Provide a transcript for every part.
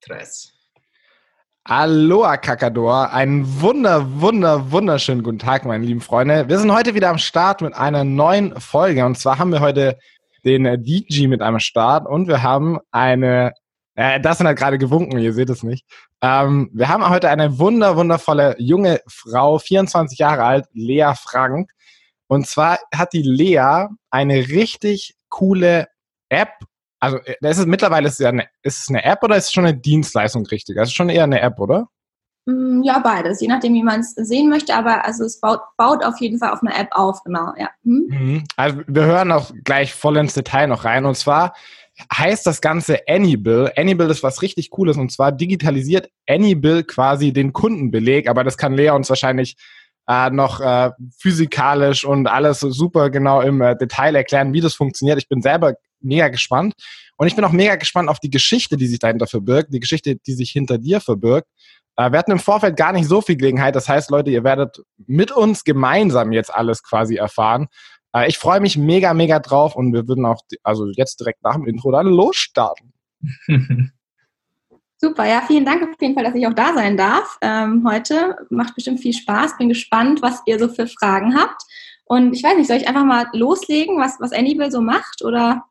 Tres. Aloha Kakador, einen wunder, wunder, wunderschönen guten Tag, meine lieben Freunde. Wir sind heute wieder am Start mit einer neuen Folge und zwar haben wir heute den DJ mit am Start und wir haben eine, äh, das sind halt gerade gewunken, ihr seht es nicht. Ähm, wir haben heute eine wunder, wundervolle junge Frau, 24 Jahre alt, Lea Frank. Und zwar hat die Lea eine richtig coole App also äh, ist es mittlerweile ist es, ja eine, ist es eine App oder ist es schon eine Dienstleistung richtig? Das also, ist schon eher eine App, oder? Mm, ja, beides, je nachdem, wie man es sehen möchte, aber also es baut, baut auf jeden Fall auf eine App auf, genau, ja. Hm? Mhm. Also wir hören auch gleich voll ins Detail noch rein und zwar heißt das Ganze Anybill. Anybill ist was richtig Cooles und zwar digitalisiert Anybill quasi den Kundenbeleg, aber das kann Lea uns wahrscheinlich äh, noch äh, physikalisch und alles super genau im äh, Detail erklären, wie das funktioniert. Ich bin selber mega gespannt. Und ich bin auch mega gespannt auf die Geschichte, die sich dahinter verbirgt, die Geschichte, die sich hinter dir verbirgt. Äh, wir hatten im Vorfeld gar nicht so viel Gelegenheit. Das heißt, Leute, ihr werdet mit uns gemeinsam jetzt alles quasi erfahren. Äh, ich freue mich mega, mega drauf und wir würden auch, also jetzt direkt nach dem Intro dann losstarten. Super, ja, vielen Dank auf jeden Fall, dass ich auch da sein darf ähm, heute. Macht bestimmt viel Spaß. Bin gespannt, was ihr so für Fragen habt. Und ich weiß nicht, soll ich einfach mal loslegen, was, was Anybill so macht oder?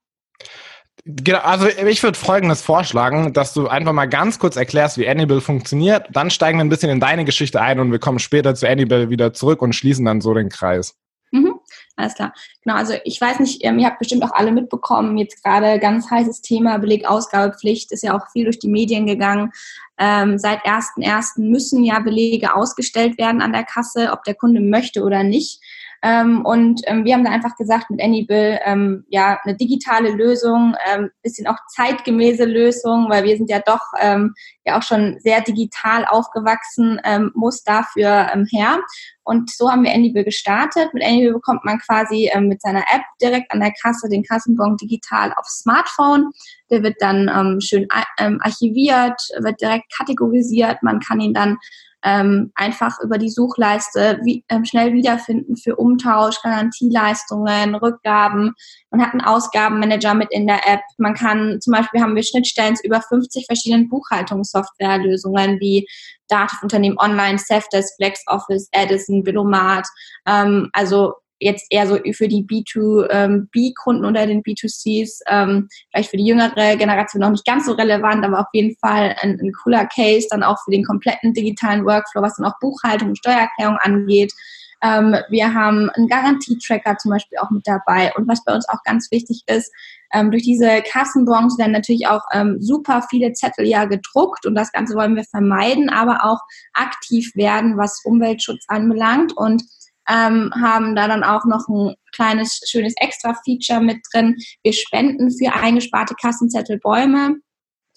Genau, also ich würde Folgendes vorschlagen, dass du einfach mal ganz kurz erklärst, wie Annibal funktioniert. Dann steigen wir ein bisschen in deine Geschichte ein und wir kommen später zu Annibal wieder zurück und schließen dann so den Kreis. Mhm, alles klar. Genau, also ich weiß nicht, ähm, ihr habt bestimmt auch alle mitbekommen, jetzt gerade ganz heißes Thema, Belegausgabepflicht, ist ja auch viel durch die Medien gegangen. Ähm, seit 1.1. müssen ja Belege ausgestellt werden an der Kasse, ob der Kunde möchte oder nicht. Ähm, und ähm, wir haben da einfach gesagt, mit Anybill, ähm, ja, eine digitale Lösung, ähm, bisschen auch zeitgemäße Lösung, weil wir sind ja doch ähm, ja auch schon sehr digital aufgewachsen, ähm, muss dafür ähm, her. Und so haben wir Anybill gestartet. Mit Anybill bekommt man quasi ähm, mit seiner App direkt an der Kasse den Kassenbon digital aufs Smartphone. Der wird dann ähm, schön ähm, archiviert, wird direkt kategorisiert. Man kann ihn dann ähm, einfach über die Suchleiste wie, ähm, schnell wiederfinden für Umtausch, Garantieleistungen, Rückgaben. Man hat einen Ausgabenmanager mit in der App. Man kann, zum Beispiel haben wir Schnittstellen zu über 50 verschiedenen Buchhaltungssoftwarelösungen wie Dativ Unternehmen Online, Safdesk, LexOffice, Edison, Billomat. Ähm, also jetzt eher so für die B2B-Kunden ähm, oder den B2Cs, ähm, vielleicht für die jüngere Generation noch nicht ganz so relevant, aber auf jeden Fall ein, ein cooler Case, dann auch für den kompletten digitalen Workflow, was dann auch Buchhaltung und Steuererklärung angeht. Ähm, wir haben einen Garantietracker zum Beispiel auch mit dabei. Und was bei uns auch ganz wichtig ist, durch diese Kassenbons werden natürlich auch super viele Zettel ja gedruckt und das Ganze wollen wir vermeiden, aber auch aktiv werden, was Umweltschutz anbelangt. Und ähm, haben da dann auch noch ein kleines, schönes Extra-Feature mit drin. Wir spenden für eingesparte Kassenzettel Bäume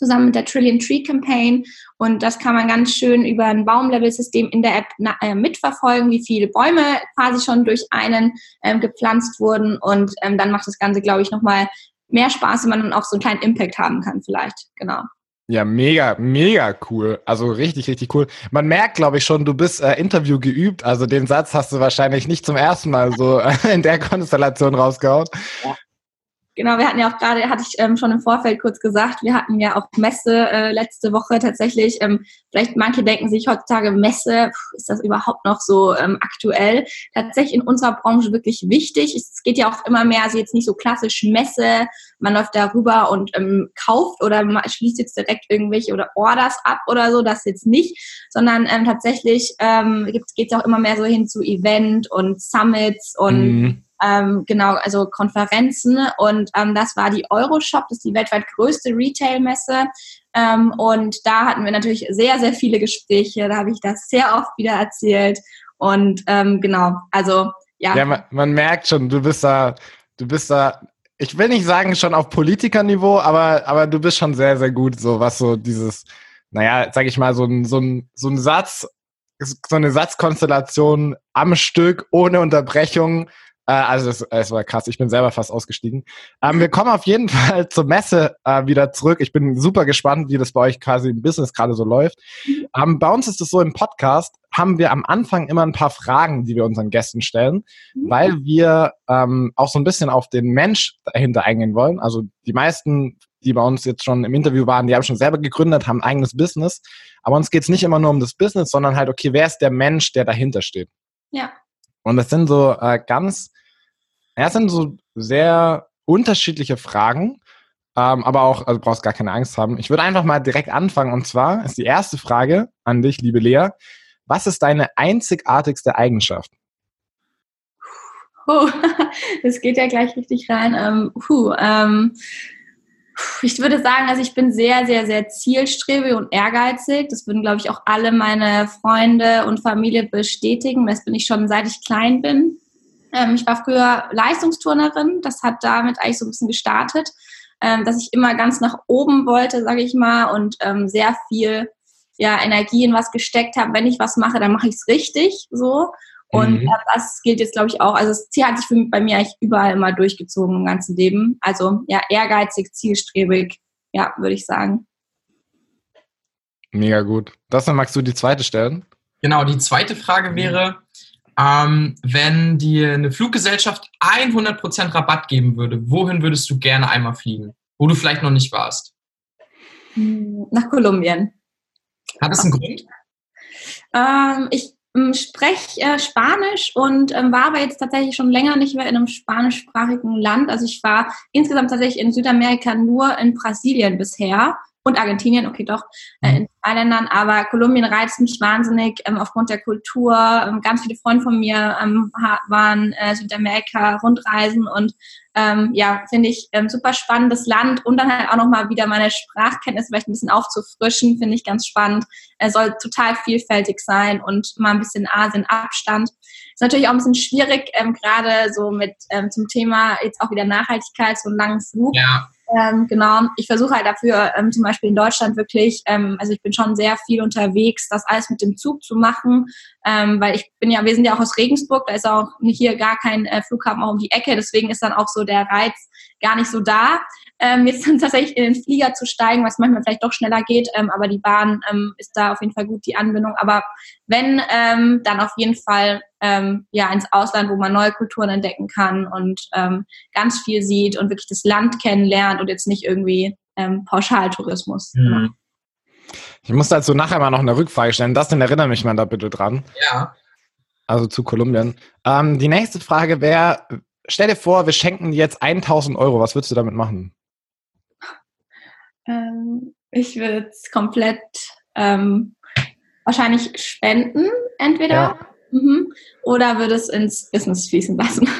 zusammen mit der Trillion Tree Campaign. Und das kann man ganz schön über ein Baumlevel-System in der App äh, mitverfolgen, wie viele Bäume quasi schon durch einen ähm, gepflanzt wurden. Und ähm, dann macht das Ganze, glaube ich, nochmal mehr Spaß, wenn man dann auch so einen kleinen Impact haben kann vielleicht. Genau. Ja, mega, mega cool. Also richtig, richtig cool. Man merkt, glaube ich, schon, du bist äh, Interview geübt. Also den Satz hast du wahrscheinlich nicht zum ersten Mal so in der Konstellation rausgehauen. Ja. Genau, wir hatten ja auch gerade, hatte ich ähm, schon im Vorfeld kurz gesagt, wir hatten ja auch Messe äh, letzte Woche tatsächlich. Ähm, vielleicht manche denken sich heutzutage Messe, ist das überhaupt noch so ähm, aktuell? Tatsächlich in unserer Branche wirklich wichtig. Es geht ja auch immer mehr, also jetzt nicht so klassisch Messe, man läuft da rüber und ähm, kauft oder man schließt jetzt direkt irgendwelche oder Orders ab oder so, das jetzt nicht, sondern ähm, tatsächlich ähm, geht es auch immer mehr so hin zu Event und Summits und mhm ähm, genau, also Konferenzen und ähm, das war die Euroshop, das ist die weltweit größte Retail-Messe. Ähm, und da hatten wir natürlich sehr, sehr viele Gespräche, da habe ich das sehr oft wieder erzählt. Und ähm, genau, also ja. Ja, man, man merkt schon, du bist da, du bist da ich will nicht sagen schon auf Politikerniveau, aber, aber du bist schon sehr, sehr gut, so was so dieses, naja, sag ich mal, so ein, so ein, so ein Satz, so eine Satzkonstellation am Stück, ohne Unterbrechung, also es, es, war krass, ich bin selber fast ausgestiegen. Ähm, wir kommen auf jeden Fall zur Messe äh, wieder zurück. Ich bin super gespannt, wie das bei euch quasi im Business gerade so läuft. Ähm, bei uns ist es so im Podcast, haben wir am Anfang immer ein paar Fragen, die wir unseren Gästen stellen, mhm. weil wir ähm, auch so ein bisschen auf den Mensch dahinter eingehen wollen. Also die meisten die bei uns jetzt schon im Interview waren, die haben schon selber gegründet, haben ein eigenes Business. Aber uns geht es nicht immer nur um das Business, sondern halt, okay, wer ist der Mensch, der dahinter steht? Ja. Und das sind so äh, ganz, ja, das sind so sehr unterschiedliche Fragen, ähm, aber auch, also du brauchst gar keine Angst haben. Ich würde einfach mal direkt anfangen und zwar ist die erste Frage an dich, liebe Lea. Was ist deine einzigartigste Eigenschaft? Oh, das geht ja gleich richtig rein. Ähm, puh, ähm, ich würde sagen, also ich bin sehr, sehr, sehr zielstrebig und ehrgeizig. Das würden, glaube ich, auch alle meine Freunde und Familie bestätigen. Das bin ich schon seit ich klein bin. Ähm, ich war früher Leistungsturnerin. Das hat damit eigentlich so ein bisschen gestartet, ähm, dass ich immer ganz nach oben wollte, sage ich mal, und ähm, sehr viel ja, Energie in was gesteckt habe. Wenn ich was mache, dann mache ich es richtig so. Und mhm. das gilt jetzt, glaube ich, auch. Also das Ziel hat sich für, bei mir eigentlich überall immer durchgezogen im ganzen Leben. Also ja, ehrgeizig, zielstrebig, ja, würde ich sagen. Mega gut. Das dann magst du die zweite stellen? Genau, die zweite Frage wäre, ähm, wenn dir eine Fluggesellschaft 100% Rabatt geben würde, wohin würdest du gerne einmal fliegen, wo du vielleicht noch nicht warst? Hm, nach Kolumbien. Hat das einen Grund? Ähm, ich ähm, spreche äh, Spanisch und ähm, war aber jetzt tatsächlich schon länger nicht mehr in einem spanischsprachigen Land. Also ich war insgesamt tatsächlich in Südamerika nur in Brasilien bisher und Argentinien, okay doch, äh, in zwei Ländern, aber Kolumbien reizt mich wahnsinnig ähm, aufgrund der Kultur. Ähm, ganz viele Freunde von mir ähm, waren äh, Südamerika Rundreisen und ähm, ja, finde ich ähm, super spannendes Land und dann halt auch nochmal wieder meine Sprachkenntnisse vielleicht ein bisschen aufzufrischen, finde ich ganz spannend. Er soll total vielfältig sein und mal ein bisschen Asien Abstand. Ist natürlich auch ein bisschen schwierig, ähm, gerade so mit ähm, zum Thema jetzt auch wieder Nachhaltigkeit, so einen langen Flug. Ja ähm, genau, ich versuche halt dafür ähm, zum Beispiel in Deutschland wirklich, ähm, also ich bin schon sehr viel unterwegs, das alles mit dem Zug zu machen, ähm, weil ich bin ja, wir sind ja auch aus Regensburg, da ist auch hier gar kein äh, Flughafen auch um die Ecke, deswegen ist dann auch so der Reiz gar nicht so da. Ähm, jetzt dann tatsächlich in den Flieger zu steigen, was manchmal vielleicht doch schneller geht, ähm, aber die Bahn ähm, ist da auf jeden Fall gut, die Anbindung. Aber wenn, ähm, dann auf jeden Fall ähm, ja ins Ausland, wo man neue Kulturen entdecken kann und ähm, ganz viel sieht und wirklich das Land kennenlernt und jetzt nicht irgendwie ähm, Pauschaltourismus. Mhm. Genau. Ich muss dazu nachher mal noch eine Rückfrage stellen. Das denn erinnere mich mal da bitte dran. Ja. Also zu Kolumbien. Ähm, die nächste Frage wäre, stell dir vor, wir schenken dir jetzt 1000 Euro. Was würdest du damit machen? Ähm, ich würde es komplett ähm, wahrscheinlich spenden, entweder. Ja. Mhm, oder würde es ins Business fließen lassen.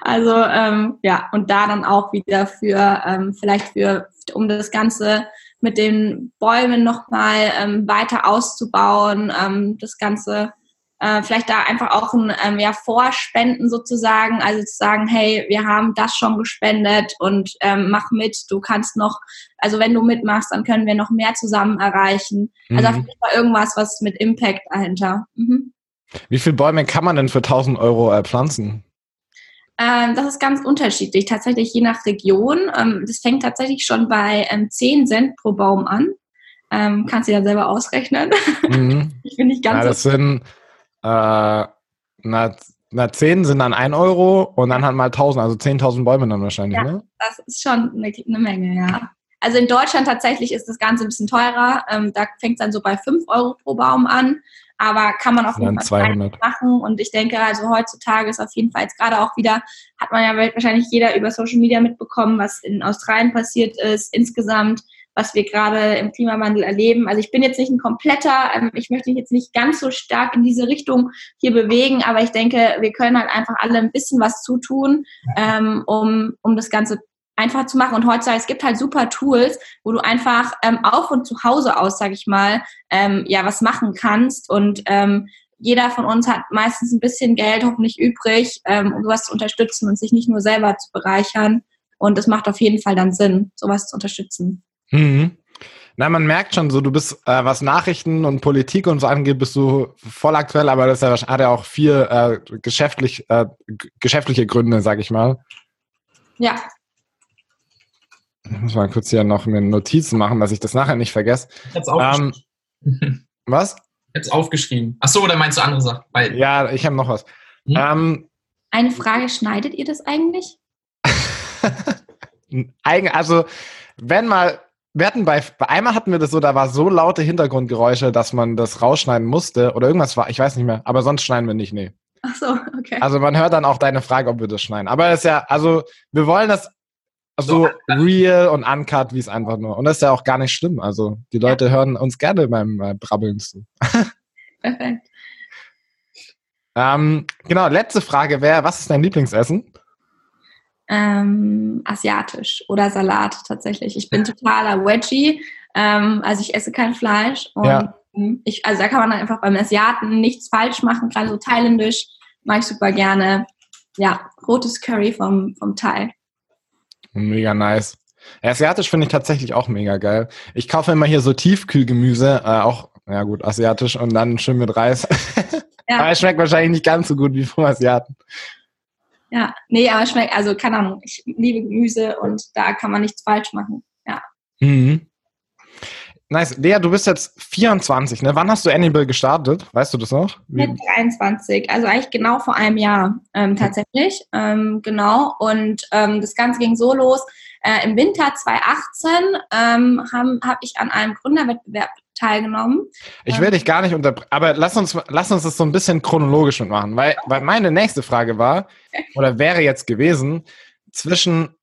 Also ähm, ja, und da dann auch wieder für ähm, vielleicht für um das Ganze mit den Bäumen nochmal ähm, weiter auszubauen, ähm, das Ganze äh, vielleicht da einfach auch ein ähm, ja, Vorspenden sozusagen, also zu sagen, hey, wir haben das schon gespendet und ähm, mach mit, du kannst noch, also wenn du mitmachst, dann können wir noch mehr zusammen erreichen. Also mhm. Also auf jeden Fall irgendwas, was mit Impact dahinter. Mhm. Wie viele Bäume kann man denn für 1000 Euro äh, pflanzen? Ähm, das ist ganz unterschiedlich, tatsächlich je nach Region. Ähm, das fängt tatsächlich schon bei ähm, 10 Cent pro Baum an. Ähm, kannst du ja selber ausrechnen. Mhm. ich bin nicht ganz ja, das so sind äh, na, na, 10 sind dann 1 Euro und dann hat mal 1000, also 10.000 Bäume dann wahrscheinlich, ja, ne? Das ist schon eine, eine, Menge, ja. Also in Deutschland tatsächlich ist das Ganze ein bisschen teurer. Ähm, da fängt es dann so bei 5 Euro pro Baum an. Aber kann man auf jeden Fall machen. Und ich denke, also heutzutage ist auf jeden Fall jetzt gerade auch wieder, hat man ja wahrscheinlich jeder über Social Media mitbekommen, was in Australien passiert ist. Insgesamt was wir gerade im Klimawandel erleben. Also ich bin jetzt nicht ein kompletter, ähm, ich möchte mich jetzt nicht ganz so stark in diese Richtung hier bewegen, aber ich denke, wir können halt einfach alle ein bisschen was zutun, ähm, um, um das Ganze einfach zu machen. Und heutzutage, es gibt halt super Tools, wo du einfach ähm, auch von zu Hause aus, sag ich mal, ähm, ja, was machen kannst. Und ähm, jeder von uns hat meistens ein bisschen Geld hoffentlich übrig, ähm, um sowas zu unterstützen und sich nicht nur selber zu bereichern. Und es macht auf jeden Fall dann Sinn, sowas zu unterstützen. Mhm. Na, man merkt schon so, du bist, äh, was Nachrichten und Politik und so angeht, bist du voll aktuell, aber das ja, hat ja auch viel äh, geschäftlich, äh, geschäftliche Gründe, sag ich mal. Ja. Ich muss mal kurz hier noch mir Notizen machen, dass ich das nachher nicht vergesse. Ich hab's aufgeschrieben. Ähm, was? Ich hab's aufgeschrieben. Ach so, oder meinst du andere Sachen? Weil ja, ich habe noch was. Hm? Ähm, Eine Frage, schneidet ihr das eigentlich? also wenn mal, wir hatten bei, bei einmal hatten wir das so, da war so laute Hintergrundgeräusche, dass man das rausschneiden musste oder irgendwas war, ich weiß nicht mehr, aber sonst schneiden wir nicht, nee. Ach so, okay. Also man hört dann auch deine Frage, ob wir das schneiden. Aber das ist ja, also wir wollen das so real und uncut, wie es einfach nur. Und das ist ja auch gar nicht schlimm. Also die Leute ja. hören uns gerne beim äh, Brabbeln zu. Perfekt. ähm, genau, letzte Frage wäre, was ist dein Lieblingsessen? Ähm, asiatisch oder Salat tatsächlich. Ich bin totaler Wedgie, ähm, also ich esse kein Fleisch und ja. ich, also da kann man dann einfach beim Asiaten nichts falsch machen, gerade so thailändisch mache ich super gerne. Ja, rotes Curry vom, vom Thai. Mega nice. Asiatisch finde ich tatsächlich auch mega geil. Ich kaufe immer hier so Tiefkühlgemüse, äh, auch, ja gut, asiatisch und dann schön mit Reis. Ja. aber es schmeckt wahrscheinlich nicht ganz so gut wie vom Asiaten. Ja, nee, aber es schmeckt, also keine Ahnung, ich liebe Gemüse und da kann man nichts falsch machen. Ja. Mhm. Nice. Lea, du bist jetzt 24, ne? Wann hast du Annibal gestartet? Weißt du das noch? Wie? Mit 23, also eigentlich genau vor einem Jahr ähm, tatsächlich. Ähm, genau. Und ähm, das Ganze ging so los. Äh, Im Winter 2018 ähm, habe hab ich an einem Gründerwettbewerb teilgenommen. Ich will dich gar nicht unterbrechen, aber lass uns, lass uns das so ein bisschen chronologisch mitmachen, weil, weil meine nächste Frage war, oder wäre jetzt gewesen, zwischen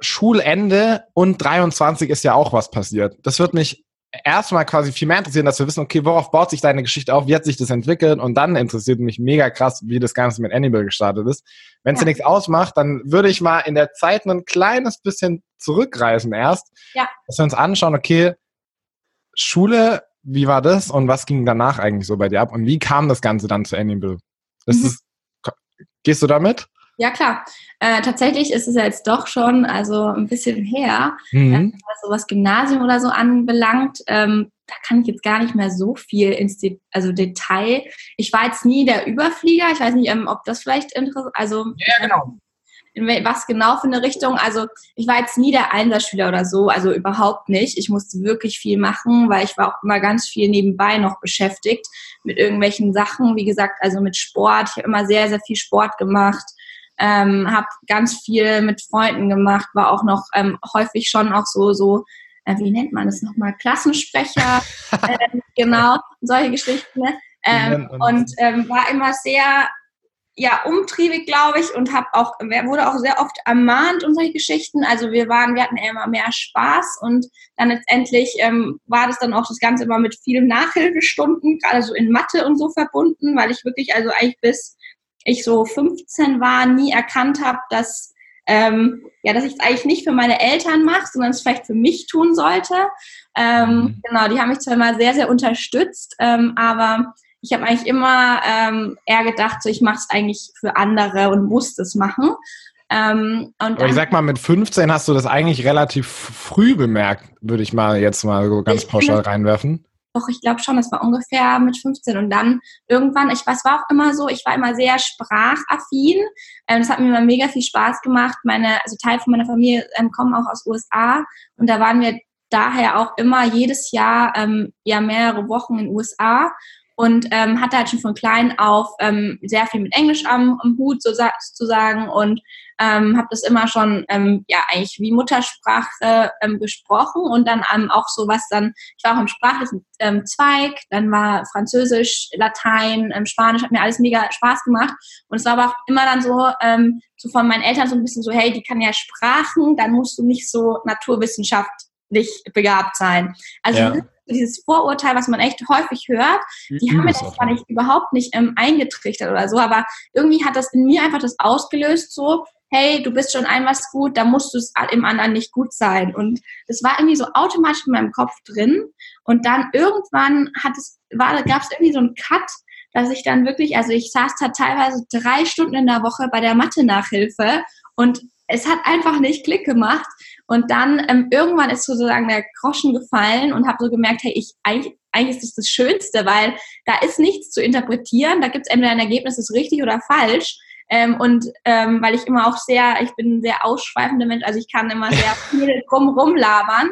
Schulende und 23 ist ja auch was passiert. Das wird mich erstmal quasi viel mehr interessieren, dass wir wissen, okay, worauf baut sich deine Geschichte auf, wie hat sich das entwickelt und dann interessiert mich mega krass, wie das Ganze mit Annibal gestartet ist. Wenn es ja. dir nichts ausmacht, dann würde ich mal in der Zeit ein kleines bisschen zurückreisen erst, ja. dass wir uns anschauen, okay, Schule, wie war das und was ging danach eigentlich so bei dir ab und wie kam das Ganze dann zu Annibal? Das mhm. ist, gehst du damit? Ja, klar. Äh, tatsächlich ist es ja jetzt doch schon also ein bisschen her, mhm. äh, was was Gymnasium oder so anbelangt. Ähm, da kann ich jetzt gar nicht mehr so viel ins De also Detail. Ich war jetzt nie der Überflieger. Ich weiß nicht, ähm, ob das vielleicht interessant Also ja, genau. In was genau für eine Richtung. Also ich war jetzt nie der Einserschüler oder so, also überhaupt nicht. Ich musste wirklich viel machen, weil ich war auch immer ganz viel nebenbei noch beschäftigt mit irgendwelchen Sachen. Wie gesagt, also mit Sport. Ich habe immer sehr, sehr viel Sport gemacht ähm, habe ganz viel mit Freunden gemacht, war auch noch ähm, häufig schon auch so, so äh, wie nennt man das nochmal, Klassensprecher, äh, genau, solche Geschichten. Ne? Ähm, und ähm, war immer sehr ja umtriebig, glaube ich, und habe auch wurde auch sehr oft ermahnt und solche Geschichten. Also wir waren, wir hatten immer mehr Spaß und dann letztendlich ähm, war das dann auch das Ganze immer mit vielen Nachhilfestunden, gerade so in Mathe und so verbunden, weil ich wirklich also eigentlich bis ich so 15 war, nie erkannt habe, dass ähm, ja, dass ich es eigentlich nicht für meine Eltern mache, sondern es vielleicht für mich tun sollte. Ähm, mhm. Genau, die haben mich zwar immer sehr, sehr unterstützt, ähm, aber ich habe eigentlich immer ähm, eher gedacht, so ich mache es eigentlich für andere und muss das machen. Ähm, und aber ich sag mal, mit 15 hast du das eigentlich relativ früh bemerkt, würde ich mal jetzt mal so ganz pauschal reinwerfen. Doch, ich glaube schon, das war ungefähr mit 15. Und dann irgendwann, ich weiß, war auch immer so, ich war immer sehr sprachaffin. Ähm, das hat mir immer mega viel Spaß gemacht. Meine, also Teil von meiner Familie ähm, kommen auch aus USA und da waren wir daher auch immer jedes Jahr ähm, ja mehrere Wochen in den USA und ähm, hatte halt schon von klein auf ähm, sehr viel mit Englisch am, am Hut sozusagen und ähm, habe das immer schon ähm, ja eigentlich wie Muttersprache ähm, gesprochen. Und dann ähm, auch so was dann, ich war auch im sprachlichen ähm, Zweig, dann war Französisch, Latein, ähm, Spanisch, hat mir alles mega Spaß gemacht. Und es war aber auch immer dann so, ähm, so von meinen Eltern so ein bisschen so, hey, die kann ja Sprachen, dann musst du nicht so naturwissenschaftlich begabt sein. Also ja dieses Vorurteil, was man echt häufig hört, die haben mir das zwar nicht überhaupt nicht ähm, eingetrichtert oder so, aber irgendwie hat das in mir einfach das ausgelöst, so, hey, du bist schon ein was gut, da musst du es im anderen nicht gut sein. Und das war irgendwie so automatisch in meinem Kopf drin. Und dann irgendwann hat es, war, gab es irgendwie so einen Cut, dass ich dann wirklich, also ich saß da teilweise drei Stunden in der Woche bei der Mathe-Nachhilfe und es hat einfach nicht Klick gemacht. Und dann ähm, irgendwann ist sozusagen der Groschen gefallen und habe so gemerkt, hey, ich eigentlich, eigentlich ist das das Schönste, weil da ist nichts zu interpretieren. Da gibt es entweder ein Ergebnis, das ist richtig oder falsch. Ähm, und ähm, weil ich immer auch sehr, ich bin ein sehr ausschweifender Mensch, also ich kann immer sehr viel drumrum labern.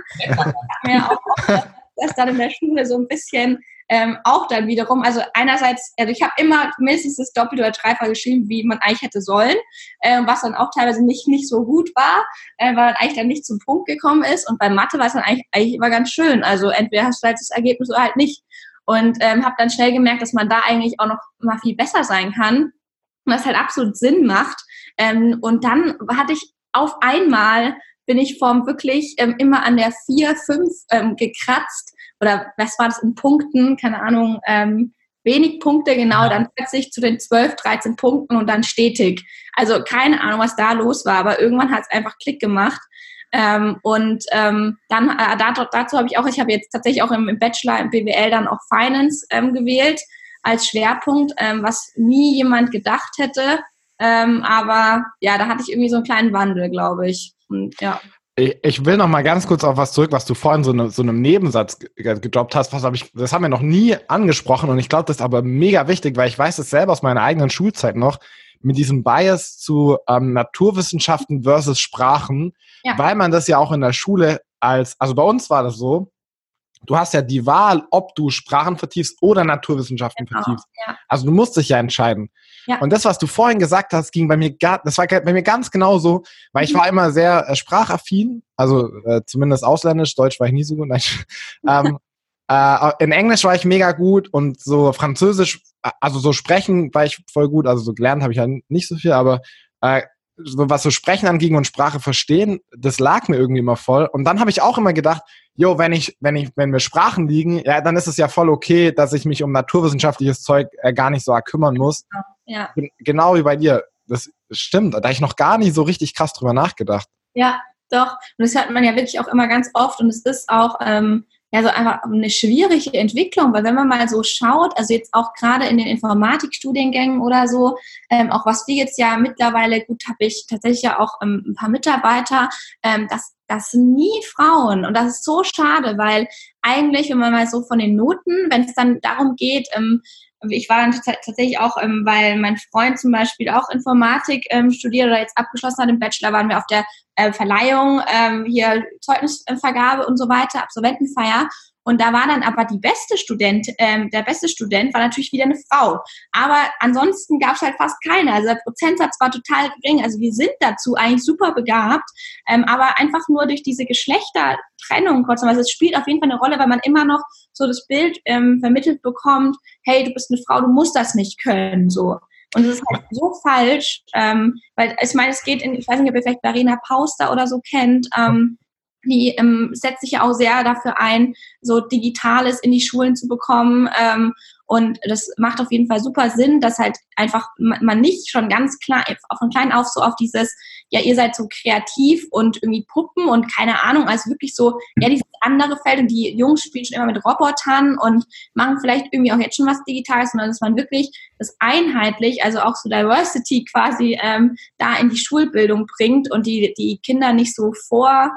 mir auch oft, dass dann in der Schule so ein bisschen ähm, auch dann wiederum, also einerseits, also ich habe immer mindestens das Doppel- oder Dreifach geschrieben, wie man eigentlich hätte sollen, äh, was dann auch teilweise nicht, nicht so gut war, äh, weil man eigentlich dann nicht zum Punkt gekommen ist. Und bei Mathe war es dann eigentlich, eigentlich immer ganz schön. Also entweder hast du halt das Ergebnis oder halt nicht. Und ähm, habe dann schnell gemerkt, dass man da eigentlich auch noch mal viel besser sein kann das halt absolut Sinn macht. Ähm, und dann hatte ich auf einmal bin ich vom wirklich ähm, immer an der 4, 5 ähm, gekratzt oder was war das in Punkten, keine Ahnung, ähm, wenig Punkte genau, dann plötzlich zu den 12, 13 Punkten und dann stetig. Also keine Ahnung, was da los war, aber irgendwann hat es einfach Klick gemacht. Ähm, und ähm, dann äh, dazu, dazu habe ich auch, ich habe jetzt tatsächlich auch im, im, Bachelor im BWL dann auch Finance ähm, gewählt als Schwerpunkt, ähm, was nie jemand gedacht hätte. Ähm, aber ja, da hatte ich irgendwie so einen kleinen Wandel, glaube ich. Und ja. Ich will noch mal ganz kurz auf was zurück, was du vorhin so, eine, so einem Nebensatz gedroppt hast. Was hab ich, das haben wir noch nie angesprochen und ich glaube, das ist aber mega wichtig, weil ich weiß es selber aus meiner eigenen Schulzeit noch mit diesem Bias zu ähm, Naturwissenschaften versus Sprachen, ja. weil man das ja auch in der Schule als, also bei uns war das so, du hast ja die Wahl, ob du Sprachen vertiefst oder Naturwissenschaften genau, vertiefst. Ja. Also du musst dich ja entscheiden. Ja. Und das, was du vorhin gesagt hast, ging bei mir gar, das war bei mir ganz genauso, weil ich mhm. war immer sehr äh, sprachaffin, also äh, zumindest ausländisch, Deutsch war ich nie so gut. Nein. ähm, äh, in Englisch war ich mega gut und so Französisch, also so sprechen war ich voll gut, also so gelernt habe ich ja nicht so viel, aber äh, was so Sprechen anging und Sprache verstehen, das lag mir irgendwie immer voll. Und dann habe ich auch immer gedacht, jo, wenn ich, wenn ich, wenn mir Sprachen liegen, ja, dann ist es ja voll okay, dass ich mich um naturwissenschaftliches Zeug äh, gar nicht so kümmern muss. Ja. Genau wie bei dir. Das stimmt. Da habe ich noch gar nicht so richtig krass drüber nachgedacht. Ja, doch. Und das hört man ja wirklich auch immer ganz oft. Und es ist auch, ähm, ja so einfach eine schwierige Entwicklung, weil wenn man mal so schaut, also jetzt auch gerade in den Informatikstudiengängen oder so, ähm, auch was wir jetzt ja mittlerweile, gut, habe ich tatsächlich ja auch ähm, ein paar Mitarbeiter, ähm, das, das sind nie Frauen und das ist so schade, weil eigentlich, wenn man mal so von den Noten, wenn es dann darum geht, ähm, ich war tatsächlich auch, ähm, weil mein Freund zum Beispiel auch Informatik ähm, studiert oder jetzt abgeschlossen hat im Bachelor, waren wir auf der äh, Verleihung, ähm, hier Zeugnisvergabe und so weiter, Absolventenfeier. Und da war dann aber die beste Student, ähm, der beste Student war natürlich wieder eine Frau. Aber ansonsten gab es halt fast keine. Also der Prozentsatz war total gering. Also wir sind dazu eigentlich super begabt, ähm, aber einfach nur durch diese Geschlechtertrennung kurz. Also es spielt auf jeden Fall eine Rolle, weil man immer noch so das Bild ähm, vermittelt bekommt, hey, du bist eine Frau, du musst das nicht können. So. Und es ist halt so falsch, ähm, weil ich meine, es geht in, ich weiß nicht, ob ihr vielleicht Verena Pauster oder so kennt, ähm, die ähm, setzt sich ja auch sehr dafür ein, so Digitales in die Schulen zu bekommen. Ähm, und das macht auf jeden Fall super Sinn, dass halt einfach man nicht schon ganz klar von klein auf so auf dieses, ja, ihr seid so kreativ und irgendwie Puppen und keine Ahnung, also wirklich so, ja, dieses andere Feld und die Jungs spielen schon immer mit Robotern und machen vielleicht irgendwie auch jetzt schon was Digitales, sondern dass man wirklich das einheitlich, also auch so Diversity quasi ähm, da in die Schulbildung bringt und die, die Kinder nicht so vor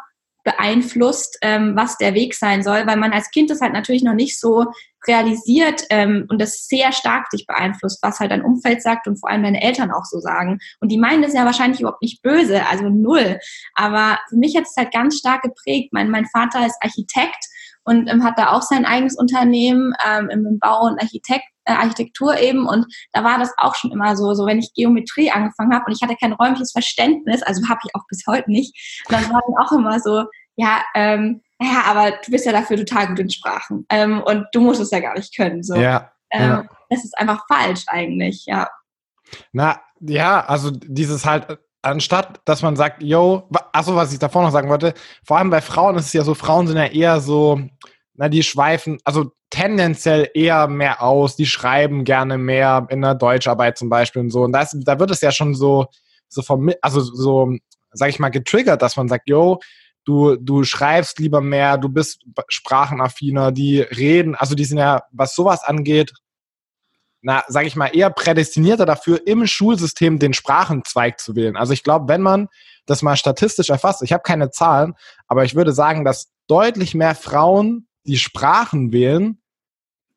beeinflusst, ähm, was der Weg sein soll, weil man als Kind das halt natürlich noch nicht so realisiert ähm, und das sehr stark dich beeinflusst, was halt dein Umfeld sagt und vor allem deine Eltern auch so sagen. Und die meinen das ja wahrscheinlich überhaupt nicht böse, also null. Aber für mich hat es halt ganz stark geprägt. Mein, mein Vater ist Architekt und ähm, hat da auch sein eigenes Unternehmen ähm, im Bau und Architekt, äh, Architektur eben und da war das auch schon immer so, so wenn ich Geometrie angefangen habe und ich hatte kein räumliches Verständnis, also habe ich auch bis heute nicht, dann war dann auch immer so, ja, ähm, ja, aber du bist ja dafür total gut in Sprachen ähm, und du musst es ja gar nicht können. So. Ja, ähm, ja. Das ist einfach falsch eigentlich, ja. Na, ja, also dieses halt, anstatt dass man sagt, yo, achso, was ich davor noch sagen wollte, vor allem bei Frauen ist es ja so, Frauen sind ja eher so, na, die schweifen, also tendenziell eher mehr aus, die schreiben gerne mehr in der Deutscharbeit zum Beispiel und so. Und das, da wird es ja schon so, so vom, also so, sag ich mal, getriggert, dass man sagt, yo, du, du schreibst lieber mehr, du bist sprachenaffiner, die reden, also die sind ja, was sowas angeht, na, sage ich mal, eher prädestinierter dafür, im Schulsystem den Sprachenzweig zu wählen. Also ich glaube, wenn man das mal statistisch erfasst, ich habe keine Zahlen, aber ich würde sagen, dass deutlich mehr Frauen die Sprachen wählen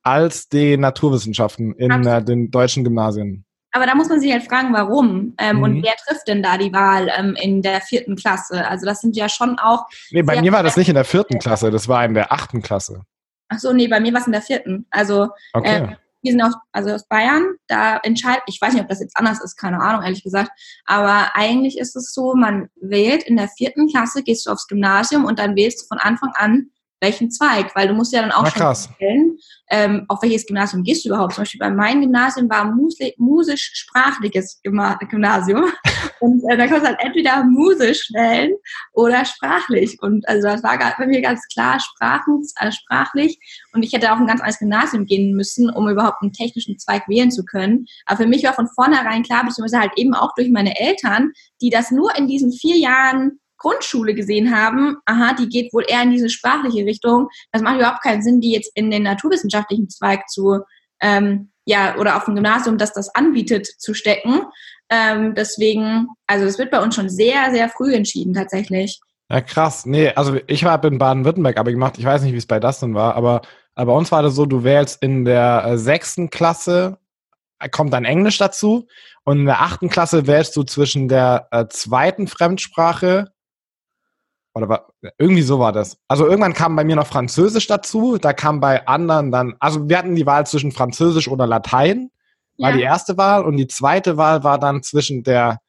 als die Naturwissenschaften in äh, den deutschen Gymnasien. Aber da muss man sich halt fragen, warum. Ähm, mhm. Und wer trifft denn da die Wahl ähm, in der vierten Klasse? Also das sind ja schon auch. Nee, bei mir war das nicht in der vierten Klasse, das war in der achten Klasse. Ach so, nee, bei mir war es in der vierten. Also Okay. äh, wir sind aus, also aus Bayern, da entscheidet, ich weiß nicht, ob das jetzt anders ist, keine Ahnung, ehrlich gesagt, aber eigentlich ist es so, man wählt in der vierten Klasse, gehst du aufs Gymnasium und dann wählst du von Anfang an welchen Zweig, weil du musst ja dann auch Na, schon wählen, ähm, auf welches Gymnasium gehst du überhaupt. Zum Beispiel bei meinem Gymnasium war musisch-sprachliches Gymna- Gymnasium. Und äh, da kannst du halt entweder musisch wählen oder sprachlich. Und also das war bei mir ganz klar Sprachen, äh, sprachlich. Und ich hätte auf ein ganz anderes Gymnasium gehen müssen, um überhaupt einen technischen Zweig wählen zu können. Aber für mich war von vornherein klar, beziehungsweise halt eben auch durch meine Eltern, die das nur in diesen vier Jahren Grundschule gesehen haben, aha, die geht wohl eher in diese sprachliche Richtung. Das macht überhaupt keinen Sinn, die jetzt in den naturwissenschaftlichen Zweig zu, ähm, ja, oder auf dem Gymnasium, das das anbietet, zu stecken. Ähm, deswegen, also das wird bei uns schon sehr, sehr früh entschieden tatsächlich. Ja, krass. Nee, also ich habe in Baden-Württemberg aber gemacht. Ich weiß nicht, wie es bei Dustin war, aber, aber bei uns war das so, du wählst in der äh, sechsten Klasse, äh, kommt dann Englisch dazu und in der achten Klasse wählst du zwischen der äh, zweiten Fremdsprache oder war, irgendwie so war das. Also irgendwann kam bei mir noch Französisch dazu, da kam bei anderen dann, also wir hatten die Wahl zwischen Französisch oder Latein, war Ja. die erste Wahl und die zweite Wahl war dann zwischen der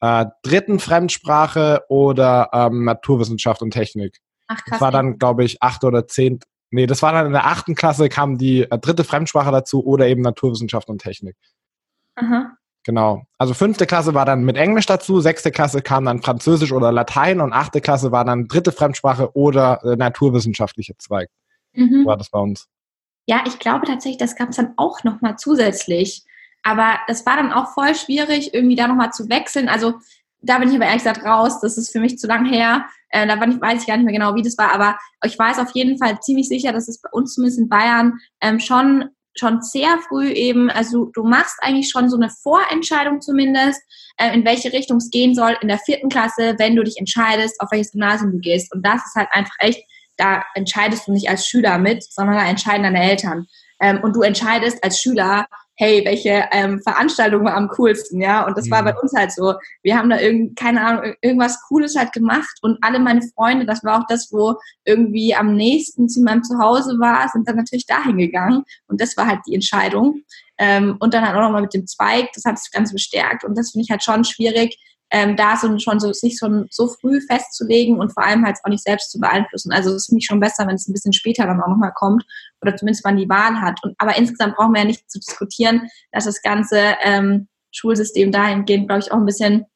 äh, dritten Fremdsprache oder ähm, Naturwissenschaft und Technik. Ach krass. Das war dann, glaube ich, acht oder zehn. Nee, das war dann in der achten Klasse kam die äh, dritte Fremdsprache dazu oder eben Naturwissenschaft und Technik. Aha. Genau. Also fünfte Klasse war dann mit Englisch dazu, sechste Klasse kam dann Französisch oder Latein und achte Klasse war dann dritte Fremdsprache oder äh, naturwissenschaftliche Zweig. Mhm. War das bei uns. Ja, ich glaube tatsächlich, das gab es dann auch nochmal zusätzlich. Aber das war dann auch voll schwierig, irgendwie da nochmal zu wechseln. Also da bin ich aber ehrlich gesagt raus. Das ist für mich zu lang her. Äh, da weiß ich gar nicht mehr genau, wie das war. Aber ich weiß auf jeden Fall ziemlich sicher, dass es bei uns zumindest in Bayern ähm, schon schon sehr früh eben, also du machst eigentlich schon so eine Vorentscheidung zumindest, äh, in welche Richtung es gehen soll in der vierten Klasse, wenn du dich entscheidest, auf welches Gymnasium du gehst. Und das ist halt einfach echt, da entscheidest du nicht als Schüler mit, sondern da entscheiden deine Eltern. Ähm, und du entscheidest als Schüler, hey, welche ähm, Veranstaltung war am coolsten, ja? Und das war Mhm. bei uns halt so. Wir haben da irgend, keine Ahnung, ir- irgendwas Cooles halt gemacht und alle meine Freunde, das war auch das, wo irgendwie am nächsten zu meinem Zuhause war, sind dann natürlich dahin gegangen und das war halt die Entscheidung. Ähm, und dann halt auch nochmal mit dem Zweig, das hat das Ganze bestärkt und das finde ich halt schon schwierig, ähm, da so, schon so, sich schon so früh festzulegen und vor allem halt auch nicht selbst zu beeinflussen. Also das finde ich schon besser, wenn es ein bisschen später dann auch nochmal kommt oder zumindest man die Wahl hat. Und, aber insgesamt brauchen wir ja nicht zu diskutieren, dass das ganze ähm, Schulsystem dahingehend, glaube ich, auch ein bisschen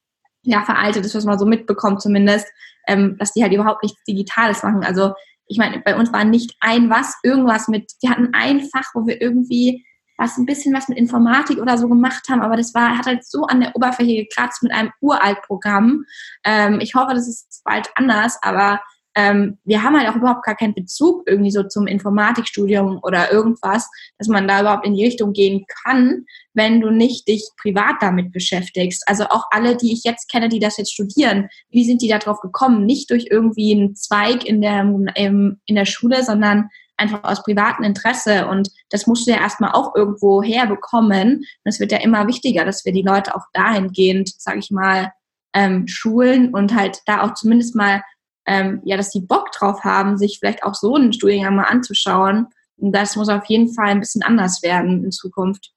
ja, veraltet ist, was man so mitbekommt zumindest, ähm, dass die halt überhaupt nichts Digitales machen. Also ich meine, bei uns war nicht ein was, irgendwas mit, wir hatten ein Fach, wo wir irgendwie was ein bisschen was mit Informatik oder so gemacht haben, aber das war, hat halt so an der Oberfläche gekratzt mit einem Uralt-Programm. Ähm, ich hoffe, das ist bald anders, aber ähm, wir haben halt auch überhaupt gar keinen Bezug irgendwie so zum Informatikstudium oder irgendwas, dass man da überhaupt in die Richtung gehen kann, wenn du nicht dich privat damit beschäftigst. Also auch alle, die ich jetzt kenne, die das jetzt studieren, wie sind die da drauf gekommen? Nicht durch irgendwie einen Zweig in der, im, in der Schule, sondern einfach aus privatem Interesse. Und das musst du ja erstmal auch irgendwo herbekommen. Und es wird ja immer wichtiger, dass wir die Leute auch dahingehend, sage ich mal, ähm, schulen und halt da auch zumindest mal, ähm, ja, dass die Bock drauf haben, sich vielleicht auch so einen Studiengang mal anzuschauen. Und das muss auf jeden Fall ein bisschen anders werden in Zukunft.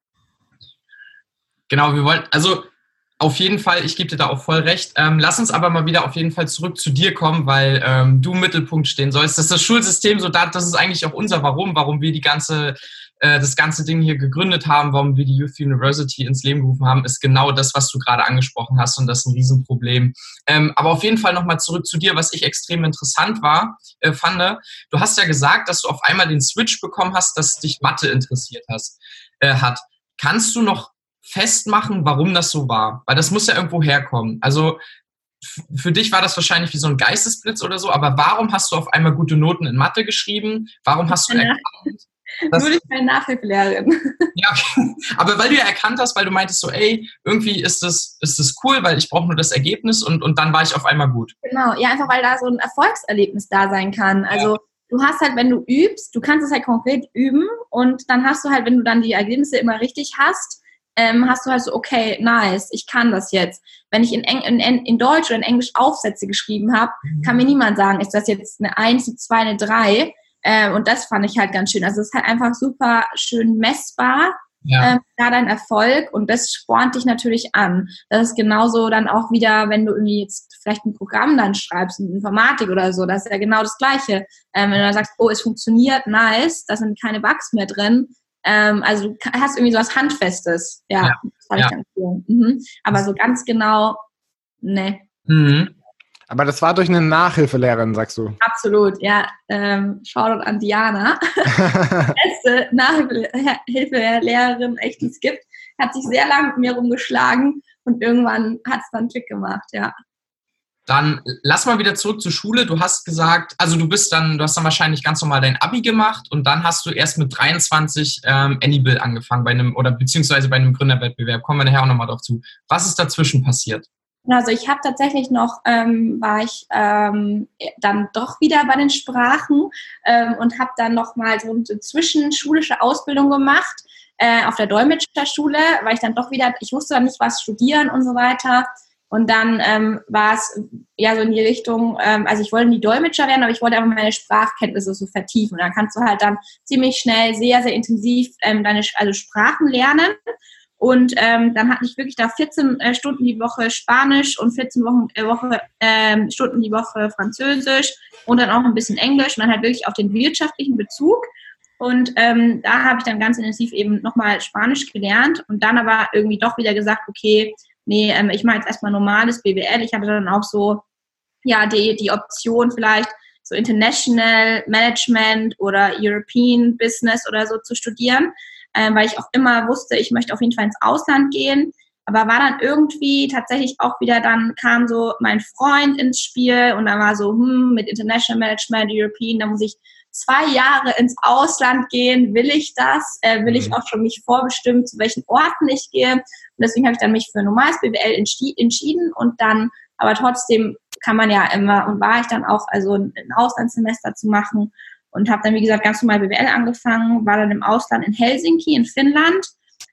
Genau, wir wollten, also auf jeden Fall, ich gebe dir da auch voll recht. Ähm, lass uns aber mal wieder auf jeden Fall zurück zu dir kommen, weil ähm, du im Mittelpunkt stehen sollst. Das ist das Schulsystem, so da, das ist eigentlich auch unser Warum, warum wir die ganze, äh, das ganze Ding hier gegründet haben, warum wir die Youth University ins Leben gerufen haben, ist genau das, was du gerade angesprochen hast und das ist ein Riesenproblem. Ähm, aber auf jeden Fall nochmal zurück zu dir, was ich extrem interessant war, äh, fand. Du hast ja gesagt, dass du auf einmal den Switch bekommen hast, dass dich Mathe interessiert hast, äh, hat. Kannst du noch festmachen, warum das so war? Weil das muss ja irgendwo herkommen. Also für dich war das wahrscheinlich wie so ein Geistesblitz oder so, aber warum hast du auf einmal gute Noten in Mathe geschrieben? Warum hast du erkannt, Nur durch meine Nachhilfelehrerin. ja, okay. aber weil du ja erkannt hast, weil du meintest so, ey, irgendwie ist das, ist das cool, weil ich brauche nur das Ergebnis und, und dann war ich auf einmal gut. Genau, ja, einfach weil da so ein Erfolgserlebnis da sein kann. Also du hast halt, wenn du übst, du kannst es halt konkret üben und dann hast du halt, wenn du dann die Ergebnisse immer richtig hast, ähm, hast du halt so, okay, nice, ich kann das jetzt. Wenn ich in, Eng in, in Deutsch oder in Englisch Aufsätze geschrieben habe, kann mir niemand sagen, ist das jetzt eine 1, eine 2, eine 3, Ähm, und das fand ich halt ganz schön. Also es ist halt einfach super schön messbar, ja. ähm, da dein Erfolg und das spornt dich natürlich an. Das ist genauso dann auch wieder, wenn du irgendwie jetzt vielleicht ein Programm dann schreibst, in Informatik oder so, das ist ja genau das Gleiche. Ähm, wenn du dann sagst, oh, es funktioniert, nice, da sind keine Bugs mehr drin. Ähm, also du hast irgendwie so was Handfestes. Ja, ja. das ja. ich ganz cool. Mhm. Aber so ganz genau, ne. Mhm. Aber das war durch eine Nachhilfelehrerin, sagst du? Absolut, ja. Ähm, Shoutout an Diana. Beste Nachhilfelehrerin, echt, die es gibt. Hat sich sehr lange mit mir rumgeschlagen und irgendwann hat es dann Klick gemacht, ja. Dann lass mal wieder zurück zur Schule. Du hast gesagt, also du bist dann, du hast dann wahrscheinlich ganz normal dein Abi gemacht und dann hast du erst mit 23 ähm, Anybill angefangen bei einem oder beziehungsweise bei einem Gründerwettbewerb. Kommen wir nachher auch nochmal drauf zu. Was ist dazwischen passiert? Also ich habe tatsächlich noch, ähm, war ich ähm, dann doch wieder bei den Sprachen ähm, und habe dann noch mal so eine zwischenschulische Ausbildung gemacht äh, auf der Dolmetscherschule, weil ich dann doch wieder, ich wusste dann nicht, was studieren und so weiter. Und dann ähm, war es ja so in die Richtung, ähm, also ich wollte nie Dolmetscher werden, aber ich wollte einfach meine Sprachkenntnisse so vertiefen. Und dann kannst du halt dann ziemlich schnell, sehr, sehr intensiv ähm, deine also Sprachen lernen. Und ähm, dann hatte ich wirklich da 14 äh, Stunden die Woche Spanisch und 14 Wochen, äh, Woche, äh, Stunden die Woche Französisch und dann auch ein bisschen Englisch und dann halt wirklich auf den wirtschaftlichen Bezug. Und ähm, da habe ich dann ganz intensiv eben nochmal Spanisch gelernt und dann aber irgendwie doch wieder gesagt, okay, nee, ähm, ich mache jetzt erstmal normales BWL. Ich hatte dann auch so, ja, die, die Option vielleicht so International Management oder European Business oder so zu studieren ähm, weil ich auch immer wusste, ich möchte auf jeden Fall ins Ausland gehen. Aber war dann irgendwie tatsächlich auch wieder, dann kam so mein Freund ins Spiel und dann war so, hm, mit International Management, European, da muss ich zwei Jahre ins Ausland gehen. Will ich das? Äh, will ich mhm. auch schon mich vorbestimmen, zu welchen Orten ich gehe? Und deswegen habe ich dann mich für normales BWL entschieden und dann, aber trotzdem kann man ja immer, und war ich dann auch, also ein Auslandssemester zu machen und habe dann, wie gesagt, ganz normal BWL angefangen, war dann im Ausland in Helsinki in Finnland,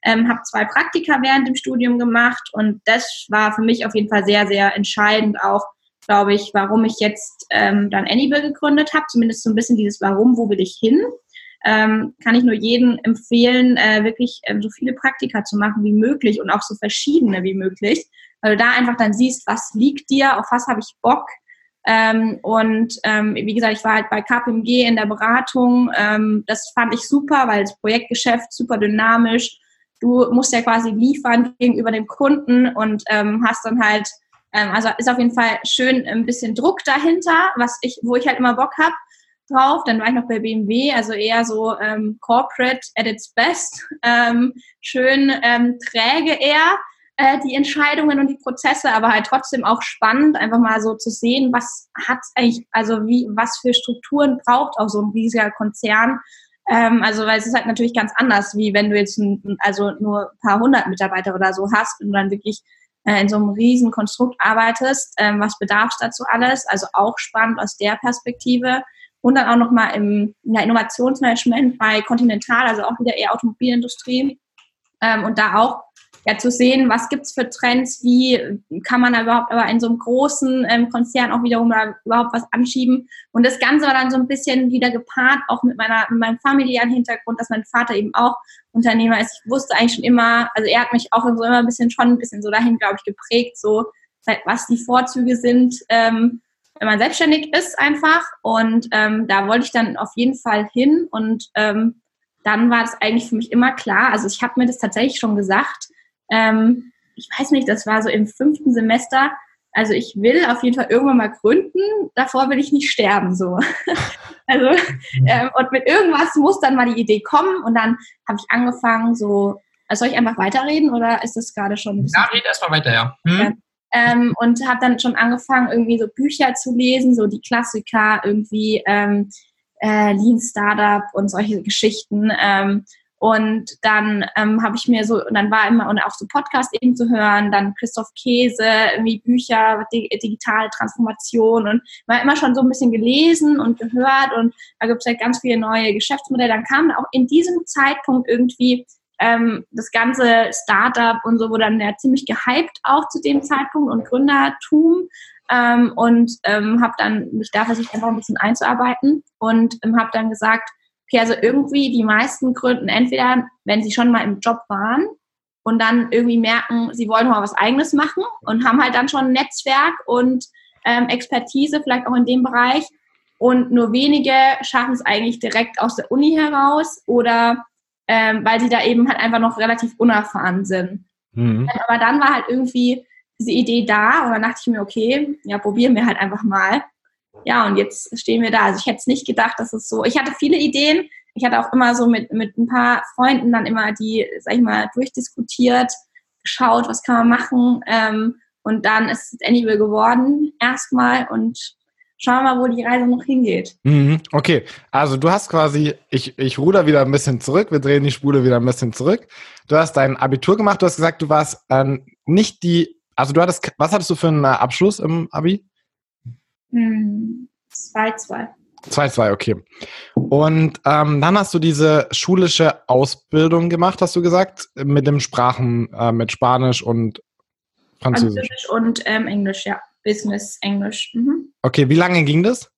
ähm, habe zwei Praktika während dem Studium gemacht und das war für mich auf jeden Fall sehr, sehr entscheidend auch, glaube ich, warum ich jetzt ähm, dann Anybill gegründet habe, zumindest so ein bisschen dieses Warum, wo will ich hin. Ähm, kann ich nur jedem empfehlen, äh, wirklich ähm, so viele Praktika zu machen wie möglich und auch so verschiedene wie möglich, weil du da einfach dann siehst, was liegt dir, auf was habe ich Bock, ähm, und ähm, wie gesagt, ich war halt bei KPMG in der Beratung. Ähm, das fand ich super, weil das Projektgeschäft super dynamisch. Du musst ja quasi liefern gegenüber dem Kunden und ähm, hast dann halt, also ist auf jeden Fall schön ein bisschen Druck dahinter, was ich, wo ich halt immer Bock hab drauf. Dann war ich noch bei BMW, also eher so ähm, corporate at its best. Ähm, schön ähm, träge eher äh, die Entscheidungen und die Prozesse, aber halt trotzdem auch spannend, einfach mal so zu sehen, was hat eigentlich, also wie, was für Strukturen braucht auch so ein riesiger Konzern. Ähm, also, weil es ist halt natürlich ganz anders, wie wenn du jetzt ein, also nur ein paar hundert Mitarbeiter oder so hast und dann wirklich äh, in so einem riesen Konstrukt arbeitest. Ähm, was bedarf es dazu alles? Also auch spannend aus der Perspektive. Und dann auch nochmal im ja, Innovationsmanagement bei Continental, also auch wieder eher Automobilindustrie. Ähm, und da auch ja, zu sehen, was gibt's für Trends, wie kann man da überhaupt aber in so einem großen ähm, Konzern auch wiederum überhaupt was anschieben. Und das Ganze war dann so ein bisschen wieder gepaart, auch mit, meiner, mit meinem familiären Hintergrund, dass mein Vater eben auch Unternehmer ist. Ich wusste eigentlich schon immer, also er hat mich auch so immer ein bisschen schon ein bisschen so dahin, glaube ich, geprägt, so was die Vorzüge sind, ähm, wenn man selbstständig ist einfach. Und ähm, da wollte ich dann auf jeden Fall hin und ähm, dann war es eigentlich für mich immer klar, also ich habe mir das tatsächlich schon gesagt, ähm, ich weiß nicht, das war so im fünften Semester. Also ich will auf jeden Fall irgendwann mal gründen. Davor will ich nicht sterben so. also ähm, und mit irgendwas muss dann mal die Idee kommen und dann habe ich angefangen so. Also soll ich einfach weiterreden oder ist das gerade schon? Ja, red erstmal weiter, ja. Hm? Ähm, und habe dann schon angefangen, irgendwie so Bücher zu lesen, so die Klassiker, irgendwie ähm, äh, Lean Startup und solche Geschichten. Ähm, und dann ähm, habe ich mir so, und dann war immer, und auch so Podcast eben zu hören, dann Christoph Käse, irgendwie Bücher, digitale Transformation und hat immer schon so ein bisschen gelesen und gehört und da gibt es halt ganz viele neue Geschäftsmodelle. Dann kam auch in diesem Zeitpunkt irgendwie ähm, das ganze Startup und so wurde dann ja ziemlich gehypt auch zu dem Zeitpunkt und Gründertum. ähm, und ähm, habe dann mich da versucht, einfach ein bisschen einzuarbeiten und ähm, habe dann gesagt, okay, also irgendwie die meisten gründen entweder, wenn sie schon mal im Job waren und dann irgendwie merken, sie wollen mal was Eigenes machen und haben halt dann schon ein Netzwerk und ähm, Expertise, vielleicht auch in dem Bereich. Und nur wenige schaffen es eigentlich direkt aus der Uni heraus oder ähm, weil sie da eben halt einfach noch relativ unerfahren sind. Mhm. Aber dann war halt irgendwie diese Idee da und dann dachte ich mir, okay, ja, probieren wir halt einfach mal. Ja, und jetzt stehen wir da. Also ich hätte es nicht gedacht, dass es so. Ich hatte viele Ideen. Ich hatte auch immer so mit, mit ein paar Freunden dann immer die, sag ich mal, durchdiskutiert, geschaut, was kann man machen. Ähm, und dann ist es Anyway geworden erstmal und schauen wir mal, wo die Reise noch hingeht. Mhm, okay, also du hast quasi, ich, ich ruder wieder ein bisschen zurück, wir drehen die Spule wieder ein bisschen zurück. Du hast dein Abitur gemacht, du hast gesagt, du warst ähm, nicht die, also du hattest, was hattest du für einen Abschluss im Abi? 2-2. Hm, 2-2, okay. Und ähm, dann hast du diese schulische Ausbildung gemacht, hast du gesagt, mit dem Sprachen, äh, mit Spanisch und Französisch. Französisch und ähm, Englisch, ja. Business Englisch. Mhm. Okay, wie lange ging das?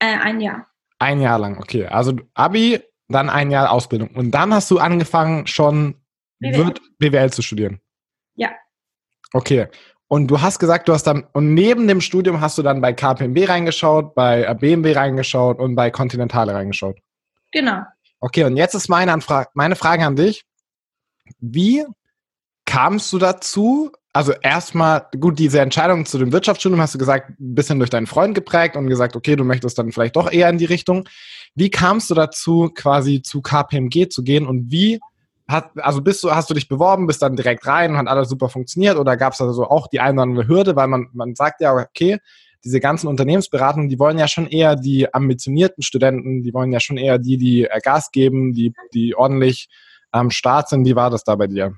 Äh, ein Jahr. Ein Jahr lang, okay. Also Abi, dann ein Jahr Ausbildung. Und dann hast du angefangen, schon BWL, BWL zu studieren. Ja. Okay. Und du hast gesagt, du hast dann, und neben dem Studium hast du dann bei KPMB reingeschaut, bei BMW reingeschaut und bei Continentale reingeschaut. Genau. Okay, und jetzt ist meine, Anfrage, meine Frage an dich. Wie kamst du dazu, also erstmal, gut, diese Entscheidung zu dem Wirtschaftsstudium hast du gesagt, ein bisschen durch deinen Freund geprägt und gesagt, okay, du möchtest dann vielleicht doch eher in die Richtung. Wie kamst du dazu, quasi zu KPMG zu gehen und wie hat, also bist du, hast du dich beworben, bist dann direkt rein und hat alles super funktioniert oder gab es also auch die eine oder andere Hürde, weil man, man sagt ja, okay, diese ganzen Unternehmensberatungen, die wollen ja schon eher die ambitionierten Studenten, die wollen ja schon eher die, die Gas geben, die, die ordentlich am Start sind. Wie war das da bei dir?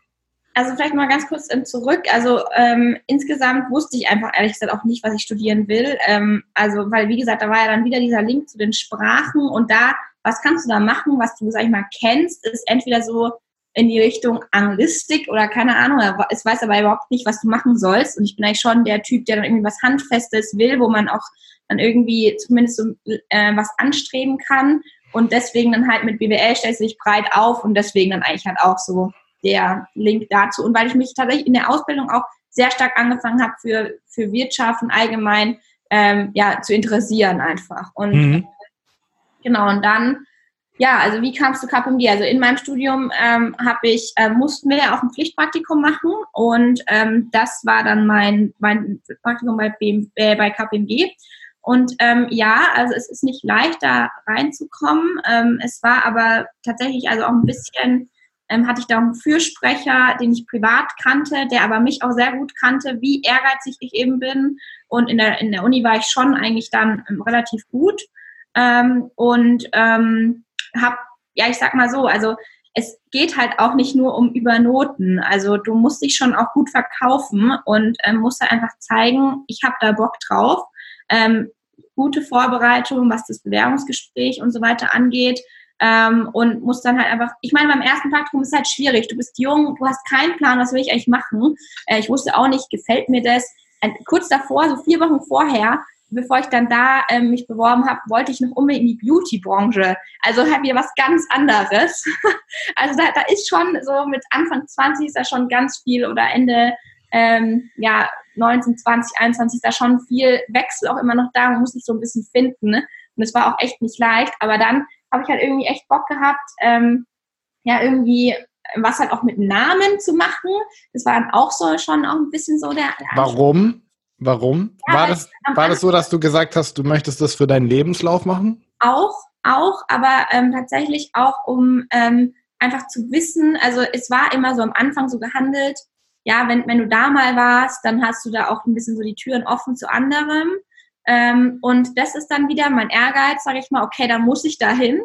also vielleicht mal ganz kurz zurück. Also ähm, insgesamt wusste ich einfach ehrlich gesagt auch nicht, was ich studieren will. Ähm, also, weil wie gesagt, da war ja dann wieder dieser Link zu den Sprachen und da, was kannst du da machen, was du, sag ich mal, kennst, ist entweder so in die Richtung Anglistik oder keine Ahnung, es weiß aber überhaupt nicht, was du machen sollst. Und ich bin eigentlich schon der Typ, der dann irgendwie was Handfestes will, wo man auch dann irgendwie zumindest so äh, was anstreben kann. Und deswegen dann halt mit BWL stellst du dich breit auf und deswegen dann eigentlich halt auch so der Link dazu. Und weil ich mich tatsächlich in der Ausbildung auch sehr stark angefangen habe für, für Wirtschaft und allgemein ähm, ja, zu interessieren einfach. Und mhm. genau, und dann, ja, also wie kamst du KPMG? Also in meinem Studium ähm, habe ich, äh, mussten wir ja auch ein Pflichtpraktikum machen und ähm, das war dann mein, mein Praktikum bei, BM, äh, bei KPMG. Und ähm, ja, also es ist nicht leicht, da reinzukommen. Ähm, es war aber tatsächlich also auch ein bisschen ähm, hatte ich da einen Fürsprecher, den ich privat kannte, der aber mich auch sehr gut kannte, wie ehrgeizig ich eben bin. Und in der, in der Uni war ich schon eigentlich dann ähm, relativ gut. Ähm, und ähm, habe, ja, ich sag mal so, also es geht halt auch nicht nur um Übernoten. Also du musst dich schon auch gut verkaufen und ähm, musst halt einfach zeigen, ich habe da Bock drauf. Ähm, gute Vorbereitung, was das Bewerbungsgespräch und so weiter angeht ähm, und muss dann halt einfach, ich meine, beim ersten Praktikum ist es halt schwierig. Du bist jung, du hast keinen Plan, was will ich eigentlich machen. Äh, ich wusste auch nicht, gefällt mir das. Ein, kurz davor, so vier Wochen vorher, bevor ich dann da ähm, mich beworben habe, wollte ich noch unbedingt in die Beauty-Branche. Also habe ich was ganz anderes. also da, da ist schon so mit Anfang 20 ist da schon ganz viel oder Ende ähm, ja 19, 20, 21 ist da schon viel Wechsel auch immer noch da. Man muss sich so ein bisschen finden. Ne? Und es war auch echt nicht leicht. Aber dann habe ich halt irgendwie echt Bock gehabt, ähm, ja, irgendwie was halt auch mit Namen zu machen. Das war dann auch so schon auch ein bisschen so der. der Warum? Warum? Ja, war das, war das so, dass du gesagt hast, du möchtest das für deinen Lebenslauf machen? Auch, auch, aber ähm, tatsächlich auch, um ähm, einfach zu wissen, also es war immer so am Anfang so gehandelt, ja, wenn, wenn du da mal warst, dann hast du da auch ein bisschen so die Türen offen zu anderem. Ähm, und das ist dann wieder mein Ehrgeiz, sage ich mal, okay, da muss ich dahin.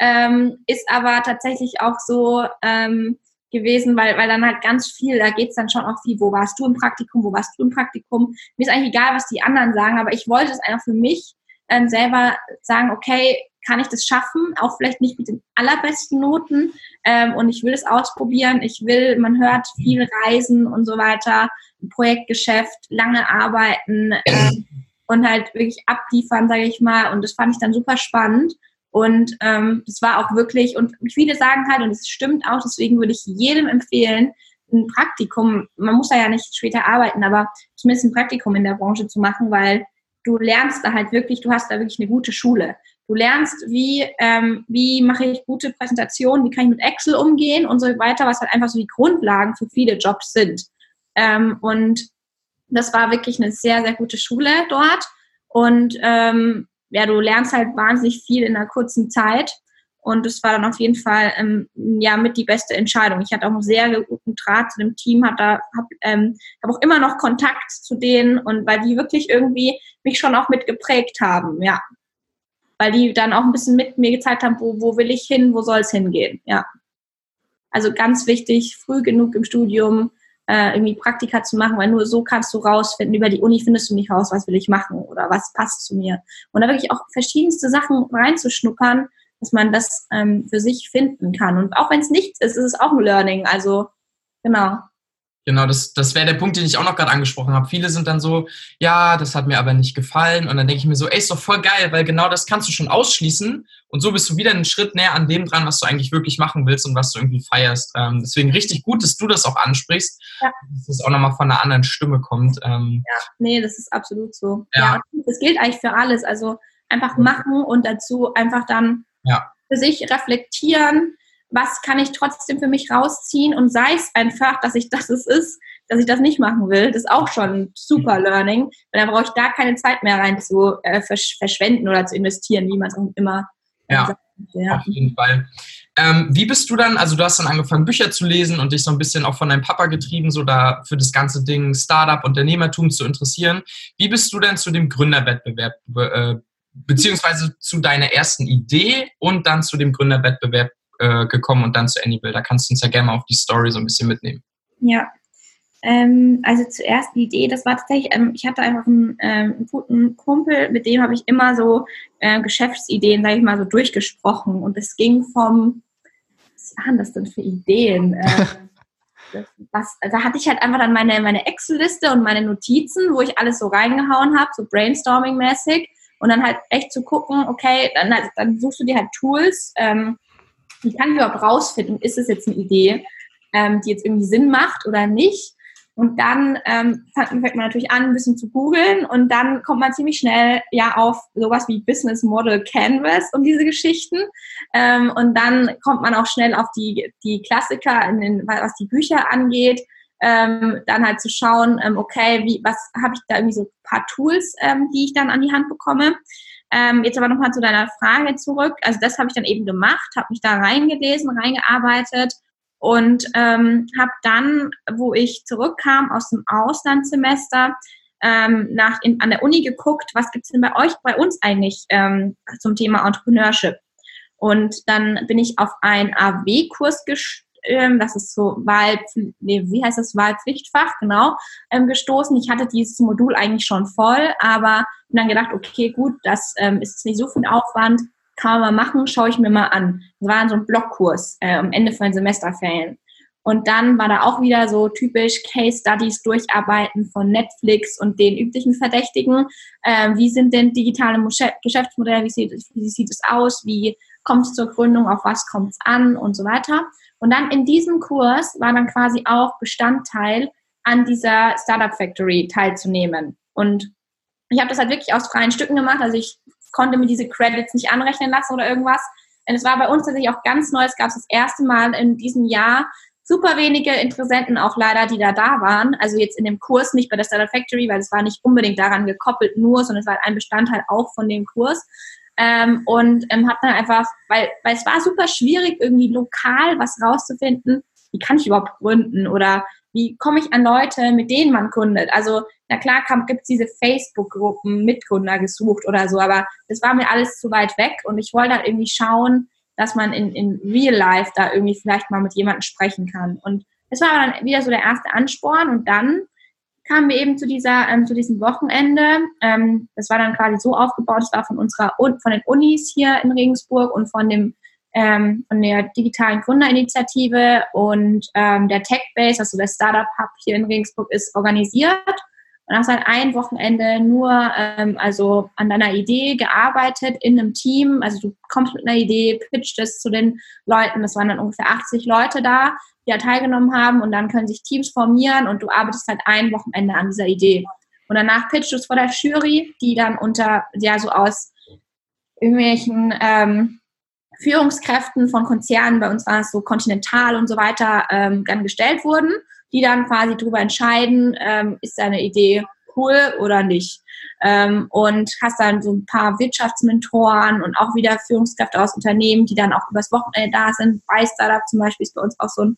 Ähm, ist aber tatsächlich auch so ähm, gewesen, weil, weil dann halt ganz viel, da geht's dann schon auch viel, wo warst du im Praktikum, wo warst du im Praktikum. Mir ist eigentlich egal, was die anderen sagen, aber ich wollte es einfach für mich ähm, selber sagen, okay, kann ich das schaffen, auch vielleicht nicht mit den allerbesten Noten. Ähm, und ich will es ausprobieren. Ich will, man hört viel Reisen und so weiter, Projektgeschäft, lange arbeiten ähm, und halt wirklich abliefern, sage ich mal. Und das fand ich dann super spannend. Und ähm, das war auch wirklich, und viele sagen halt, und es stimmt auch, deswegen würde ich jedem empfehlen, ein Praktikum, man muss da ja nicht später arbeiten, aber zumindest ein Praktikum in der Branche zu machen, weil du lernst da halt wirklich, du hast da wirklich eine gute Schule. Du lernst, wie, ähm, wie mache ich gute Präsentationen, wie kann ich mit Excel umgehen und so weiter, was halt einfach so die Grundlagen für viele Jobs sind. Ähm, und das war wirklich eine sehr, sehr gute Schule dort. Und ähm, ja, du lernst halt wahnsinnig viel in einer kurzen Zeit. Und das war dann auf jeden Fall ähm, ja mit die beste Entscheidung. Ich hatte auch einen sehr guten Draht zu dem Team, habe da hab, ähm, hab auch immer noch Kontakt zu denen und weil die wirklich irgendwie mich schon auch mit geprägt haben, ja. Weil die dann auch ein bisschen mit mir gezeigt haben, wo, wo will ich hin, wo soll es hingehen, ja. Also ganz wichtig, früh genug im Studium äh, irgendwie Praktika zu machen, weil nur so kannst du rausfinden, über die Uni findest du nicht raus, was will ich machen oder was passt zu mir. Und da wirklich auch verschiedenste Sachen reinzuschnuppern, dass man das ähm, für sich finden kann. Und auch wenn es nichts ist, ist es auch ein Learning. Also genau. Genau, das, das wäre der Punkt, den ich auch noch gerade angesprochen habe. Viele sind dann so, ja, das hat mir aber nicht gefallen. Und dann denke ich mir so, ey, ist doch voll geil, weil genau das kannst du schon ausschließen. Und so bist du wieder einen Schritt näher an dem dran, was du eigentlich wirklich machen willst und was du irgendwie feierst. Ähm, deswegen richtig gut, dass du das auch ansprichst, ja. dass es auch nochmal von einer anderen Stimme kommt. Ähm, ja, nee, das ist absolut so. Ja. ja, das gilt eigentlich für alles. Also einfach machen und dazu einfach dann ja. für sich reflektieren, was kann ich trotzdem für mich rausziehen und sei es einfach, dass ich das es ist, dass ich das nicht machen will, das ist auch schon super Learning, weil dann brauche ich da keine Zeit mehr rein zu äh, versch verschwenden oder zu investieren, wie man es auch immer ja, sagt. Ja, auf jeden Fall. Ähm, wie bist du dann, also du hast dann angefangen, Bücher zu lesen und dich so ein bisschen auch von deinem Papa getrieben, so da für das ganze Ding Startup, Unternehmertum zu interessieren. Wie bist du denn zu dem Gründerwettbewerb äh, beziehungsweise zu deiner ersten Idee und dann zu dem Gründerwettbewerb äh, gekommen und dann zu Anybill. Da kannst du uns ja gerne mal auf die Story so ein bisschen mitnehmen. Ja, ähm, also zuerst die Idee, das war tatsächlich, ähm, ich hatte einfach einen, ähm, einen, guten Kumpel, mit dem habe ich immer so äh, Geschäftsideen, sage ich mal, so durchgesprochen und es ging vom, was waren das denn für Ideen? Äh, was, da hatte ich halt einfach dann meine, meine Excel-Liste und meine Notizen, wo ich alles so reingehauen habe, so brainstorming-mäßig und dann halt echt zu gucken, okay, dann, halt, dann suchst du dir halt Tools, ähm, wie kann ich überhaupt rausfinden, ist es jetzt eine Idee, ähm, die jetzt irgendwie Sinn macht oder nicht. Und dann ähm, fängt man natürlich an, ein bisschen zu googeln und dann kommt man ziemlich schnell ja auf sowas wie Business Model Canvas und diese Geschichten. Ähm, und dann kommt man auch schnell auf die, die Klassiker, in den, was die Bücher angeht ähm, dann halt zu schauen, ähm, okay, wie, was habe ich da irgendwie so ein paar Tools, ähm, die ich dann an die Hand bekomme. Ähm, jetzt aber nochmal zu deiner Frage zurück. Also das habe ich dann eben gemacht, habe mich da reingelesen, reingearbeitet und ähm, habe dann, wo ich zurückkam aus dem Auslandssemester, ähm, nach in, an der Uni geguckt, was gibt's denn bei euch, bei uns eigentlich ähm, zum Thema Entrepreneurship. Und dann bin ich auf einen AW-Kurs gestoßen ähm, das ist so Wahl, nee, wie heißt das, Wahlpflichtfach, genau, ähm, gestoßen. Ich hatte dieses Modul eigentlich schon voll, aber bin dann gedacht, okay, gut, das ähm, ist nicht so viel Aufwand, kann man mal machen, schaue ich mir mal an. Das war so ein Blockkurs äh, am Ende von den Semesterferien. Und dann war da auch wieder so typisch Case Studies durcharbeiten von Netflix und den üblichen Verdächtigen. Ähm, wie sind denn digitale Geschäftsmodelle? Wie sieht, wie sieht es aus? Wie kommt es zur Gründung? Auf was kommt es an? Und so weiter. Und dann in diesem Kurs war dann quasi auch Bestandteil, an dieser Startup Factory teilzunehmen. Und ich habe das halt wirklich aus freien Stücken gemacht. Also ich konnte mir diese Credits nicht anrechnen lassen oder irgendwas. Und es war bei uns tatsächlich auch ganz neu. Es gab das erste Mal in diesem Jahr super wenige Interessenten auch leider, die da da waren. Also jetzt in dem Kurs, nicht bei der Startup Factory, weil es war nicht unbedingt daran gekoppelt nur, sondern es war ein Bestandteil auch von dem Kurs. Ähm, und ähm, habe dann einfach, weil, weil es war super schwierig, irgendwie lokal was rauszufinden, wie kann ich überhaupt gründen oder wie komme ich an Leute, mit denen man gründet. Also, na klar gibt es diese Facebook-Gruppen, Mitgründer gesucht oder so, aber das war mir alles zu weit weg und ich wollte halt irgendwie schauen, dass man in, in Real Life da irgendwie vielleicht mal mit jemandem sprechen kann. Und das war dann wieder so der erste Ansporn und dann kamen wir eben zu dieser, ähm, zu diesem Wochenende. Ähm, das war dann quasi so aufgebaut, es war von unserer, von den Unis hier in Regensburg und von dem, ähm, von der digitalen Gründerinitiative und ähm, der TechBase, also der Startup Hub hier in Regensburg ist organisiert. Und hast halt ein Wochenende nur ähm, also an deiner Idee gearbeitet in einem Team. Also du kommst mit einer Idee, pitcht es zu den Leuten. Das waren dann ungefähr 80 Leute da, die ja teilgenommen haben. Und dann können sich Teams formieren und du arbeitest halt ein Wochenende an dieser Idee. Und danach pitcht du es vor der Jury, die dann unter, ja, so aus irgendwelchen ähm, Führungskräften von Konzernen, bei uns war es so Continental und so weiter, ähm, dann gestellt wurden die dann quasi darüber entscheiden, ähm, ist deine Idee cool oder nicht. Ähm, und hast dann so ein paar Wirtschaftsmentoren und auch wieder Führungskräfte aus Unternehmen, die dann auch übers Wochenende da sind. Bei Startup zum Beispiel ist bei uns auch so ein,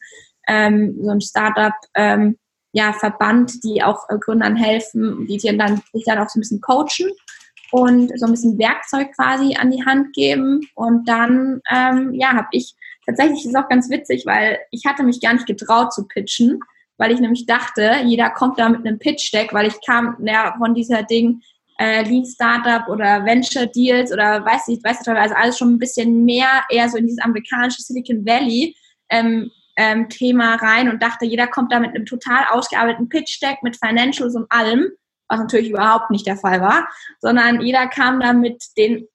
ähm, so ein Startup, ähm, ja, Verband, die auch äh, Gründern helfen, die dir dann, dich dann auch so ein bisschen coachen und so ein bisschen Werkzeug quasi an die Hand geben. Und dann, ähm, ja, habe ich, tatsächlich ist auch ganz witzig, weil ich hatte mich gar nicht getraut zu pitchen, weil ich nämlich dachte, jeder kommt da mit einem Pitch-Deck, weil ich kam ja, von dieser Ding äh, Lean Startup oder Venture Deals oder weiß ich, weiß ich also alles schon ein bisschen mehr eher so in dieses amerikanische Silicon Valley ähm, ähm, Thema rein und dachte, jeder kommt da mit einem total ausgearbeiteten Pitch-Deck mit Financials und allem, was natürlich überhaupt nicht der Fall war, sondern jeder kam da mit den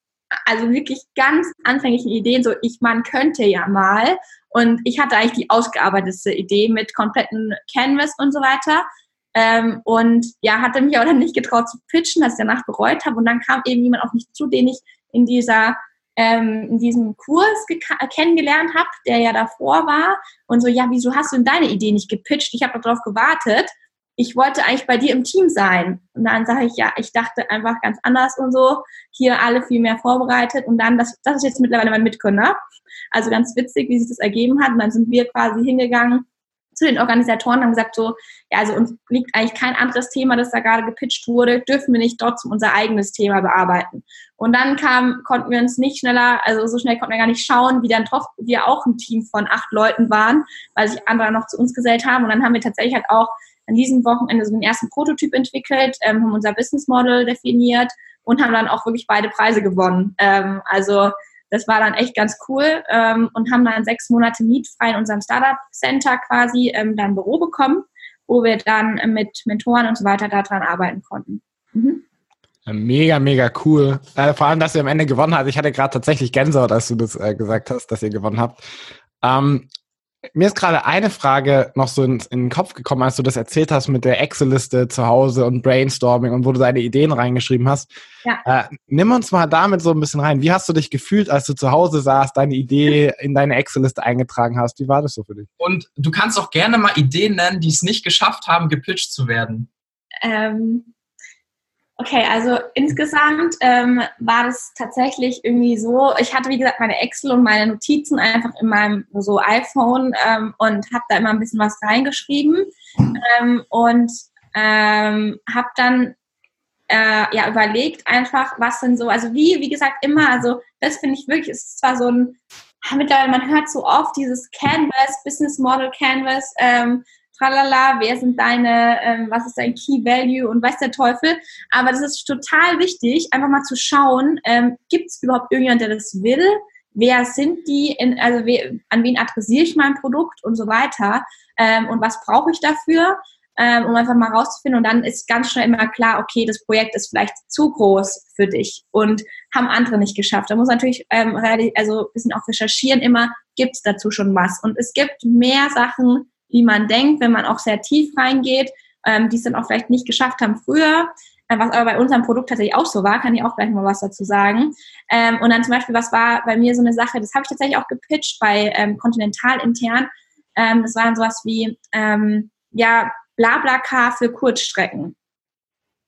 also wirklich ganz anfänglichen Ideen, so ich, man könnte ja mal und ich hatte eigentlich die ausgearbeitete Idee mit kompletten Canvas und so weiter. Ähm, und ja, hatte mich auch dann nicht getraut zu pitchen, dass ich danach bereut habe. Und dann kam eben jemand auf mich zu, den ich in dieser ähm, in diesem Kurs kennengelernt habe, der ja davor war. Und so, ja, wieso hast du denn deine Idee nicht gepitcht? Ich habe darauf gewartet. Ich wollte eigentlich bei dir im Team sein. Und dann sage ich, ja, ich dachte einfach ganz anders und so. Hier alle viel mehr vorbereitet. Und dann, das, das ist jetzt mittlerweile mein Mitgründer. Also ganz witzig, wie sich das ergeben hat. Und dann sind wir quasi hingegangen zu den Organisatoren und haben gesagt so, ja, also uns liegt eigentlich kein anderes Thema, das da gerade gepitcht wurde, dürfen wir nicht trotzdem unser eigenes Thema bearbeiten. Und dann kam, konnten wir uns nicht schneller, also so schnell konnten wir gar nicht schauen, wie dann doch wir auch ein Team von acht Leuten waren, weil sich andere noch zu uns gesellt haben. Und dann haben wir tatsächlich halt auch an diesem Wochenende so den ersten Prototyp entwickelt, ähm, haben unser Business Model definiert und haben dann auch wirklich beide Preise gewonnen. Ähm, also das war dann echt ganz cool ähm, und haben dann sechs Monate mietfrei in unserem Startup Center quasi ähm, dann Büro bekommen, wo wir dann mit Mentoren und so weiter daran arbeiten konnten. Mhm. Mega, mega cool. Äh, vor allem, dass ihr am Ende gewonnen habt. Ich hatte gerade tatsächlich Gänsehaut, als du das äh, gesagt hast, dass ihr gewonnen habt. Ähm, mir ist gerade eine Frage noch so in, in, den Kopf gekommen, als du das erzählt hast mit der Excel-Liste zu Hause und Brainstorming und wo du deine Ideen reingeschrieben hast. Ja. Äh, nimm uns mal damit so ein bisschen rein. Wie hast du dich gefühlt, als du zu Hause saßt, deine Idee in deine Excel-Liste eingetragen hast? Wie war das so für dich? Und du kannst auch gerne mal Ideen nennen, die es nicht geschafft haben, gepitcht zu werden. Ähm, Okay, also insgesamt ähm, war das tatsächlich irgendwie so, ich hatte wie gesagt meine Excel und meine Notizen einfach in meinem so iPhone ähm, und habe da immer ein bisschen was reingeschrieben. Ähm, und ähm, habe dann äh, ja überlegt einfach, was denn so, also wie, wie gesagt, immer, also das finde ich wirklich, es ist zwar so ein, mittlerweile, man hört so oft dieses Canvas, Business Model Canvas, ähm, tralala, wer sind deine, ähm, was ist dein Key Value und weiß der Teufel. Aber das ist total wichtig, einfach mal zu schauen, ähm, gibt es überhaupt irgendjemand, der das will? Wer sind die, in, also wer, an wen adressiere ich mein Produkt und so weiter? Ähm, und was brauche ich dafür? Ähm, um einfach mal rauszufinden. Und dann ist ganz schnell immer klar, okay, das Projekt ist vielleicht zu groß für dich und haben andere nicht geschafft. Da muss natürlich ähm, also ein bisschen auch recherchieren immer, gibt es dazu schon was? Und es gibt mehr Sachen, wie man denkt, wenn man auch sehr tief reingeht, ähm, die es dann auch vielleicht nicht geschafft haben früher, äh, was aber bei unserem Produkt tatsächlich auch so war, kann ich auch gleich mal was dazu sagen. Ähm, und dann zum Beispiel, was war bei mir so eine Sache, das habe ich tatsächlich auch gepitcht bei ähm, Continental intern. Ähm, das war dann sowas wie, ähm, ja, Blablacar für Kurzstrecken.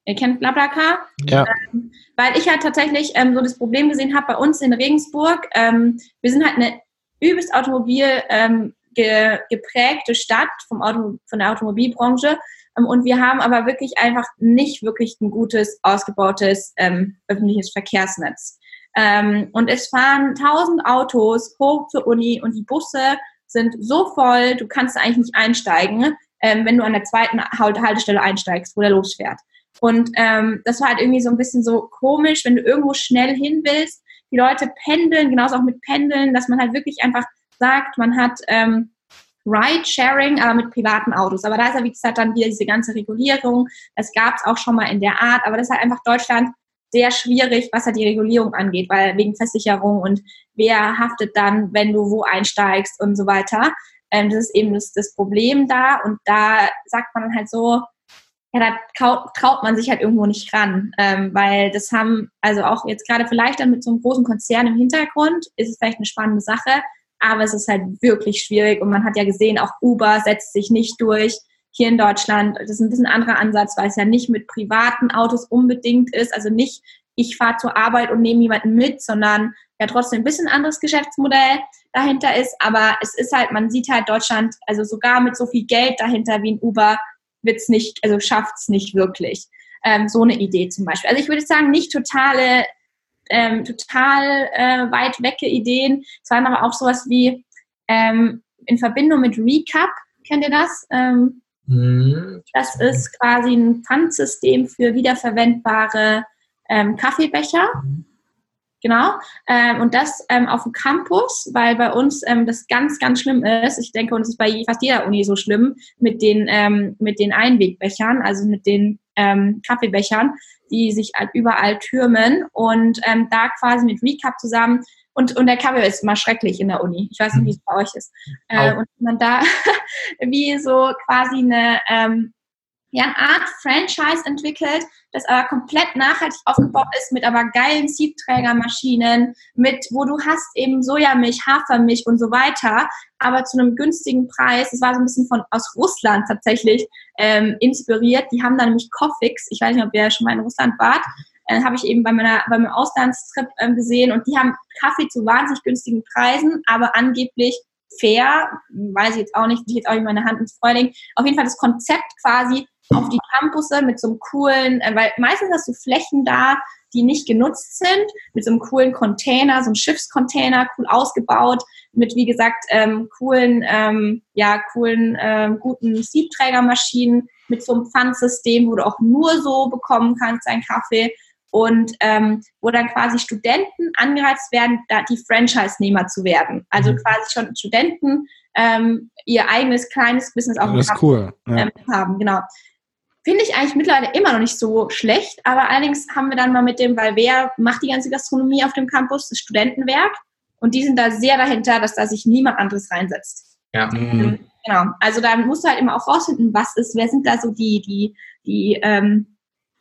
Ihr kennt Blablacar? Ja. Ähm, weil ich halt tatsächlich ähm, so das Problem gesehen habe bei uns in Regensburg. Ähm, wir sind halt eine übelst Automobil ähm, ge, geprägte Stadt vom Auto, von der Automobilbranche. Ähm, und wir haben aber wirklich einfach nicht wirklich ein gutes, ausgebautes ähm, öffentliches Verkehrsnetz. Ähm, und es fahren tausend Autos hoch zur Uni und die Busse sind so voll, du kannst eigentlich nicht einsteigen. ähm, wenn du an der zweiten Haltestelle einsteigst, wo der losfährt. Und ähm, das war halt irgendwie so ein bisschen so komisch, wenn du irgendwo schnell hin willst. Die Leute pendeln, genauso auch mit Pendeln, dass man halt wirklich einfach sagt, man hat ähm, Ride-Sharing, aber mit privaten Autos. Aber da ist ja, wie gesagt, dann wieder diese ganze Regulierung. Das gab es auch schon mal in der Art, aber das ist halt einfach Deutschland sehr schwierig, was halt die Regulierung angeht, weil wegen Versicherung und wer haftet dann, wenn du wo einsteigst und so weiter. Ähm, das ist eben das, das Problem da und da sagt man halt so, ja, da traut man sich halt irgendwo nicht ran, ähm, weil das haben, also auch jetzt gerade vielleicht dann mit so einem großen Konzern im Hintergrund, ist es vielleicht eine spannende Sache, aber es ist halt wirklich schwierig und man hat ja gesehen, auch Uber setzt sich nicht durch hier in Deutschland. Das ist ein bisschen anderer Ansatz, weil es ja nicht mit privaten Autos unbedingt ist, also nicht ich fahre zur Arbeit und nehme jemanden mit, sondern ja trotzdem ein bisschen anderes Geschäftsmodell dahinter ist, aber es ist halt, man sieht halt Deutschland, also sogar mit so viel Geld dahinter wie ein Uber, wird's nicht, also schafft's nicht wirklich. Ähm, so eine Idee zum Beispiel. Also ich würde sagen, nicht totale, ähm, total äh, weit wecke Ideen. Es waren aber auch sowas wie ähm, in Verbindung mit Recap, kennt ihr das? Ähm, mhm. Das ist quasi ein Pfandsystem für wiederverwendbare ähm, Kaffeebecher. Mhm. Genau. Ähm, und das ähm, auf dem Campus, weil bei uns das ganz, ganz schlimm ist. Ich denke, und es ist bei fast jeder Uni so schlimm mit den, mit den Einwegbechern, also mit den Kaffeebechern, die sich halt überall türmen. Und ähm, da quasi mit Recap zusammen und, und der Kaffee ist immer schrecklich in der Uni. Ich weiß nicht, wie es bei euch ist. Äh, und man da wie so quasi eine, ähm, ja, eine Art Franchise entwickelt, das aber komplett nachhaltig aufgebaut ist, mit aber geilen Siebträgermaschinen, mit, wo du hast eben Sojamilch, Hafermilch und so weiter, aber zu einem günstigen Preis. Das war so ein bisschen von, aus Russland tatsächlich ähm, inspiriert. Die haben da nämlich Coffix, ich weiß nicht, ob ihr schon mal in Russland wart, äh, habe ich eben bei, meiner, bei meinem Auslandstrip ähm, gesehen und die haben Kaffee zu wahnsinnig günstigen Preisen, aber angeblich fair, weiß ich jetzt auch nicht, ich jetzt auch nicht meine Hand ins Feuer. Auf jeden Fall das Konzept quasi auf die Campusse mit so einem coolen, äh, weil meistens hast du Flächen da, die nicht genutzt sind, mit so einem coolen Container, so einem Schiffscontainer, cool ausgebaut, mit wie gesagt ähm, coolen, ähm, ja coolen, ähm, guten Siebträgermaschinen, mit so einem Pfandsystem, wo du auch nur so bekommen kannst, einen Kaffee und ähm, wo dann quasi Studenten angereizt werden, da die Franchise-Nehmer zu werden. Also mhm. quasi schon Studenten ähm, ihr eigenes kleines Business auf dem cool. ja. ähm, haben. Genau. Finde ich eigentlich mittlerweile immer noch nicht so schlecht, aber allerdings haben wir dann mal mit dem, weil wer macht die ganze Gastronomie auf dem Campus? Das Studentenwerk. Und die sind da sehr dahinter, dass da sich niemand anderes reinsetzt. Ja. Mhm. Genau. Also da musst du halt immer auch rausfinden, was ist, wer sind da so die, die, die ähm,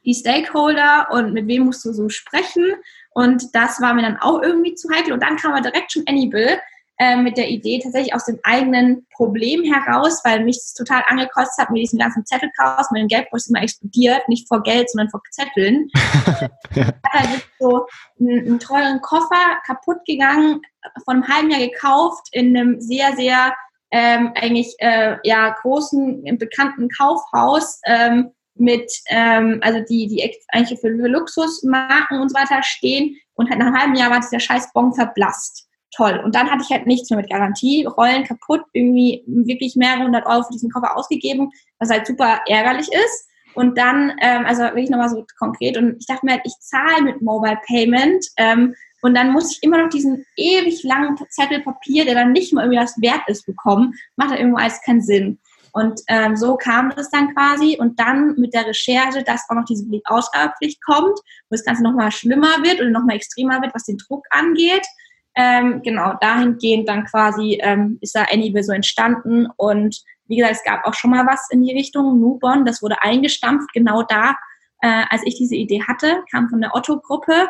die Stakeholder und mit wem musst du so sprechen. Und das war mir dann auch irgendwie zu heikel. Und dann kam er direkt schon Anybill äh, mit der Idee tatsächlich aus dem eigenen Problem heraus, weil mich das total angekostet hat, mir diesen ganzen Zettelchaos, mein Geldbeutel ist immer explodiert, nicht vor Geld, sondern vor Zetteln. ja. Hat halt so einen, einen teuren Koffer kaputt gegangen, von einem halben Jahr gekauft, in einem sehr, sehr ähm, eigentlich äh, ja großen, bekannten Kaufhaus. Ähm, mit, ähm, also die, die eigentlich für Luxusmarken und so weiter stehen und halt nach einem halben Jahr war dieser scheiß Bon verblasst. Toll. Und dann hatte ich halt nichts mehr mit Garantie, Rollen kaputt, irgendwie wirklich mehrere hundert Euro für diesen Koffer ausgegeben, was halt super ärgerlich ist. Und dann, ähm, also wirklich nochmal so konkret, und ich dachte mir halt, ich zahle mit Mobile Payment ähm, und dann muss ich immer noch diesen ewig langen Zettel Papier, der dann nicht mal irgendwie was wert ist, bekommen. Macht halt irgendwo alles keinen Sinn. Und ähm, so kam das dann quasi. Und dann mit der Recherche, dass auch noch diese Ausgabepflicht kommt, wo das Ganze nochmal schlimmer wird oder nochmal extremer wird, was den Druck angeht. Ähm, genau, dahingehend dann quasi ähm, ist da Anyville so entstanden. Und wie gesagt, es gab auch schon mal was in die Richtung. Nubon, das wurde eingestampft, genau da, äh, als ich diese Idee hatte, kam von der Otto-Gruppe.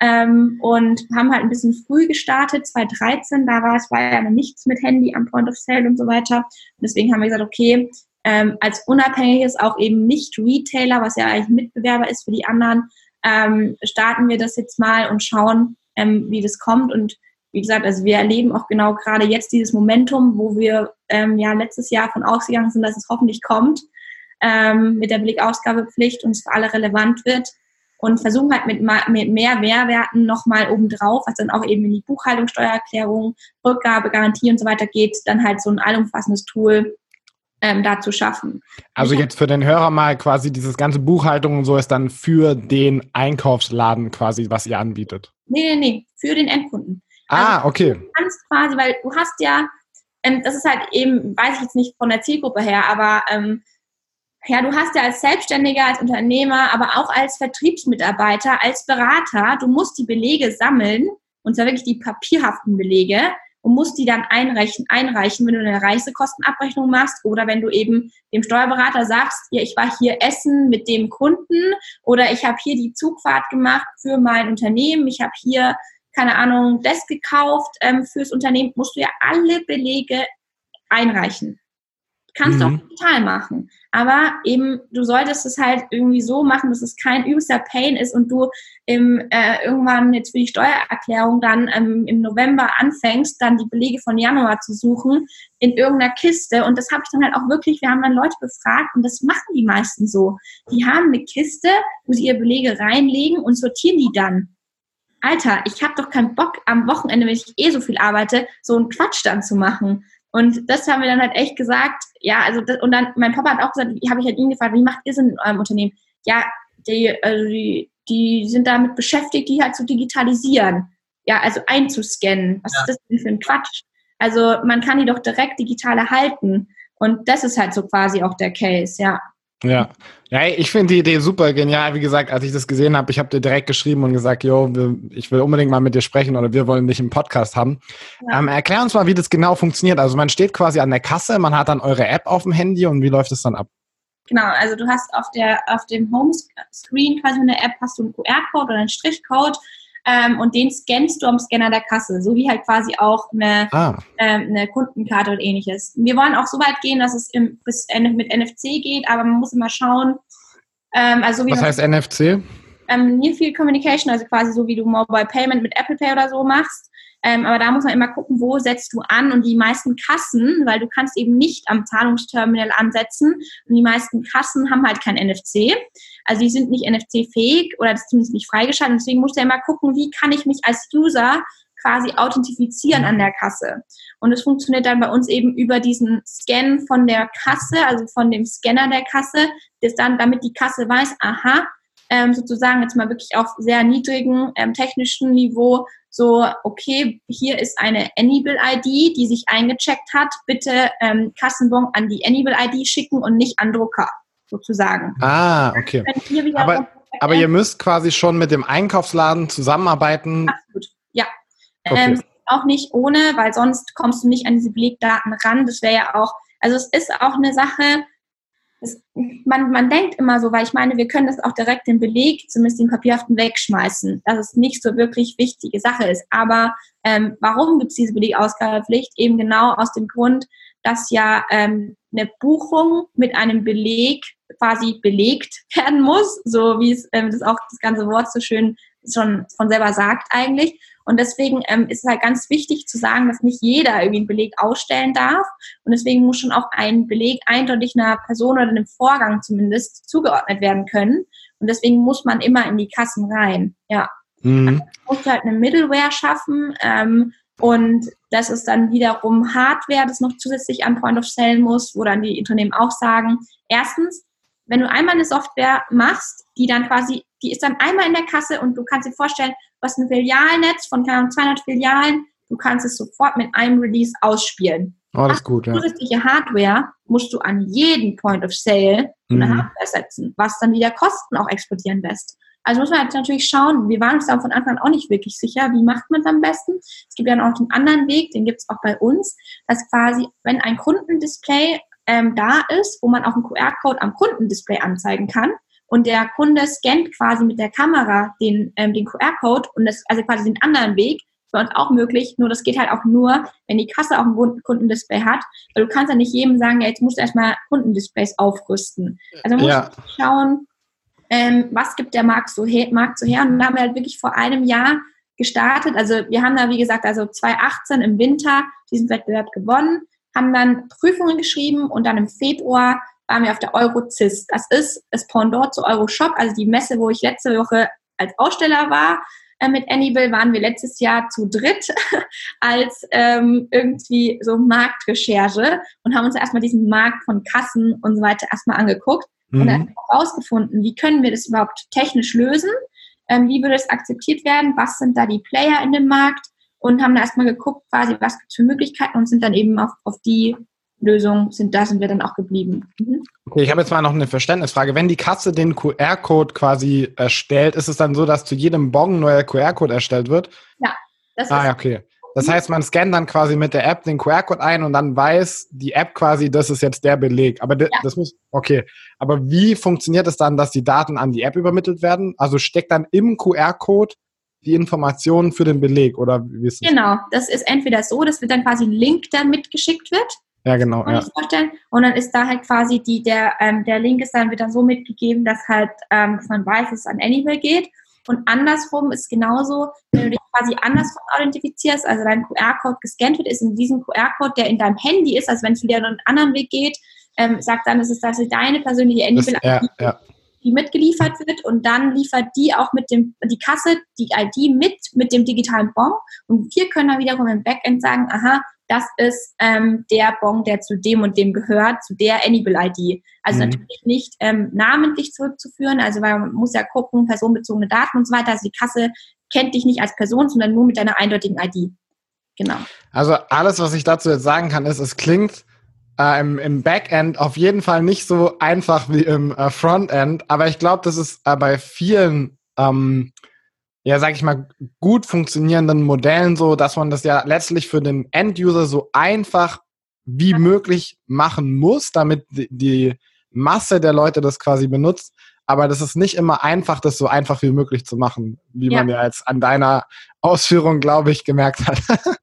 Ähm, und haben halt ein bisschen früh gestartet, 2013, da war es war ja nichts mit Handy am Point of Sale und so weiter. Und deswegen haben wir gesagt, okay, ähm, als unabhängiges, auch eben nicht Retailer, was ja eigentlich Mitbewerber ist für die anderen, ähm, starten wir das jetzt mal und schauen, ähm, wie das kommt. Und wie gesagt, also wir erleben auch genau gerade jetzt dieses Momentum, wo wir ähm, ja letztes Jahr von ausgegangen sind, dass es hoffentlich kommt ähm, mit der Blickausgabepflicht und es für alle relevant wird und versuchen halt mit, mit mehr Mehrwerten nochmal obendrauf, was dann auch eben in die Buchhaltung, Steuererklärung, Rückgabe, Garantie und so weiter geht, dann halt so ein allumfassendes Tool ähm, da zu schaffen. Also jetzt für den Hörer mal quasi dieses ganze Buchhaltung und so ist dann für den Einkaufsladen quasi, was ihr anbietet. Nee, nee, nee, für den Endkunden. Ah, also, okay. Du kannst quasi, weil du hast ja, ähm, das ist halt eben, weiß ich jetzt nicht von der Zielgruppe her, aber ähm, ja, du hast ja als Selbstständiger, als Unternehmer, aber auch als Vertriebsmitarbeiter, als Berater, du musst die Belege sammeln, und zwar wirklich die papierhaften Belege, und musst die dann einreichen, einreichen, wenn du eine Reisekostenabrechnung machst oder wenn du eben dem Steuerberater sagst, ja, ich war hier essen mit dem Kunden oder ich habe hier die Zugfahrt gemacht für mein Unternehmen, ich habe hier, keine Ahnung, das gekauft ähm, fürs Unternehmen, musst du ja alle Belege einreichen. Kannst mhm. du auch digital machen. Aber eben, du solltest es halt irgendwie so machen, dass es kein übelster Pain ist und du im, äh, irgendwann jetzt für die Steuererklärung dann ähm, im November anfängst, dann die Belege von Januar zu suchen in irgendeiner Kiste. Und das habe ich dann halt auch wirklich, wir haben dann Leute befragt und das machen die meisten so. Die haben eine Kiste, wo sie ihre Belege reinlegen und sortieren die dann. Alter, ich habe doch keinen Bock am Wochenende, wenn ich eh so viel arbeite, so einen Quatsch dann zu machen. Und das haben wir dann halt echt gesagt, ja, also das, und dann, mein Papa hat auch gesagt, habe ich halt ihn gefragt, wie macht ihr es in eurem Unternehmen? Ja, die, also die, die sind damit beschäftigt, die halt zu digitalisieren. Ja, also einzuscannen. Was ja. ist das denn für ein Quatsch? Also man kann die doch direkt digital erhalten. Und das ist halt so quasi auch der Case, ja. Ja, ja ich finde die Idee super genial. Wie gesagt, als ich das gesehen habe, ich habe dir direkt geschrieben und gesagt, jo, ich will unbedingt mal mit dir sprechen oder wir wollen dich im Podcast haben. Ja. Ähm, erklär uns mal, wie das genau funktioniert. Also man steht quasi an der Kasse, man hat dann eure App auf dem Handy und wie läuft es dann ab? Genau, also du hast auf der auf dem Homescreen quasi in der App hast du einen QR-Code oder einen Strichcode ähm, und den scannst du am Scanner der Kasse, so wie halt quasi auch eine, ah. ähm, eine Kundenkarte und ähnliches. Wir wollen auch so weit gehen, dass es im, bis mit NFC geht, aber man muss immer schauen. Ähm, also Was heißt NFC? Ähm, Near Field Communication, also quasi so wie du Mobile Payment mit Apple Pay oder so machst. Ähm, aber da muss man immer gucken, wo setzt du an und die meisten Kassen, weil du kannst eben nicht am Zahlungsterminal ansetzen und die meisten Kassen haben halt kein NFC. Also die sind nicht NFC-fähig oder das zumindest nicht freigeschaltet. Deswegen musst du ja immer gucken, wie kann ich mich als User quasi authentifizieren an der Kasse. Und es funktioniert dann bei uns eben über diesen Scan von der Kasse, also von dem Scanner der Kasse, das dann, damit die Kasse weiß, aha, ähm, sozusagen jetzt mal wirklich auf sehr niedrigen ähm, technischen Niveau, so, okay, hier ist eine Enable-ID, die sich eingecheckt hat, bitte ähm, Kassenbon an die Enable-ID schicken und nicht an Drucker sozusagen. Ah, okay. Aber, aber ihr müsst quasi schon mit dem Einkaufsladen zusammenarbeiten. Absolut, ja. Okay. Ähm, auch nicht ohne, weil sonst kommst du nicht an diese Belegdaten ran. Das wäre ja auch, also es ist auch eine Sache, das, man, man denkt immer so, weil ich meine, wir können das auch direkt den Beleg, zumindest den papierhaften, wegschmeißen, dass es nicht so wirklich wichtige Sache ist. Aber ähm, warum gibt es diese Belegausgabepflicht? Eben genau aus dem Grund, dass ja ähm, eine Buchung mit einem Beleg quasi belegt werden muss, so wie es ähm, das auch das ganze Wort so schön schon von selber sagt eigentlich. Und deswegen ähm, ist es halt ganz wichtig zu sagen, dass nicht jeder irgendwie einen Beleg ausstellen darf. Und deswegen muss schon auch ein Beleg eindeutig einer Person oder einem Vorgang zumindest zugeordnet werden können. Und deswegen muss man immer in die Kassen rein. Ja. Mhm. Also man muss halt eine Middleware schaffen. Ähm, und das ist dann wiederum Hardware, das noch zusätzlich an Point of Sale muss, wo dann die Unternehmen auch sagen, erstens, wenn du einmal eine Software machst, die dann quasi, die ist dann einmal in der Kasse und du kannst dir vorstellen, du hast ein Filialnetz von 200 Filialen, du kannst es sofort mit einem Release ausspielen. Oh, das ist gut, ja. Zusätzliche Hardware musst du an jeden Point of Sale eine mhm. Hardware setzen, was dann wieder Kosten auch explodieren lässt. Also muss man natürlich schauen, wir waren uns da von Anfang an auch nicht wirklich sicher, wie macht man es am besten. Es gibt ja noch den anderen Weg, den gibt es auch bei uns, dass quasi, wenn ein Kundendisplay ähm, da ist, wo man auch einen QR-Code am Kundendisplay anzeigen kann. Und der Kunde scannt quasi mit der Kamera den, ähm, den QR-Code und das, also quasi den anderen Weg, bei uns auch möglich, nur das geht halt auch nur, wenn die Kasse auch ein Kundendisplay hat, weil du kannst ja nicht jedem sagen, ja, jetzt musst du erstmal Kundendisplays aufrüsten. Also man muss ja. schauen, ähm, was gibt der Markt so, her, Markt so her. Und da haben wir halt wirklich vor einem Jahr gestartet. Also wir haben da, wie gesagt, also 2018 im Winter diesen Wettbewerb gewonnen haben dann Prüfungen geschrieben und dann im Februar waren wir auf der Eurocist. Das ist das Pendant zu Euroshop, also die Messe, wo ich letzte Woche als Aussteller war. Äh, mit Anybill waren wir letztes Jahr zu dritt als ähm, irgendwie so Marktrecherche und haben uns erstmal diesen Markt von Kassen und so weiter erstmal angeguckt mhm. und dann herausgefunden, wie können wir das überhaupt technisch lösen, ähm, wie würde es akzeptiert werden, was sind da die Player in dem Markt und haben da erstmal geguckt, quasi, was gibt es für Möglichkeiten und sind dann eben auf, auf die Lösung sind, da sind wir dann auch geblieben. Mhm. Okay, ich habe jetzt mal noch eine Verständnisfrage. Wenn die Kasse den QR-Code quasi erstellt, ist es dann so, dass zu jedem Bon ein neuer QR-Code erstellt wird? Ja. Das ah, ist okay. Das heißt, man scannt dann quasi mit der App den QR-Code ein und dann weiß die App quasi, das ist jetzt der Beleg. Aber ja. das muss, okay. Aber wie funktioniert es dann, dass die Daten an die App übermittelt werden? Also steckt dann im QR-Code die Informationen für den Beleg oder wie ist das? Genau, das ist entweder so, dass wird dann quasi ein Link, der mitgeschickt wird. Ja, genau. Ja. vorstellen. Und dann ist da halt quasi die, der, ähm, der Link ist dann, wird dann so mitgegeben, dass halt ähm, man weiß, dass es an Animal geht. Und andersrum ist genauso, wenn du dich quasi andersrum authentifizierst, also dein QR-Code gescannt wird, ist in diesem QR-Code, der in deinem Handy ist, also wenn es wieder einen anderen Weg geht, ähm, sagt dann, es ist das deine persönliche Animal, ja, ja. Die mitgeliefert wird und dann liefert die auch mit dem, die Kasse, die ID mit, mit dem digitalen Bon und wir können dann wiederum im Backend sagen, aha, das ist ähm, der Bon, der zu dem und dem gehört, zu der Enable-ID. Also mhm. natürlich nicht ähm, namentlich zurückzuführen, also weil man muss ja gucken, personenbezogene Daten und so weiter. Also die Kasse kennt dich nicht als Person, sondern nur mit deiner eindeutigen ID. Genau. Also alles, was ich dazu jetzt sagen kann, ist, es klingt äh, im, im, Backend auf jeden Fall nicht so einfach wie im äh, Frontend, aber ich glaube, das ist äh, bei vielen ähm, ja, sag ich mal, gut funktionierenden Modellen so, dass man das ja letztlich für den End-User so einfach wie möglich machen muss, damit die Masse der Leute das quasi benutzt. Aber das ist nicht immer einfach, das so einfach wie möglich zu machen, wie ja. man ja jetzt an deiner Ausführung, glaube ich, gemerkt hat.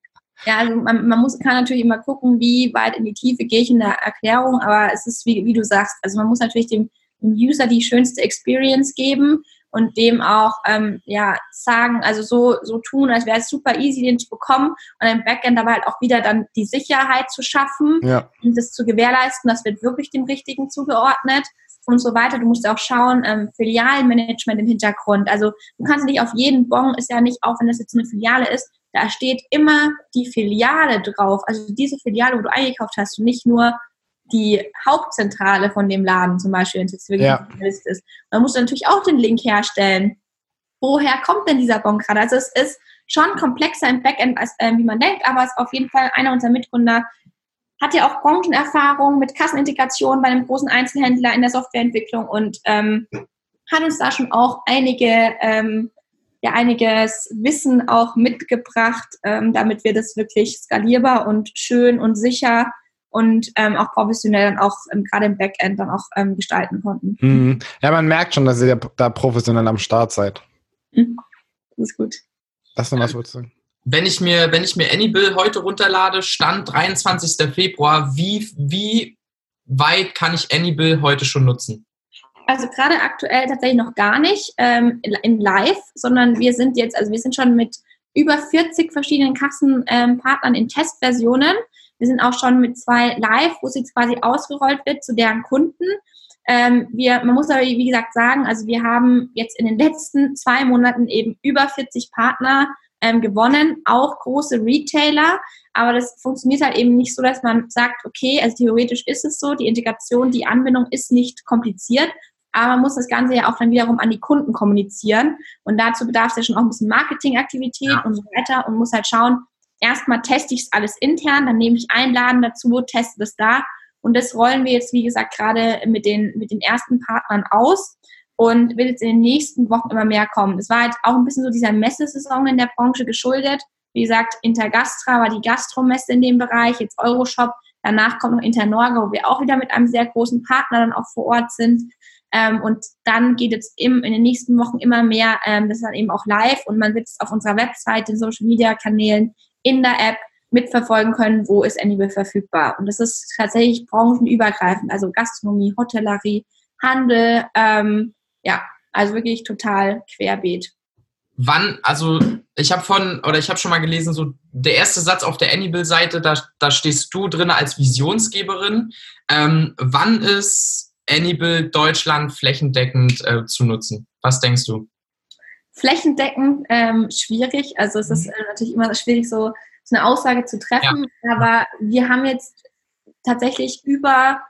Ja, also man, man muss, kann natürlich immer gucken, wie weit in die Tiefe gehe ich in der Erklärung, aber es ist, wie, wie du sagst, also man muss natürlich dem, dem User die schönste Experience geben und dem auch ähm, ja sagen, also so so tun, als wäre es super easy, den zu bekommen und im Backend aber halt auch wieder dann die Sicherheit zu schaffen ja. und das zu gewährleisten, das wird wirklich dem Richtigen zugeordnet und so weiter. Du musst auch schauen, ähm, Filialmanagement im Hintergrund. Also du kannst nicht auf jeden Bon, ist ja nicht, auch wenn das jetzt eine Filiale ist, da steht immer die Filiale drauf. Also diese Filiale, wo du eingekauft hast und nicht nur die Hauptzentrale von dem Laden zum Beispiel, wenn es jetzt wirklich ja. ist. Man muss natürlich auch den Link herstellen. Woher kommt denn dieser Bon gerade? Also es ist schon komplexer im Backend, als äh, wie man denkt, aber es ist auf jeden Fall einer unserer Mitgründer, hat ja auch Branchenerfahrung mit Kassenintegration bei einem großen Einzelhändler in der Softwareentwicklung und ähm, hat uns da schon auch einige, ähm, ja, einiges Wissen auch mitgebracht, ähm, damit wir das wirklich skalierbar und schön und sicher und ähm, auch professionell dann auch ähm, gerade im Backend dann auch ähm, gestalten konnten. Mhm. Ja, man merkt schon, dass ihr da professionell am Start seid. Mhm. Das ist gut. Das ist was wolltest du sagen? Wenn ich mir, wenn ich mir Anybill heute runterlade, Stand 23. Februar, wie, wie weit kann ich Anybill heute schon nutzen? Also gerade aktuell tatsächlich noch gar nicht ähm, in live, sondern wir sind jetzt, also wir sind schon mit über 40 verschiedenen Kassenpartnern ähm, in Testversionen. Wir sind auch schon mit zwei live, wo es jetzt quasi ausgerollt wird zu deren Kunden. Ähm, wir, man muss aber, wie gesagt, sagen, also wir haben jetzt in den letzten zwei Monaten eben über 40 Partner ähm, gewonnen, auch große Retailer. Aber das funktioniert halt eben nicht so, dass man sagt, okay, also theoretisch ist es so, die Integration, die Anbindung ist nicht kompliziert, aber man muss das Ganze ja auch dann wiederum an die Kunden kommunizieren. Und dazu bedarf es ja schon auch ein bisschen Marketingaktivität ja. und so weiter und muss halt schauen, erstmal teste ich es alles intern, dann nehme ich Einladen dazu, teste das da. Und das rollen wir jetzt, wie gesagt, gerade mit den, mit den ersten Partnern aus und wird jetzt in den nächsten Wochen immer mehr kommen. Es war halt auch ein bisschen so dieser Messesaison in der Branche geschuldet. Wie gesagt, Intergastra war die Gastromesse in dem Bereich, jetzt Euroshop. Danach kommt noch Internorga, wo wir auch wieder mit einem sehr großen Partner dann auch vor Ort sind. Ähm, und dann geht es im, in den nächsten Wochen immer mehr, ähm, das ist dann eben auch live und man es auf unserer Website, den Social Media Kanälen, in der App mitverfolgen können, wo ist Anyway verfügbar. Und das ist tatsächlich branchenübergreifend, also Gastronomie, Hotellerie, Handel, ähm, ja, also wirklich total querbeet. Wann, also ich habe von, oder ich habe schon mal gelesen, so der erste Satz auf der Anybill-Seite, da, da stehst du drin als Visionsgeberin. Ähm, wann ist Anybill Deutschland flächendeckend äh, zu nutzen? Was denkst du? flächendeckend ähm, schwierig. Also es ist äh, natürlich immer schwierig, so, so eine Aussage zu treffen. Ja. Aber wir haben jetzt tatsächlich über,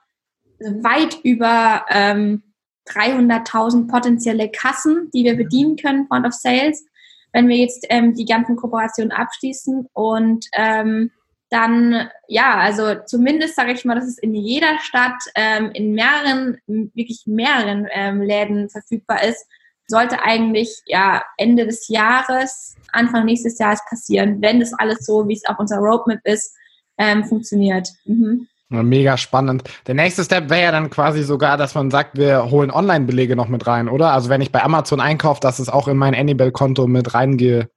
also weit über ähm, 300.000 potenzielle Kassen, die wir bedienen können, Point of Sales, wenn wir jetzt ähm, die ganzen Kooperationen abschließen und ähm, dann, ja, also zumindest sage ich mal, dass es in jeder Stadt ähm, in mehreren, wirklich mehreren ähm, Läden verfügbar ist, sollte eigentlich ja Ende des Jahres, Anfang nächstes Jahres passieren, wenn das alles so, wie es auf unserer Roadmap ist, ähm, funktioniert. Mhm. Mega spannend. Der nächste Step wäre ja dann quasi sogar, dass man sagt, wir holen Online-Belege noch mit rein, oder? Also wenn ich bei Amazon einkaufe, dass es auch in mein Annibel-Konto mit reingeschoben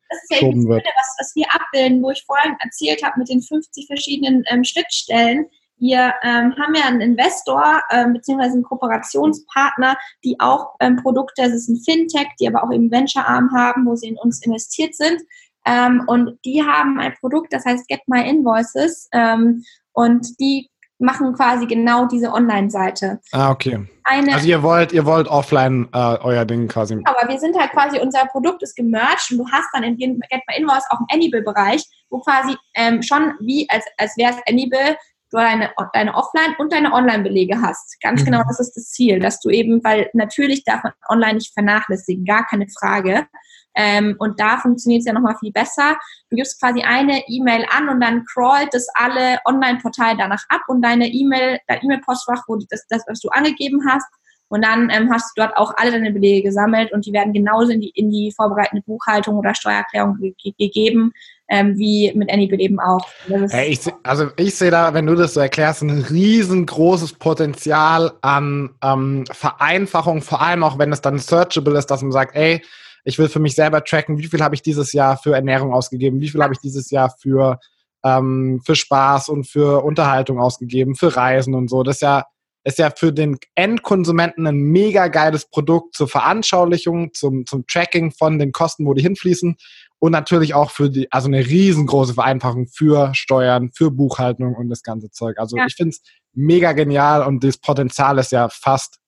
ja wird. Was, was wir abbilden, wo ich vorhin erzählt habe mit den 50 verschiedenen ähm, Schnittstellen. Wir ähm, haben ja einen Investor ähm, beziehungsweise einen Kooperationspartner, die auch ähm, Produkte, das ist ein Fintech, die aber auch eben Venture-Arm haben, wo sie in uns investiert sind. Ähm, und die haben ein Produkt, das heißt Get My Invoices. Ähm, und die machen quasi genau diese Online-Seite. Ah, okay. Eine, also ihr wollt, ihr wollt offline äh, euer Ding quasi. Aber wir sind halt quasi, unser Produkt ist gemerged und du hast dann in Get My Invoice auch einen Anybill-Bereich, wo quasi ähm, schon wie, als, als wäre es Anybill, du deine, deine Offline- und deine Online-Belege hast. Ganz mhm. genau, das ist das Ziel, dass du eben, weil natürlich darf man online nicht vernachlässigen, gar keine Frage. Ähm, und da funktioniert es ja nochmal viel besser. Du gibst quasi eine E-Mail an und dann crawlt das alle Online-Portale danach ab und deine E-Mail, dein E-Mail-Postfach, wo das, das, was du angegeben hast, und dann ähm, hast du dort auch alle deine Belege gesammelt und die werden genauso in die, in die vorbereitende Buchhaltung oder Steuererklärung ge gegeben, ähm, wie mit Anybill eben auch. Hey, ich, also ich sehe da, wenn du das so erklärst, ein riesengroßes Potenzial an ähm, Vereinfachung, vor allem auch wenn es dann searchable ist, dass man sagt, ey, ich will für mich selber tracken, wie viel habe ich dieses Jahr für Ernährung ausgegeben, wie viel habe ich dieses Jahr für, ähm, für Spaß und für Unterhaltung ausgegeben, für Reisen und so. Das ist ja, ist ja für den Endkonsumenten ein mega geiles Produkt zur Veranschaulichung, zum, zum Tracking von den Kosten, wo die hinfließen und natürlich auch für die, also eine riesengroße Vereinfachung für Steuern, für Buchhaltung und das ganze Zeug. Also ja. ich finde es mega genial und das Potenzial ist ja fast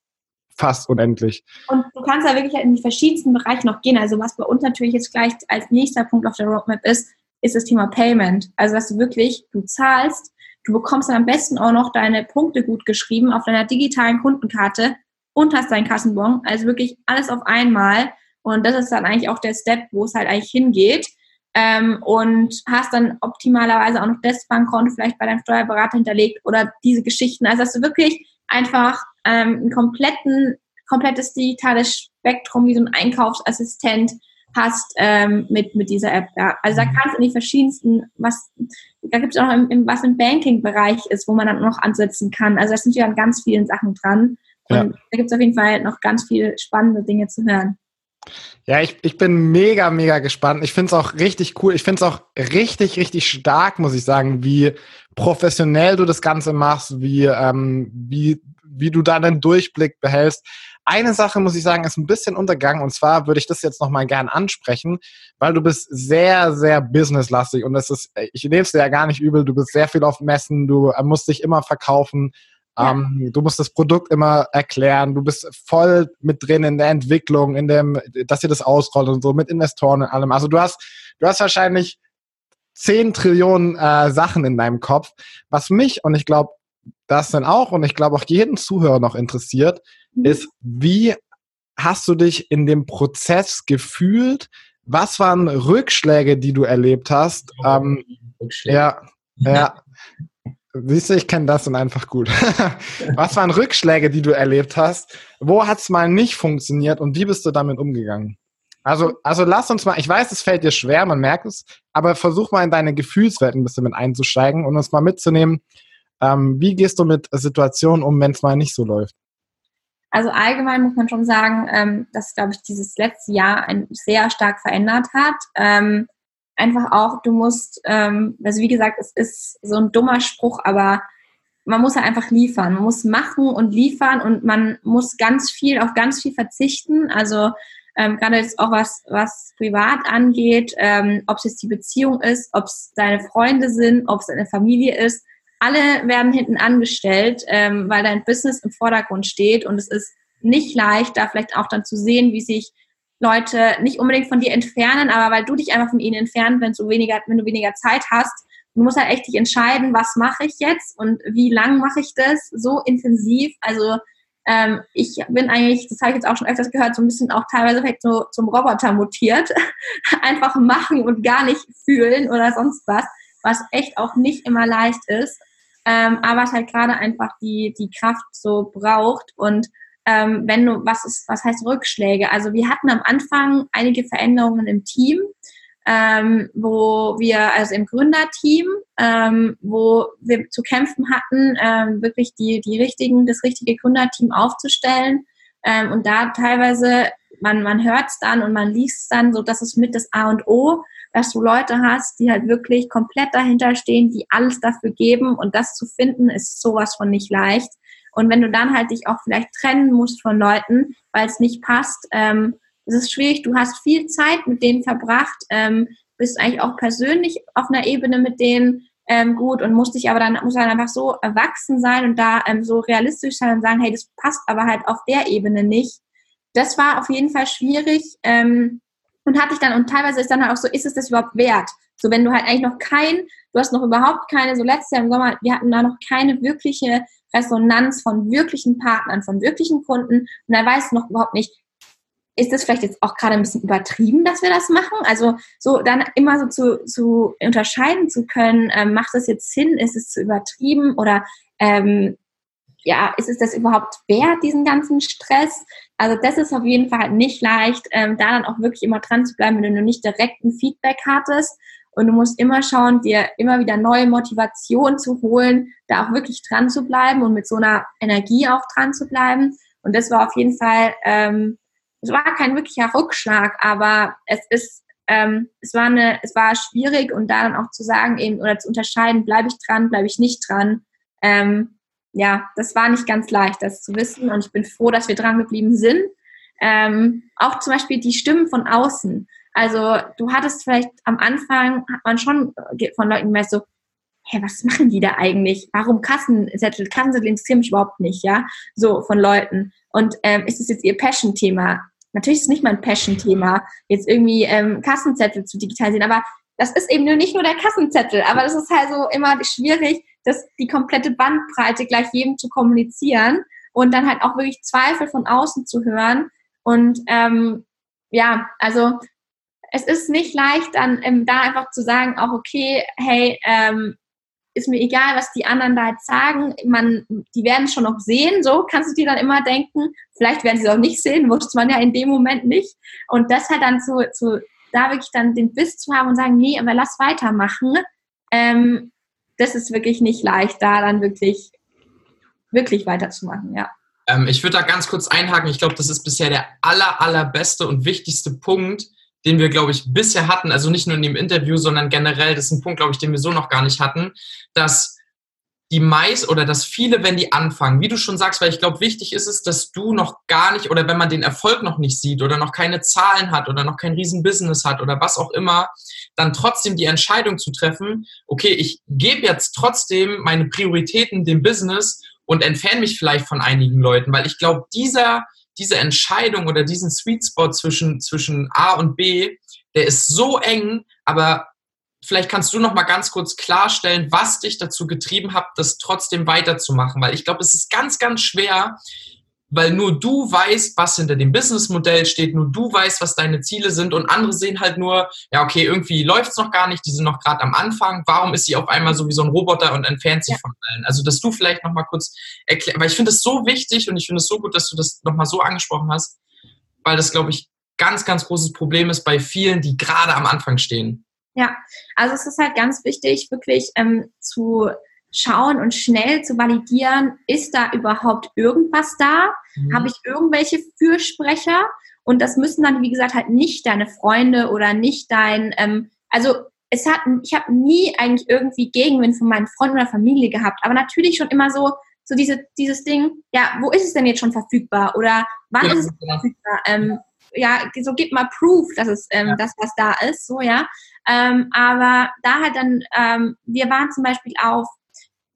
fast unendlich. Und du kannst ja wirklich in die verschiedensten Bereiche noch gehen. Also was bei uns natürlich jetzt gleich als nächster Punkt auf der Roadmap ist, ist das Thema Payment. Also dass du wirklich, du zahlst, du bekommst dann am besten auch noch deine Punkte gut geschrieben auf deiner digitalen Kundenkarte und hast deinen Kassenbon. Also wirklich alles auf einmal. Und das ist dann eigentlich auch der Step, wo es halt eigentlich hingeht. Ähm, und hast dann optimalerweise auch noch das Bankkonto vielleicht bei deinem Steuerberater hinterlegt oder diese Geschichten. Also dass du wirklich einfach ähm, ein kompletten, komplettes digitales Spektrum wie so ein Einkaufsassistent hast ähm, mit, mit dieser App. Ja. Also da kannst du in die verschiedensten, was, da gibt es auch noch im, im, was im Banking-Bereich ist, wo man dann noch ansetzen kann. Also da sind wir an ganz vielen Sachen dran. Und ja. da gibt es auf jeden Fall noch ganz viele spannende Dinge zu hören. Ja, ich, ich bin mega, mega gespannt. Ich finde es auch richtig cool. Ich finde es auch richtig, richtig stark, muss ich sagen, wie professionell du das Ganze machst, wie, ähm, wie wie du da einen Durchblick behältst. Eine Sache muss ich sagen, ist ein bisschen untergegangen und zwar würde ich das jetzt nochmal gern ansprechen, weil du bist sehr, sehr businesslastig und das ist, ich nehme es dir ja gar nicht übel, du bist sehr viel auf Messen, du äh, musst dich immer verkaufen, ja. ähm, du musst das Produkt immer erklären, du bist voll mit drin in der Entwicklung, in dem, dass ihr das ausrollt und so, mit Investoren und allem. Also du hast, du hast wahrscheinlich 10 Trillionen äh, Sachen in deinem Kopf, was mich und ich glaube das dann auch und ich glaube auch jeden Zuhörer noch interessiert, mhm. ist, wie hast du dich in dem Prozess gefühlt? Was waren Rückschläge, die du erlebt hast? Oh, ähm, ja, ja. Siehst du, ich kenne das und einfach gut. Was waren Rückschläge, die du erlebt hast? Wo hat es mal nicht funktioniert und wie bist du damit umgegangen? Also, also lass uns mal, ich weiß, es fällt dir schwer, man merkt es, aber versuch mal in deine Gefühlswelt ein bisschen mit einzusteigen und uns mal mitzunehmen, ähm, wie gehst du mit Situationen um, wenn es mal nicht so läuft? Also allgemein muss man schon sagen, ähm, dass, glaube ich, dieses letzte Jahr ein, sehr stark verändert hat. Ähm, einfach auch, du musst, ähm, also wie gesagt, es ist so ein dummer Spruch, aber man muss ja einfach liefern. Man muss machen und liefern und man muss ganz viel auf ganz viel verzichten. Also ähm, gerade jetzt auch was, was privat angeht, ähm, ob es jetzt die Beziehung ist, ob es deine Freunde sind, ob es deine Familie ist alle werden hinten angestellt, ähm, weil dein Business im Vordergrund steht und es ist nicht leicht, da vielleicht auch dann zu sehen, wie sich Leute nicht unbedingt von dir entfernen, aber weil du dich einfach von ihnen entfernt, wenn du weniger, wenn du weniger Zeit hast. Du musst halt echt dich entscheiden, was mache ich jetzt und wie lang mache ich das so intensiv. Also ähm, ich bin eigentlich, das habe ich jetzt auch schon öfters gehört, so ein bisschen auch teilweise vielleicht so zum Roboter mutiert. Einfach machen und gar nicht fühlen oder sonst was, was echt auch nicht immer leicht ist. Ähm, aber es halt gerade einfach die, die Kraft so braucht und ähm, wenn du, was ist, was heißt Rückschläge? Also wir hatten am Anfang einige Veränderungen im Team, ähm, wo wir, also im Gründerteam, ähm, wo wir zu kämpfen hatten, ähm, wirklich die, die richtigen, das richtige Gründerteam aufzustellen. Ähm, und da teilweise, man, man hört es dann und man liest es dann, so dass es mit das A und O, dass du Leute hast, die halt wirklich komplett dahinter stehen, die alles dafür geben und das zu finden, ist sowas von nicht leicht. Und wenn du dann halt dich auch vielleicht trennen musst von Leuten, weil es nicht passt, ähm, es ist schwierig. Du hast viel Zeit mit denen verbracht, ähm, bist eigentlich auch persönlich auf einer Ebene mit denen ähm, gut und musst dich aber dann, muss dann einfach so erwachsen sein und da ähm, so realistisch sein und sagen, hey, das passt aber halt auf der Ebene nicht. Das war auf jeden Fall schwierig ähm, und hatte ich dann, und teilweise ist dann halt auch so, ist es das überhaupt wert? So, wenn du halt eigentlich noch kein, du hast noch überhaupt keine, so letztes Jahr im Sommer, wir hatten da noch keine wirkliche Resonanz von wirklichen Partnern, von wirklichen Kunden und da weißt du noch überhaupt nicht, ist das vielleicht jetzt auch gerade ein bisschen übertrieben, dass wir das machen? Also so dann immer so zu, zu unterscheiden zu können, ähm, macht das jetzt Sinn, ist es zu übertrieben oder ähm, ja, ist es das überhaupt wert, diesen ganzen Stress? Also das ist auf jeden Fall nicht leicht, ähm, da dann auch wirklich immer dran zu bleiben, wenn du nicht direkt ein Feedback hattest. Und du musst immer schauen, dir immer wieder neue Motivation zu holen, da auch wirklich dran zu bleiben und mit so einer Energie auch dran zu bleiben. Und das war auf jeden Fall, ähm, es war kein wirklicher Rückschlag, aber es ist, ähm, es war eine, es war schwierig und da dann auch zu sagen eben oder zu unterscheiden, bleibe ich dran, bleibe ich nicht dran. Ähm, ja, das war nicht ganz leicht, das zu wissen und ich bin froh, dass wir dran geblieben sind. Ähm, auch zum Beispiel die Stimmen von außen. Also du hattest vielleicht am Anfang, hat man schon äh, von Leuten gemerkt so, hä, was machen die da eigentlich? Warum Kassenzettel? Kassenzettel interessieren mich überhaupt nicht, ja? So von Leuten. Und ähm, ist es jetzt ihr Passion-Thema? Natürlich ist es nicht mein Passion-Thema, jetzt irgendwie ähm, Kassenzettel zu digitalisieren, aber das ist eben nur nicht nur der Kassenzettel, aber das ist halt so immer schwierig, das, die komplette Bandbreite gleich jedem zu kommunizieren und dann halt auch wirklich Zweifel von außen zu hören. Und ähm, ja, also es ist nicht leicht, dann ähm, da einfach zu sagen, auch okay, hey, ähm, ist mir egal, was die anderen da jetzt sagen, man, die werden schon noch sehen, so kannst du dir dann immer denken, vielleicht werden sie es auch nicht sehen, wusste man ja in dem Moment nicht. Und das halt dann zu, zu da wirklich dann den Biss zu haben und sagen, nee, aber lass weitermachen, ähm, das ist wirklich nicht leicht, da dann wirklich, wirklich weiterzumachen, ja. Ähm, ich würde da ganz kurz einhaken. Ich glaube, das ist bisher der aller, allerbeste und wichtigste Punkt, den wir, glaube ich, bisher hatten, also nicht nur in dem Interview, sondern generell, das ist ein Punkt, glaube ich, den wir so noch gar nicht hatten, dass die meist oder dass viele, wenn die anfangen, wie du schon sagst, weil ich glaube, wichtig ist es, dass du noch gar nicht oder wenn man den Erfolg noch nicht sieht oder noch keine Zahlen hat oder noch kein Riesenbusiness hat oder was auch immer, dann trotzdem die Entscheidung zu treffen, okay, ich gebe jetzt trotzdem meine Prioritäten dem Business und entferne mich vielleicht von einigen Leuten, weil ich glaube, dieser diese Entscheidung oder diesen Sweet Spot zwischen, zwischen A und B, der ist so eng, aber vielleicht kannst du noch mal ganz kurz klarstellen, was dich dazu getrieben hat, das trotzdem weiterzumachen, weil ich glaube, es ist ganz, ganz schwer, weil nur du weißt, was hinter dem Businessmodell steht, nur du weißt, was deine Ziele sind und andere sehen halt nur, ja, okay, irgendwie läuft es noch gar nicht, die sind noch gerade am Anfang, warum ist sie auf einmal so wie so ein Roboter und entfernt sich ja. von allen? Also, dass du vielleicht noch mal kurz erklärst, weil ich finde es so wichtig und ich finde es so gut, dass du das noch mal so angesprochen hast, weil das, glaube ich, ganz, ganz großes Problem ist bei vielen, die gerade am Anfang stehen. Ja, also es ist halt ganz wichtig, wirklich ähm, zu schauen und schnell zu validieren, ist da überhaupt irgendwas da? Mhm. Habe ich irgendwelche Fürsprecher? Und das müssen dann, wie gesagt, halt nicht deine Freunde oder nicht dein, ähm, also es hat, ich habe nie eigentlich irgendwie Gegenwind von meinen Freunden oder Familie gehabt, aber natürlich schon immer so, so diese, dieses Ding, ja, wo ist es denn jetzt schon verfügbar oder wann ja, ist es ja. verfügbar? Ähm, ja, so gib mal Proof, dass es ähm, ja. das, was da ist, so ja. Ähm, aber da halt dann, ähm, wir waren zum Beispiel auf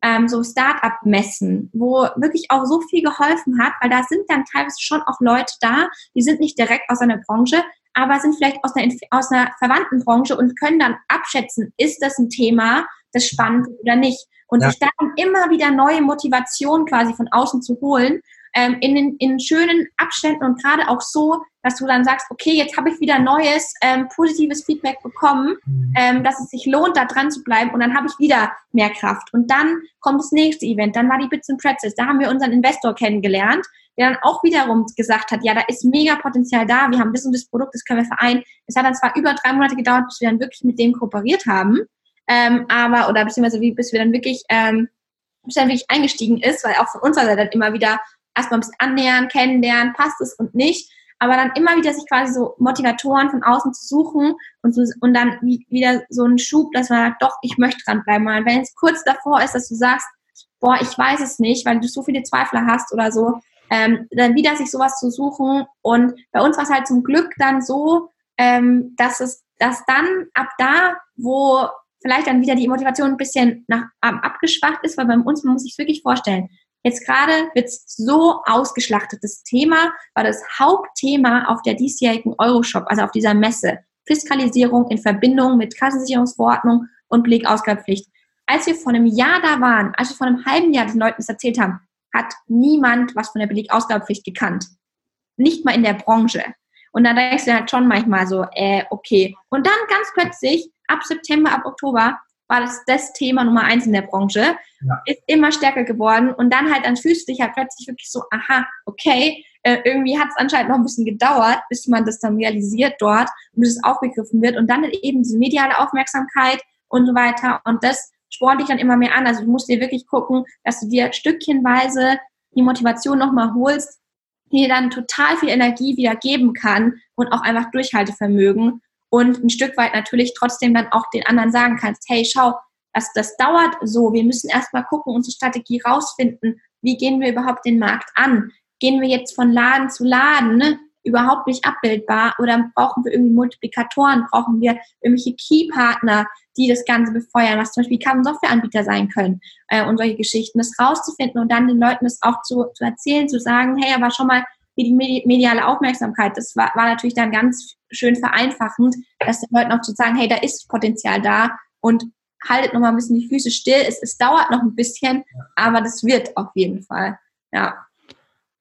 ähm, so Start-up-Messen, wo wirklich auch so viel geholfen hat, weil da sind dann teilweise schon auch Leute da, die sind nicht direkt aus einer Branche, aber sind vielleicht aus einer, aus einer verwandten Branche und können dann abschätzen, ist das ein Thema, das spannend ist oder nicht. Und ja. sich dann immer wieder neue Motivation quasi von außen zu holen, ähm, in, in schönen Abständen und gerade auch so, dass du dann sagst, okay, jetzt habe ich wieder neues, ähm, positives Feedback bekommen, mhm. ähm, dass es sich lohnt, da dran zu bleiben und dann habe ich wieder mehr Kraft. Und dann kommt das nächste Event, dann war die Bits and Pretzels, da haben wir unseren Investor kennengelernt, der dann auch wiederum gesagt hat, ja, da ist mega Potenzial da, wir haben das und das Produkt, das können wir vereinen. Es hat dann zwar über drei Monate gedauert, bis wir dann wirklich mit dem kooperiert haben, ähm, aber, oder beziehungsweise wie, bis wir dann wirklich, ähm, bis dann wirklich eingestiegen ist, weil auch von unserer Seite dann immer wieder erstmal ein bisschen annähern, kennenlernen, passt es und nicht. Aber dann immer wieder sich quasi so Motivatoren von außen zu suchen und, so, und dann wieder so einen Schub, dass man sagt, doch, ich möchte dranbleiben. Und wenn es kurz davor ist, dass du sagst, boah, ich weiß es nicht, weil du so viele Zweifler hast oder so, ähm, dann wieder sich sowas zu suchen. Und bei uns war es halt zum Glück dann so, ähm, dass es, dass dann ab da, wo vielleicht dann wieder die Motivation ein bisschen nach, abgeschwacht ist, weil bei uns, man muss sich wirklich vorstellen, Jetzt gerade wird es so ausgeschlachtet. Das Thema war das Hauptthema auf der diesjährigen Euroshop, also auf dieser Messe. Fiskalisierung in Verbindung mit Kassensicherungsverordnung und Belegausgabepflicht. Als wir vor einem Jahr da waren, als wir vor einem halben Jahr den Leuten das erzählt haben, hat niemand was von der Belegausgabepflicht gekannt. Nicht mal in der Branche. Und dann denkst du halt schon manchmal so, äh, okay. Und dann ganz plötzlich, ab September, ab Oktober, war das das Thema Nummer eins in der Branche, ja. ist immer stärker geworden und dann halt, dann fühlst du dich halt plötzlich wirklich so, aha, okay, äh, irgendwie hat es anscheinend noch ein bisschen gedauert, bis man das dann realisiert dort und bis es aufgegriffen wird und dann eben diese mediale Aufmerksamkeit und so weiter und das spornt dich dann immer mehr an, also du musst dir wirklich gucken, dass du dir stückchenweise die Motivation nochmal holst, die dir dann total viel Energie wieder geben kann und auch einfach Durchhaltevermögen und ein Stück weit natürlich trotzdem dann auch den anderen sagen kannst, hey, schau, das, das dauert so, wir müssen erstmal gucken, unsere Strategie rausfinden, wie gehen wir überhaupt den Markt an? Gehen wir jetzt von Laden zu Laden, ne? überhaupt nicht abbildbar oder brauchen wir irgendwie Multiplikatoren, brauchen wir irgendwelche Key-Partner, die das Ganze befeuern, was zum Beispiel Carbon-Software-Anbieter sein können äh, und solche Geschichten, das rauszufinden und dann den Leuten das auch zu, zu erzählen, zu sagen, hey, aber schon mal, die mediale Aufmerksamkeit, das war, war natürlich dann ganz schön vereinfachend, dass den Leuten auch zu sagen, hey, da ist Potenzial da und haltet noch mal ein bisschen die Füße still. Es, es dauert noch ein bisschen, aber das wird auf jeden Fall. Ja.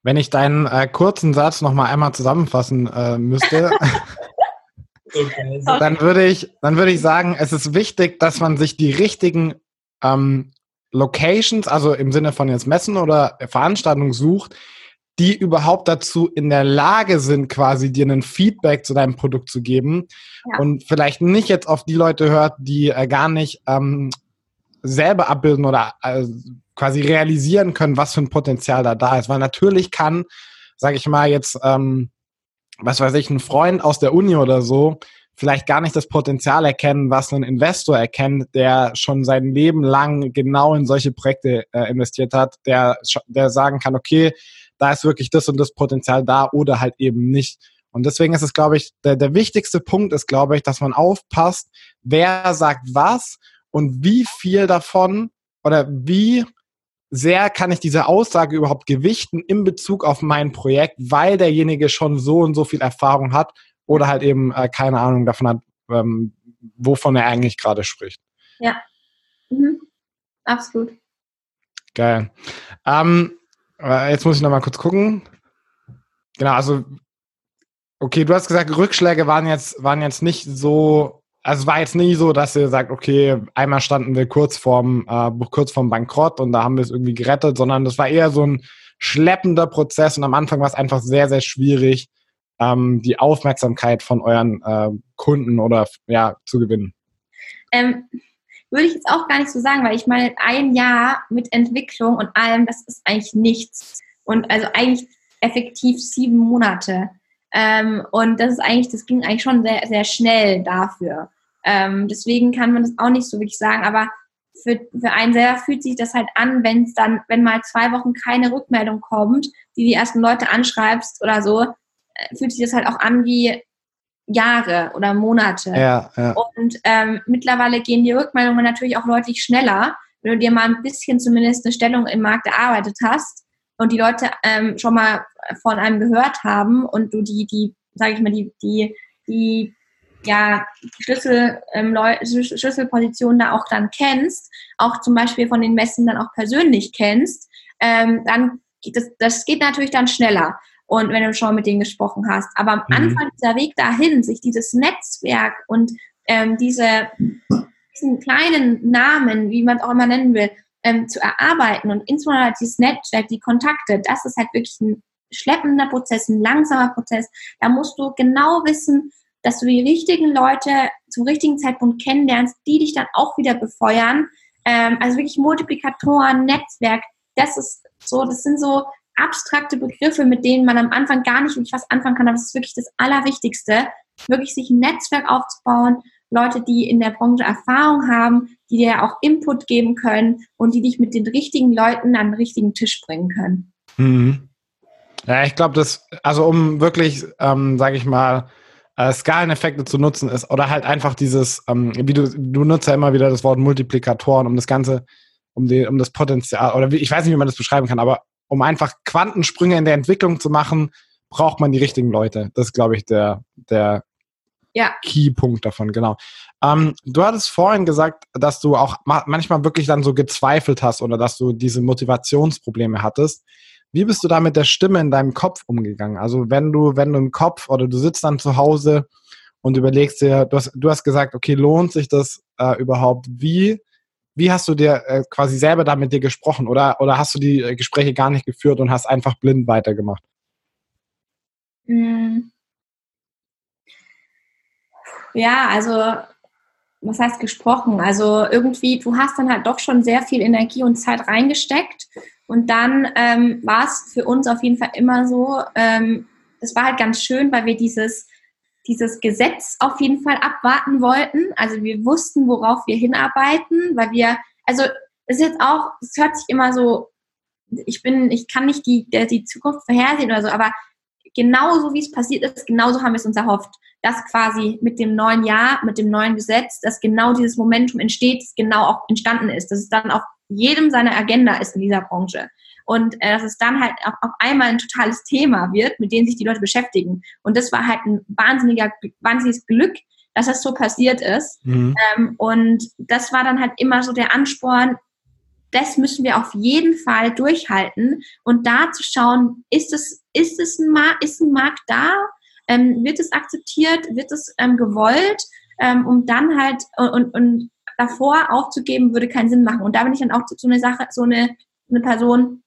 Wenn ich deinen äh, kurzen Satz noch mal einmal zusammenfassen äh, müsste, okay. dann würde ich, dann würde ich sagen, es ist wichtig, dass man sich die richtigen ähm, Locations, also im Sinne von jetzt Messen oder Veranstaltungen sucht, die überhaupt dazu in der Lage sind, quasi dir einen Feedback zu deinem Produkt zu geben ja. und vielleicht nicht jetzt auf die Leute hört, die äh, gar nicht ähm, selber abbilden oder äh, quasi realisieren können, was für ein Potenzial da da ist. Weil natürlich kann, sage ich mal jetzt, ähm, was weiß ich, ein Freund aus der Uni oder so vielleicht gar nicht das Potenzial erkennen, was ein Investor erkennt, der schon sein Leben lang genau in solche Projekte äh, investiert hat, der, der sagen kann, okay, da ist wirklich das und das Potenzial da oder halt eben nicht. Und deswegen ist es, glaube ich, der, der wichtigste Punkt ist, glaube ich, dass man aufpasst, wer sagt was und wie viel davon oder wie sehr kann ich diese Aussage überhaupt gewichten in Bezug auf mein Projekt, weil derjenige schon so und so viel Erfahrung hat oder halt eben äh, keine Ahnung davon hat, ähm, wovon er eigentlich gerade spricht. Ja, mhm. absolut. Geil. Ähm, Jetzt muss ich noch mal kurz gucken. Genau, also okay, du hast gesagt, Rückschläge waren jetzt waren jetzt nicht so, also es war jetzt nie so, dass ihr sagt, okay, einmal standen wir kurz vorm äh, kurz vorm Bankrott und da haben wir es irgendwie gerettet, sondern das war eher so ein schleppender Prozess und am Anfang war es einfach sehr sehr schwierig, ähm, die Aufmerksamkeit von euren äh, Kunden oder ja zu gewinnen. Ähm, würde ich jetzt auch gar nicht so sagen, weil ich meine, ein Jahr mit Entwicklung und allem, das ist eigentlich nichts. Und also eigentlich effektiv sieben Monate. Ähm, und das ist eigentlich, das ging eigentlich schon sehr, sehr schnell dafür. Ähm, deswegen kann man das auch nicht so wirklich sagen, aber für, für einen selber fühlt sich das halt an, wenn es dann, wenn mal zwei Wochen keine Rückmeldung kommt, die die ersten Leute anschreibst oder so, äh, fühlt sich das halt auch an wie, Jahre oder Monate. Ja, ja. Und ähm, mittlerweile gehen die Rückmeldungen natürlich auch deutlich schneller, wenn du dir mal ein bisschen zumindest eine Stellung im Markt erarbeitet hast und die Leute ähm, schon mal von einem gehört haben und du die, die, sage ich mal, die, die die ja, Schlüssel, ähm, Schlüsselpositionen da auch dann kennst, auch zum Beispiel von den Messen dann auch persönlich kennst, ähm, dann geht das, das geht natürlich dann schneller. Und wenn du schon mit denen gesprochen hast. Aber am mhm. Anfang dieser Weg dahin, sich dieses Netzwerk und ähm, diese, diesen kleinen Namen, wie man es auch immer nennen will, ähm, zu erarbeiten und insbesondere dieses Netzwerk, die Kontakte, das ist halt wirklich ein schleppender Prozess, ein langsamer Prozess. Da musst du genau wissen, dass du die richtigen Leute zum richtigen Zeitpunkt kennenlernst, die dich dann auch wieder befeuern. Ähm, also wirklich Multiplikatoren, Netzwerk, das ist so, das sind so abstrakte Begriffe, mit denen man am Anfang gar nicht wirklich was anfangen kann, aber das ist wirklich das Allerwichtigste, wirklich sich ein Netzwerk aufzubauen, Leute, die in der Branche Erfahrung haben, die dir auch Input geben können und die dich mit den richtigen Leuten an den richtigen Tisch bringen können. Mhm. Ja, ich glaube, das, also um wirklich, ähm, sage ich mal, äh, Skaleneffekte zu nutzen ist oder halt einfach dieses, ähm, wie du, du nutzt ja immer wieder das Wort Multiplikatoren, um das Ganze, um, die, um das Potenzial, oder wie, ich weiß nicht, wie man das beschreiben kann, aber um einfach Quantensprünge in der Entwicklung zu machen, braucht man die richtigen Leute. Das ist, glaube ich, der, der ja. Keypunkt davon, genau. Ähm, du hattest vorhin gesagt, dass du auch manchmal wirklich dann so gezweifelt hast oder dass du diese Motivationsprobleme hattest. Wie bist du da mit der Stimme in deinem Kopf umgegangen? Also wenn du, wenn du im Kopf oder du sitzt dann zu Hause und überlegst dir, du hast, du hast gesagt, okay, lohnt sich das äh, überhaupt? Wie, wie hast du dir äh, quasi selber da mit dir gesprochen? Oder, oder hast du die äh, Gespräche gar nicht geführt und hast einfach blind weitergemacht? Hm. Ja, also was heißt gesprochen? Also irgendwie, du hast dann halt doch schon sehr viel Energie und Zeit reingesteckt und dann ähm, war es für uns auf jeden Fall immer so, ähm, es war halt ganz schön, weil wir dieses, dieses Gesetz auf jeden Fall abwarten wollten. Also wir wussten, worauf wir hinarbeiten, weil wir, also es ist jetzt auch, es hört sich immer so, ich bin, ich kann nicht die, die Zukunft vorhersehen oder so, aber genauso wie es passiert ist, genauso haben wir es uns erhofft, dass quasi mit dem neuen Jahr, mit dem neuen Gesetz, dass genau dieses Momentum entsteht, das genau auch entstanden ist, dass es dann auf jedem seine Agenda ist in dieser Branche. Und äh, dass es dann halt auch auf einmal ein totales Thema wird, mit dem sich die Leute beschäftigen. Und das war halt ein wahnsinniger, wahnsinniges Glück, dass das so passiert ist. Mhm. Ähm, und das war dann halt immer so der Ansporn, das müssen wir auf jeden Fall durchhalten und da zu schauen, ist es, ist es ein, Markt, ist ein Markt da? Ähm, wird es akzeptiert? Wird es ähm, gewollt? Ähm, um dann halt und, und davor aufzugeben, würde keinen Sinn machen. Und da bin ich dann auch so eine Sache, so eine, eine Person,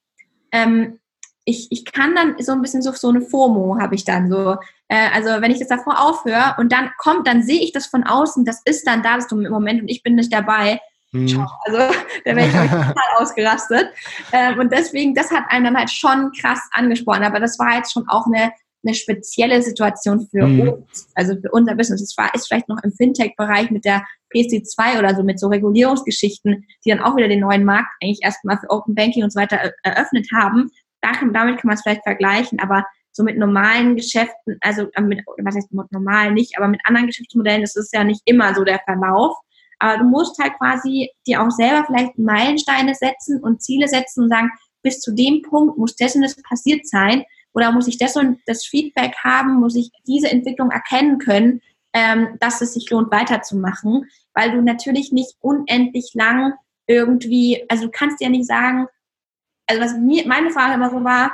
ähm, ich, ich kann dann so ein bisschen so, so eine FOMO habe ich dann so. Äh, also wenn ich das davor aufhöre und dann kommt, dann sehe ich das von außen, das ist dann da, das im Moment und ich bin nicht dabei. Hm. Also da wäre ich total ausgerastet. Ähm, und deswegen, das hat einen dann halt schon krass angesprochen. Aber das war jetzt schon auch eine eine spezielle Situation für mhm. uns, also für unser Business. Es war, ist vielleicht noch im Fintech-Bereich mit der PC2 oder so, mit so Regulierungsgeschichten, die dann auch wieder den neuen Markt eigentlich erstmal für Open Banking und so weiter eröffnet haben. Damit kann man es vielleicht vergleichen, aber so mit normalen Geschäften, also äh, mit, was heißt normal nicht, aber mit anderen Geschäftsmodellen, das ist ja nicht immer so der Verlauf. Aber du musst halt quasi dir auch selber vielleicht Meilensteine setzen und Ziele setzen und sagen, bis zu dem Punkt muss dessen das passiert sein, oder muss ich das und das Feedback haben, muss ich diese Entwicklung erkennen können, ähm, dass es sich lohnt, weiterzumachen, weil du natürlich nicht unendlich lang irgendwie, also du kannst ja nicht sagen, also was mir, meine Frage immer so war,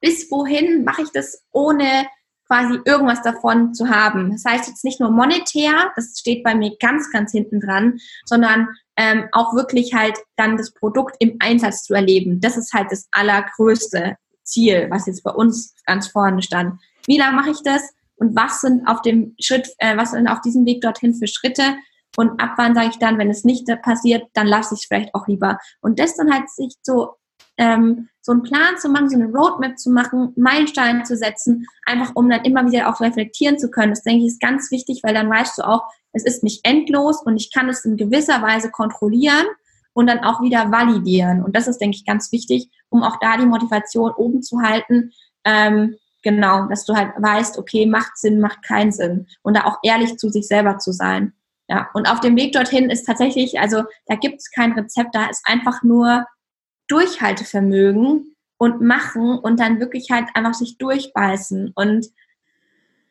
bis wohin mache ich das ohne quasi irgendwas davon zu haben. Das heißt jetzt nicht nur monetär, das steht bei mir ganz, ganz hinten dran, sondern ähm, auch wirklich halt dann das Produkt im Einsatz zu erleben. Das ist halt das Allergrößte. Ziel, was jetzt bei uns ganz vorne stand. Wie lange mache ich das? Und was sind auf dem Schritt, äh, was sind auf diesem Weg dorthin für Schritte? Und ab wann sage ich dann, wenn es nicht passiert, dann lasse ich es vielleicht auch lieber. Und das dann halt sich so, ähm, so einen Plan zu machen, so eine Roadmap zu machen, Meilensteine zu setzen, einfach um dann immer wieder auch reflektieren zu können. Das denke ich ist ganz wichtig, weil dann weißt du auch, es ist nicht endlos und ich kann es in gewisser Weise kontrollieren und dann auch wieder validieren. Und das ist, denke ich, ganz wichtig, um auch da die Motivation oben zu halten. Ähm, genau, dass du halt weißt, okay, macht Sinn, macht keinen Sinn. Und da auch ehrlich zu sich selber zu sein. Ja, und auf dem Weg dorthin ist tatsächlich, also da gibt es kein Rezept, da ist einfach nur Durchhaltevermögen und machen und dann wirklich halt einfach sich durchbeißen. Und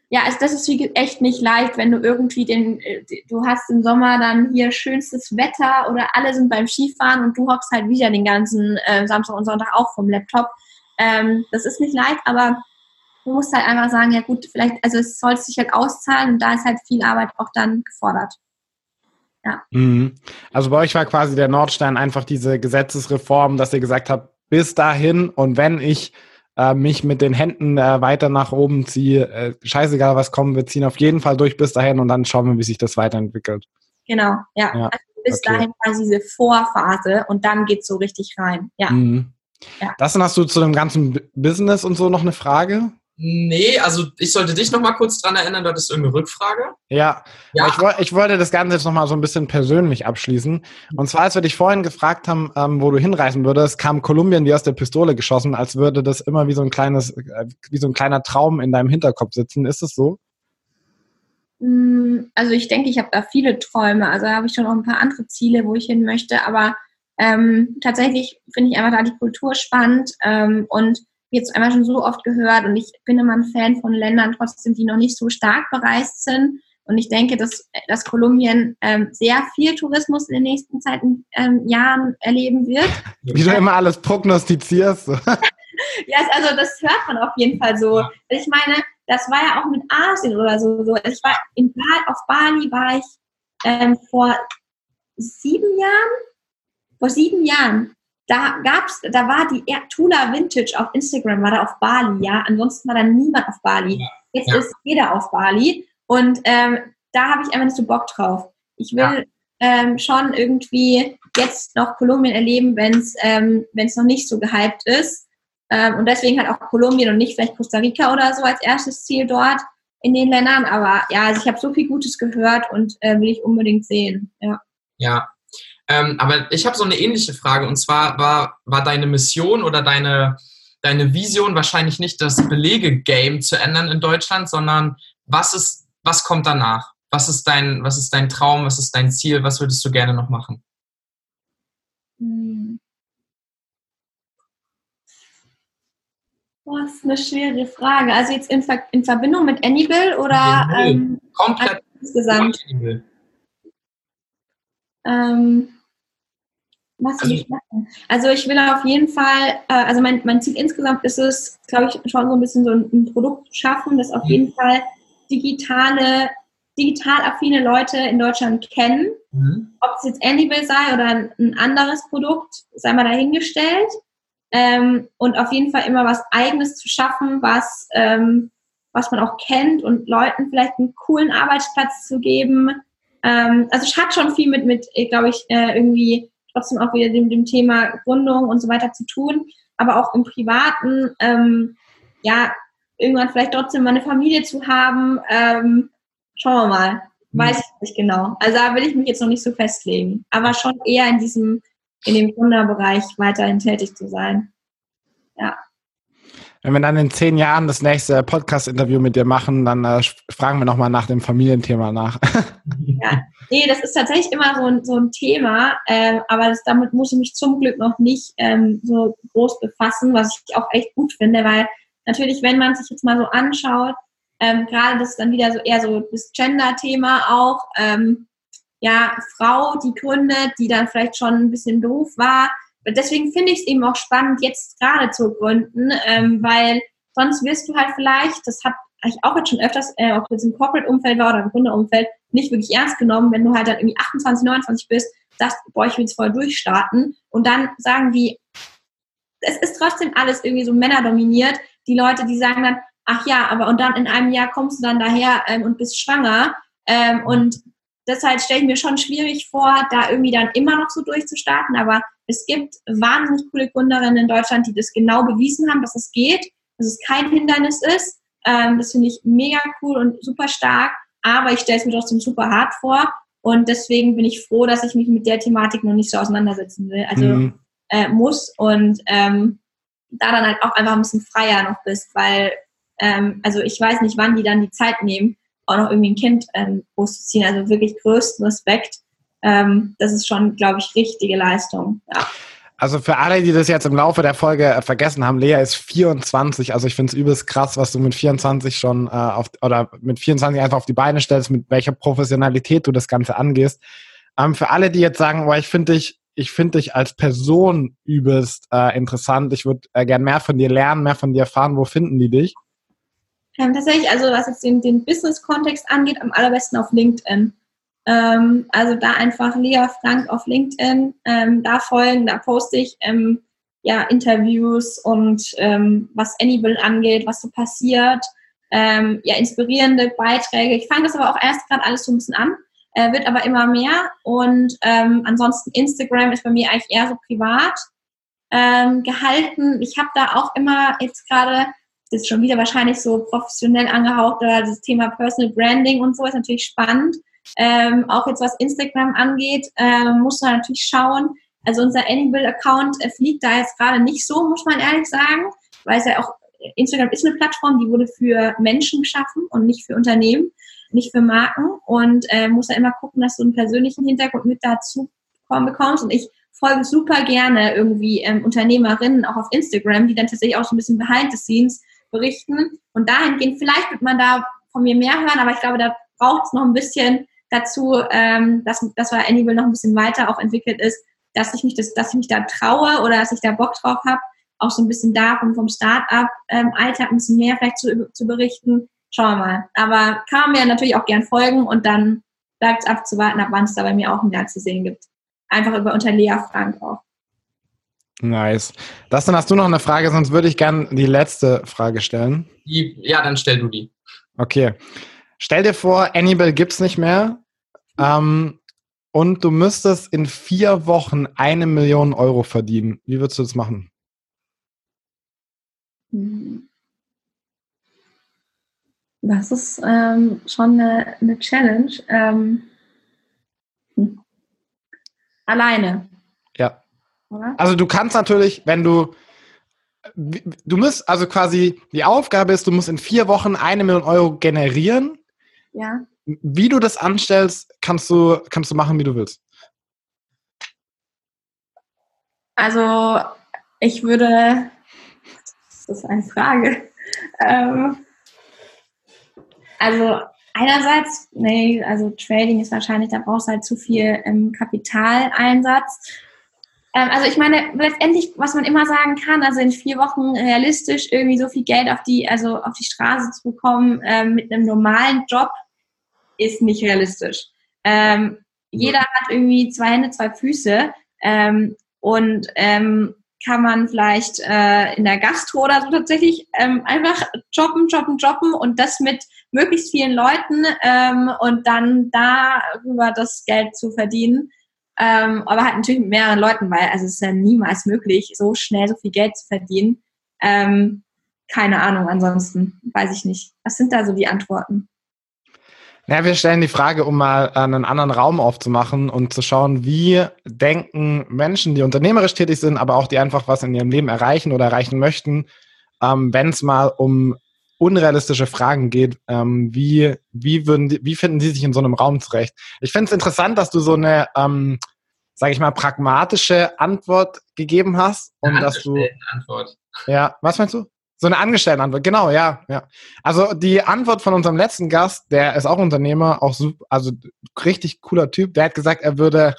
Ja, also das ist wie echt nicht leicht, wenn du irgendwie den, äh, du hast im Sommer dann hier schönstes Wetter oder alle sind beim Skifahren und du hockst halt wieder den ganzen äh, Samstag und Sonntag auch vom Laptop. Ähm, das ist nicht leicht, aber du musst halt einfach sagen, ja gut, vielleicht, also es soll sich halt auszahlen und da ist halt viel Arbeit auch dann gefordert. Ja. Mhm. Also bei euch war quasi der Nordstein einfach diese Gesetzesreform, dass ihr gesagt habt, bis dahin und wenn ich äh, mich mit den Händen äh, weiter nach oben ziehe, äh, scheißegal was kommt, wir ziehen auf jeden Fall durch bis dahin und dann schauen wir, wie sich das weiterentwickelt. Genau, ja. ja. Also bis okay. dahin quasi diese Vorphase und dann geht es so richtig rein. Ja. Mhm. ja. Das hast du zu dem ganzen Business und so noch eine Frage? Nee, also ich sollte dich noch mal kurz dran erinnern, du hattest irgendeine Rückfrage. Ja, ja. Ich, ich, wollte das Ganze jetzt noch mal so ein bisschen persönlich abschließen. Und zwar, als wir dich vorhin gefragt haben, ähm, wo du hinreisen würdest, kam Kolumbien dir aus der Pistole geschossen, als würde das immer wie so ein kleines, äh, wie so ein kleiner Traum in deinem Hinterkopf sitzen. Ist es so? Mm, also ich denke, ich habe da viele Träume. Also da habe ich schon noch ein paar andere Ziele, wo ich hin möchte. Aber ähm, tatsächlich finde ich einfach da die Kultur spannend ähm, und jetzt einmal schon so oft gehört und ich bin immer ein Fan von Ländern trotzdem, die noch nicht so stark bereist sind. Und ich denke, dass, dass Kolumbien ähm, sehr viel Tourismus in den nächsten Zeiten, ähm, Jahren erleben wird. Wie du immer alles prognostizierst. ja, also das hört man auf jeden Fall so. Ich meine, das war ja auch mit Asien oder so. so. Ich war in Bali, auf Bali war ich ähm, vor sieben Jahren. Vor sieben Jahren da gab's, da war die Tula Vintage auf Instagram, war da auf Bali, ja. Ansonsten war da niemand auf Bali. Ja. Jetzt ja. ist jeder auf Bali. Und ähm, da habe ich einfach nicht so Bock drauf. Ich will ja. ähm, schon irgendwie jetzt noch Kolumbien erleben, wenn es ähm, wenn's noch nicht so gehypt ist. Ähm, und deswegen halt auch Kolumbien und nicht vielleicht Costa Rica oder so als erstes Ziel dort in den Ländern. Aber ja, also ich habe so viel Gutes gehört und äh, will ich unbedingt sehen. Ja. Ja, ähm, aber ich habe so eine ähnliche Frage und zwar war, war deine Mission oder deine, deine Vision wahrscheinlich nicht das Belege-Game zu ändern in Deutschland, sondern was ist, was kommt danach? Was ist dein, was ist dein Traum? Was ist dein Ziel? Was würdest du gerne noch machen? Hm. Das ist eine schwere Frage. Also jetzt in, Ver in Verbindung mit Annibal oder ähm, komplett insgesamt? Ähm, was will also, ich machen? Also ich will auf jeden Fall, äh, also mein, mein Ziel insgesamt ist es, glaube ich, schon so ein bisschen so ein, ein Produkt zu schaffen, das auf mhm. jeden Fall digitale, digital affine Leute in Deutschland kennen. Mhm. Ob es jetzt Anibal sei oder ein, ein, anderes Produkt, sei mal dahingestellt. Ähm, und auf jeden Fall immer was Eigenes zu schaffen, was, ähm, was man auch kennt und Leuten vielleicht einen coolen Arbeitsplatz zu geben. Ähm, also es hat schon viel mit, mit glaube ich, äh, irgendwie trotzdem auch wieder dem, dem Thema Gründung und so weiter zu tun, aber auch im Privaten, ähm, ja, irgendwann vielleicht trotzdem mal eine Familie zu haben, ähm, schauen wir mal. Mhm. Weiß ich nicht genau. Also da will ich mich jetzt noch nicht so festlegen, aber schon eher in diesem, in dem Gründerbereich weiterhin tätig zu sein. Ja. Wenn wir dann in zehn Jahren das nächste Podcast-Interview mit dir machen, dann äh, fragen wir nochmal nach dem Familienthema nach. Ja, nee, das ist tatsächlich immer so ein, so ein Thema, äh, aber das, damit muss ich mich zum Glück noch nicht ähm, so groß befassen, was ich auch echt gut finde, weil natürlich, wenn man sich jetzt mal so anschaut, ähm, gerade das ist dann wieder so eher so das Gender-Thema auch, ähm, ja, Frau, die gründet, die dann vielleicht schon ein bisschen doof war, deswegen finde ich es eben auch spannend, jetzt gerade zu gründen, ähm, weil sonst wirst du halt vielleicht, das hat ich auch jetzt schon öfters, äh, ob das im Corporate-Umfeld war oder im Gründerumfeld, nicht wirklich ernst genommen, wenn du halt dann irgendwie 28, 29 bist, sagst, boah, ich will jetzt voll durchstarten. Und dann sagen die, es ist trotzdem alles irgendwie so männerdominiert, die Leute, die sagen dann, ach ja, aber und dann in einem Jahr kommst du dann daher ähm, und bist schwanger. Ähm, und deshalb stelle ich mir schon schwierig vor, da irgendwie dann immer noch so durchzustarten, aber es gibt wahnsinnig coole Gründerinnen in Deutschland, die das genau bewiesen haben, dass es geht, dass es kein Hindernis ist. Ähm, das finde ich mega cool und super stark, aber ich stelle es mir trotzdem super hart vor und deswegen bin ich froh, dass ich mich mit der Thematik noch nicht so auseinandersetzen will. Also mhm. äh, muss und ähm, da dann halt auch einfach ein bisschen freier noch bist, weil ähm, also ich weiß nicht, wann die dann die Zeit nehmen, auch noch irgendwie ein Kind ähm, großzuziehen. Also wirklich größten Respekt. Ähm, das ist schon, glaube ich, richtige Leistung. Ja. Also für alle, die das jetzt im Laufe der Folge äh, vergessen haben, Lea ist 24. Also ich finde es übelst krass, was du mit 24 schon äh, auf oder mit 24 einfach auf die Beine stellst, mit welcher Professionalität du das Ganze angehst. Ähm, für alle, die jetzt sagen, boah, ich finde dich, ich finde dich als Person übelst äh, interessant. Ich würde äh, gern mehr von dir lernen, mehr von dir erfahren. Wo finden die dich? Ähm, tatsächlich, also was jetzt den, den Business-Kontext angeht, am allerbesten auf LinkedIn. Ähm, also da einfach Lea Frank auf LinkedIn, ähm, da folgen, da poste ich ähm, ja Interviews und ähm, was Anybill angeht, was so passiert, ähm, ja inspirierende Beiträge. Ich fange das aber auch erst gerade alles so ein bisschen an, äh, wird aber immer mehr und ähm, ansonsten Instagram ist bei mir eigentlich eher so privat gehalten. Ich habe da auch immer jetzt gerade das ist schon wieder wahrscheinlich so professionell angehaucht oder das Thema Personal Branding und so ist natürlich spannend. Ähm, auch jetzt was Instagram angeht, ähm, muss man natürlich schauen. Also unser Anybill-Account äh, fliegt da jetzt gerade nicht so, muss man ehrlich sagen, weil es ja auch, Instagram ist eine Plattform, die wurde für Menschen geschaffen und nicht für Unternehmen, nicht für Marken. Und äh, muss da immer gucken, dass du einen persönlichen Hintergrund mit dazu bekommst. Und ich folge super gerne irgendwie ähm, Unternehmerinnen auch auf Instagram, die dann tatsächlich auch so ein bisschen behind the scenes berichten. Und dahingehend, vielleicht wird man da von mir mehr hören, aber ich glaube, da braucht es noch ein bisschen dazu, ähm, dass, dass wir Anyville noch ein bisschen weiter auch entwickelt ist, dass ich mich das, dass ich mich da traue oder dass ich da Bock drauf habe, auch so ein bisschen davon vom Start-up-Alltag ähm, ein bisschen mehr vielleicht zu, zu berichten. Schauen wir mal. Aber kann man mir natürlich auch gern folgen und dann bleibt es abzuwarten, ab wann es da bei mir auch ein Jahr zu sehen gibt. Einfach über unter Lea Frank auch. Nice. Das dann hast du noch eine Frage, sonst würde ich gerne die letzte Frage stellen. Die, ja, dann stell du die. Okay. Stell dir vor, Annibal gibt's nicht mehr. Ähm, und du müsstest in vier Wochen eine Million Euro verdienen. Wie würdest du das machen? Das ist ähm, schon eine, eine Challenge. Ähm, hm. Alleine. Ja. Oder? Also du kannst natürlich, wenn du du musst also quasi die Aufgabe ist, du musst in vier Wochen eine Million Euro generieren ja. Wie du das anstellst, kannst du, kannst du machen, wie du willst. Also, ich würde, das ist eine Frage. Ähm, also, einerseits, nee, also Trading ist wahrscheinlich, da brauchst du halt zu viel ähm, Kapitaleinsatz. Ähm, also ich meine, letztendlich, was man immer sagen kann, also in vier Wochen realistisch irgendwie so viel Geld auf die, also auf die Straße zu bekommen ähm, mit einem normalen Job, ist nicht realistisch. Ähm, jeder hat irgendwie zwei Hände, zwei Füße ähm, und ähm, kann man vielleicht äh, in der Gastro oder so tatsächlich ähm, einfach jobben, jobben, jobben und das mit möglichst vielen Leuten ähm, und dann darüber das Geld zu verdienen. Ähm, aber halt natürlich mit mehreren Leuten, weil also es ist ja niemals möglich, so schnell so viel Geld zu verdienen. Keine Ahnung, ansonsten weiß ich nicht. Was sind da so die Antworten? Ja, wir stellen die Frage, um mal einen anderen Raum aufzumachen und zu schauen, wie denken Menschen, die unternehmerisch tätig sind, aber auch die einfach was in ihrem Leben erreichen oder erreichen möchten, ähm, wenn es mal um unrealistische Fragen geht, ähm, wie, wie, würden die, wie finden die sich in so einem Raum zurecht? Ich finde es interessant, dass du so eine, ähm, sage ich mal, pragmatische Antwort gegeben hast und dass du Antwort. Ja, was meinst du? So eine Angestelltenantwort, genau, ja, ja. Also die Antwort von unserem letzten Gast, der ist auch Unternehmer, auch super, also richtig cooler Typ, der hat gesagt, er würde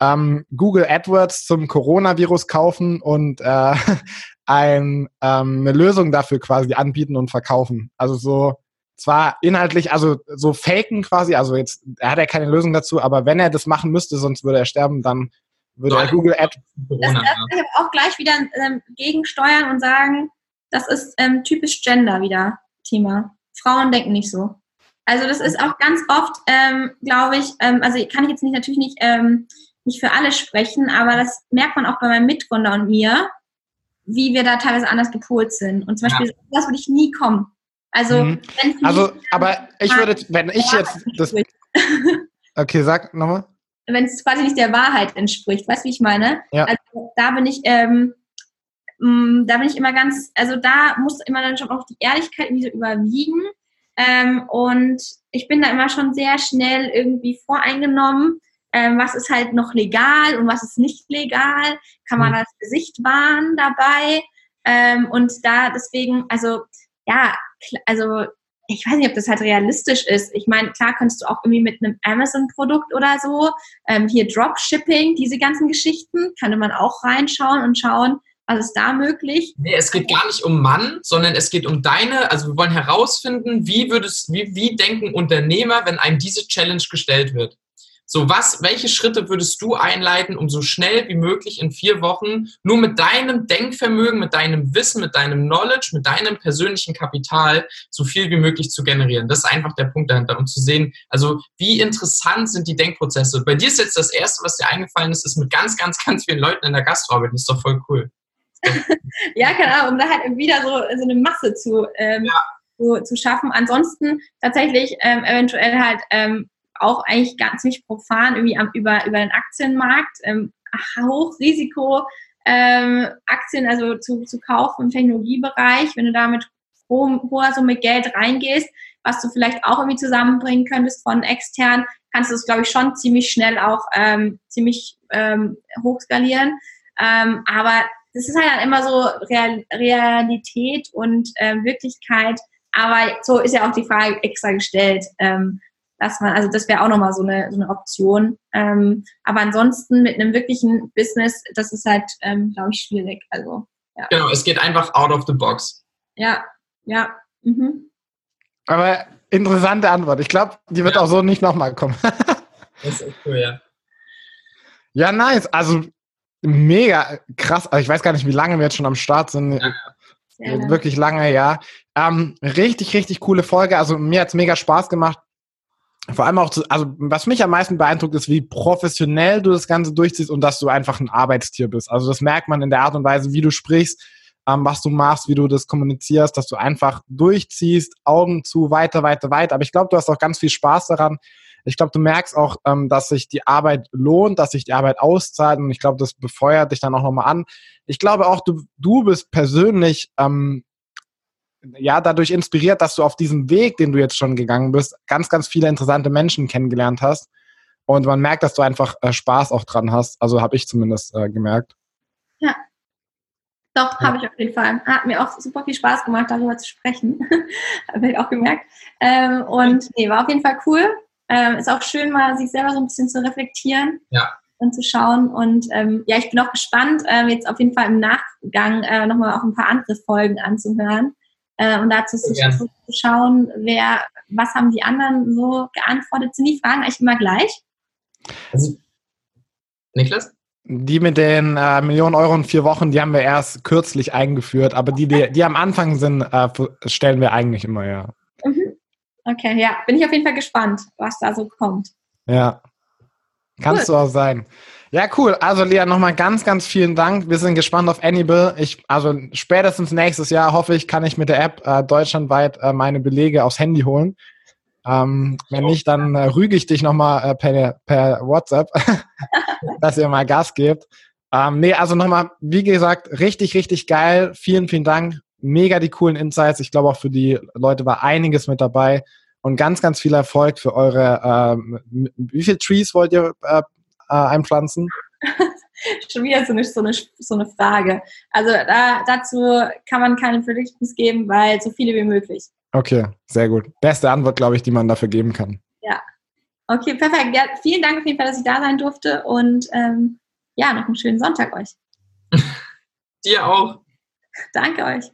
ähm, Google AdWords zum Coronavirus kaufen und äh, ein, ähm, eine Lösung dafür quasi anbieten und verkaufen. Also so zwar inhaltlich, also so faken quasi, also jetzt, er hat ja keine Lösung dazu, aber wenn er das machen müsste, sonst würde er sterben, dann würde so, er Google AdWords. Das, das ich auch gleich wieder ähm, gegensteuern und sagen, das ist ähm, typisch Gender wieder Thema. Frauen denken nicht so. Also das ist auch ganz oft, ähm, glaube ich, ähm, also kann ich jetzt nicht natürlich nicht, ähm, nicht für alle sprechen, aber das merkt man auch bei meinem Mitgründer und mir, wie wir da teilweise anders gepolt sind. Und zum Beispiel, ja. das würde ich nie kommen. Also, mhm. also aber ich würde, wenn ich jetzt das. Okay, sag nochmal. Wenn es quasi nicht der Wahrheit entspricht, weißt du, wie ich meine? Ja. Also da bin ich, ähm, da bin ich immer ganz, also da muss immer dann schon auch die Ehrlichkeit irgendwie so überwiegen. Ähm, und ich bin da immer schon sehr schnell irgendwie voreingenommen. ähm, was ist halt noch legal und was ist nicht legal, kann man mhm. das Gesicht wahren dabei ähm, und da deswegen, also ja, also ich weiß nicht, ob das halt realistisch ist. Ich meine, klar könntest du auch irgendwie mit einem Amazon-Produkt oder so, ähm, hier Dropshipping, diese ganzen Geschichten, könnte man auch reinschauen und schauen, was ist da möglich? Nee, es geht gar nicht um Mann, sondern es geht um deine, also wir wollen herausfinden, wie würdest, wie, wie denken Unternehmer, wenn einem diese Challenge gestellt wird. So, was, welche Schritte würdest du einleiten, um so schnell wie möglich in vier Wochen nur mit deinem Denkvermögen, mit deinem Wissen, mit deinem Knowledge, mit deinem persönlichen Kapital so viel wie möglich zu generieren? Das ist einfach der Punkt dahinter, um zu sehen, also wie interessant sind die Denkprozesse. Bei dir ist jetzt das Erste, was dir eingefallen ist, ist mit ganz, ganz, ganz vielen Leuten in der Gastroarbeit. Das ist doch voll cool. ja, keine Ahnung, um da halt wieder so, so eine Masse zu, ähm, ja. zu, zu, schaffen. Ansonsten tatsächlich ähm, eventuell halt ähm, auch eigentlich ganz ziemlich profan irgendwie am, über, über den Aktienmarkt, ähm, Hochrisiko ähm, Aktien also zu, zu kaufen im Technologiebereich, wenn du da mit hohem, hoher Summe Geld reingehst, was du vielleicht auch irgendwie zusammenbringen könntest von extern, kannst du es, glaube ich, schon ziemlich schnell auch ähm, ziemlich ähm, hochskalieren. Ähm, aber das ist halt dann immer so Real, Realität und äh, Wirklichkeit. Aber so ist ja auch die Frage extra gestellt. Ähm, dass man, also das wäre auch nochmal so eine, so eine Option. Ähm, aber ansonsten mit einem wirklichen Business, das ist halt, ähm, glaube ich, schwierig. Also, ja. Genau, es geht einfach out of the box. Ja, ja. Mhm. Aber interessante Antwort. Ich glaube, die wird ja. auch so nicht nochmal kommen. das ist cool, ja. Ja, nice. Also mega krass. Also ich weiß gar nicht, wie lange wir jetzt schon am Start sind. Ja. Wirklich lange, ja. Ähm, richtig, richtig coole Folge. Also mir hat es mega Spaß gemacht. Vor allem auch, zu, also was mich am meisten beeindruckt, ist, wie professionell du das Ganze durchziehst und dass du einfach ein Arbeitstier bist. Also das merkt man in der Art und Weise, wie du sprichst, ähm, was du machst, wie du das kommunizierst, dass du einfach durchziehst, Augen zu, weiter, weiter, weiter. Aber ich glaube, du hast auch ganz viel Spaß daran, ich glaube, du merkst auch, ähm, dass sich die Arbeit lohnt, dass sich die Arbeit auszahlt und ich glaube, das befeuert dich dann auch nochmal an. Ich glaube auch, du, du bist persönlich ähm, ja dadurch inspiriert, dass du auf diesem Weg, den du jetzt schon gegangen bist, ganz, ganz viele interessante Menschen kennengelernt hast. Und man merkt, dass du einfach äh, Spaß auch dran hast. Also habe ich zumindest äh, gemerkt. Ja. Doch, ja. habe ich auf jeden Fall. Hat mir auch super viel Spaß gemacht, darüber zu sprechen. habe ich auch gemerkt. Ähm, und nee, war auf jeden Fall cool. Ähm, ist auch schön, mal sich selber so ein bisschen zu reflektieren. Ja. Und zu schauen. Und ähm, ja, ich bin auch gespannt, ähm, jetzt auf jeden Fall im Nachgang äh, nochmal auch ein paar andere Folgen anzuhören. Äh, und dazu zu, zu, schauen, wer, was haben die anderen so geantwortet. Sind die Fragen eigentlich immer gleich? Also, Niklas? Die mit den äh, Millionen Euro in vier Wochen, die haben wir erst kürzlich eingeführt, aber die, die, die am Anfang sind, äh, stellen wir eigentlich immer, ja. Okay, ja, bin ich auf jeden Fall gespannt, was da so kommt. Ja. Kannst cool. du auch sein. Ja, cool. Also Lea, nochmal ganz, ganz vielen Dank. Wir sind gespannt auf Annibal. Ich, also spätestens nächstes Jahr hoffe ich, kann ich mit der App äh, deutschlandweit äh, meine Belege aufs Handy holen. Ähm, wenn nicht, dann äh, rüge ich dich nochmal äh, per, per WhatsApp, dass ihr mal Gas gebt. Ähm, nee, also nochmal, wie gesagt, richtig, richtig geil. Vielen, vielen Dank mega die coolen Insights. Ich glaube auch für die Leute war einiges mit dabei und ganz, ganz viel Erfolg für eure. Ähm, wie viele Trees wollt ihr äh, äh, einpflanzen? Schon wieder so eine, so, eine, so eine Frage. Also da, dazu kann man keine Predictions geben, weil so viele wie möglich. Okay, sehr gut. Beste Antwort, glaube ich, die man dafür geben kann. Ja. Okay, perfekt. Ja, vielen Dank auf jeden Fall, dass ich da sein durfte und ähm, ja, noch einen schönen Sonntag euch. Dir auch. Danke euch.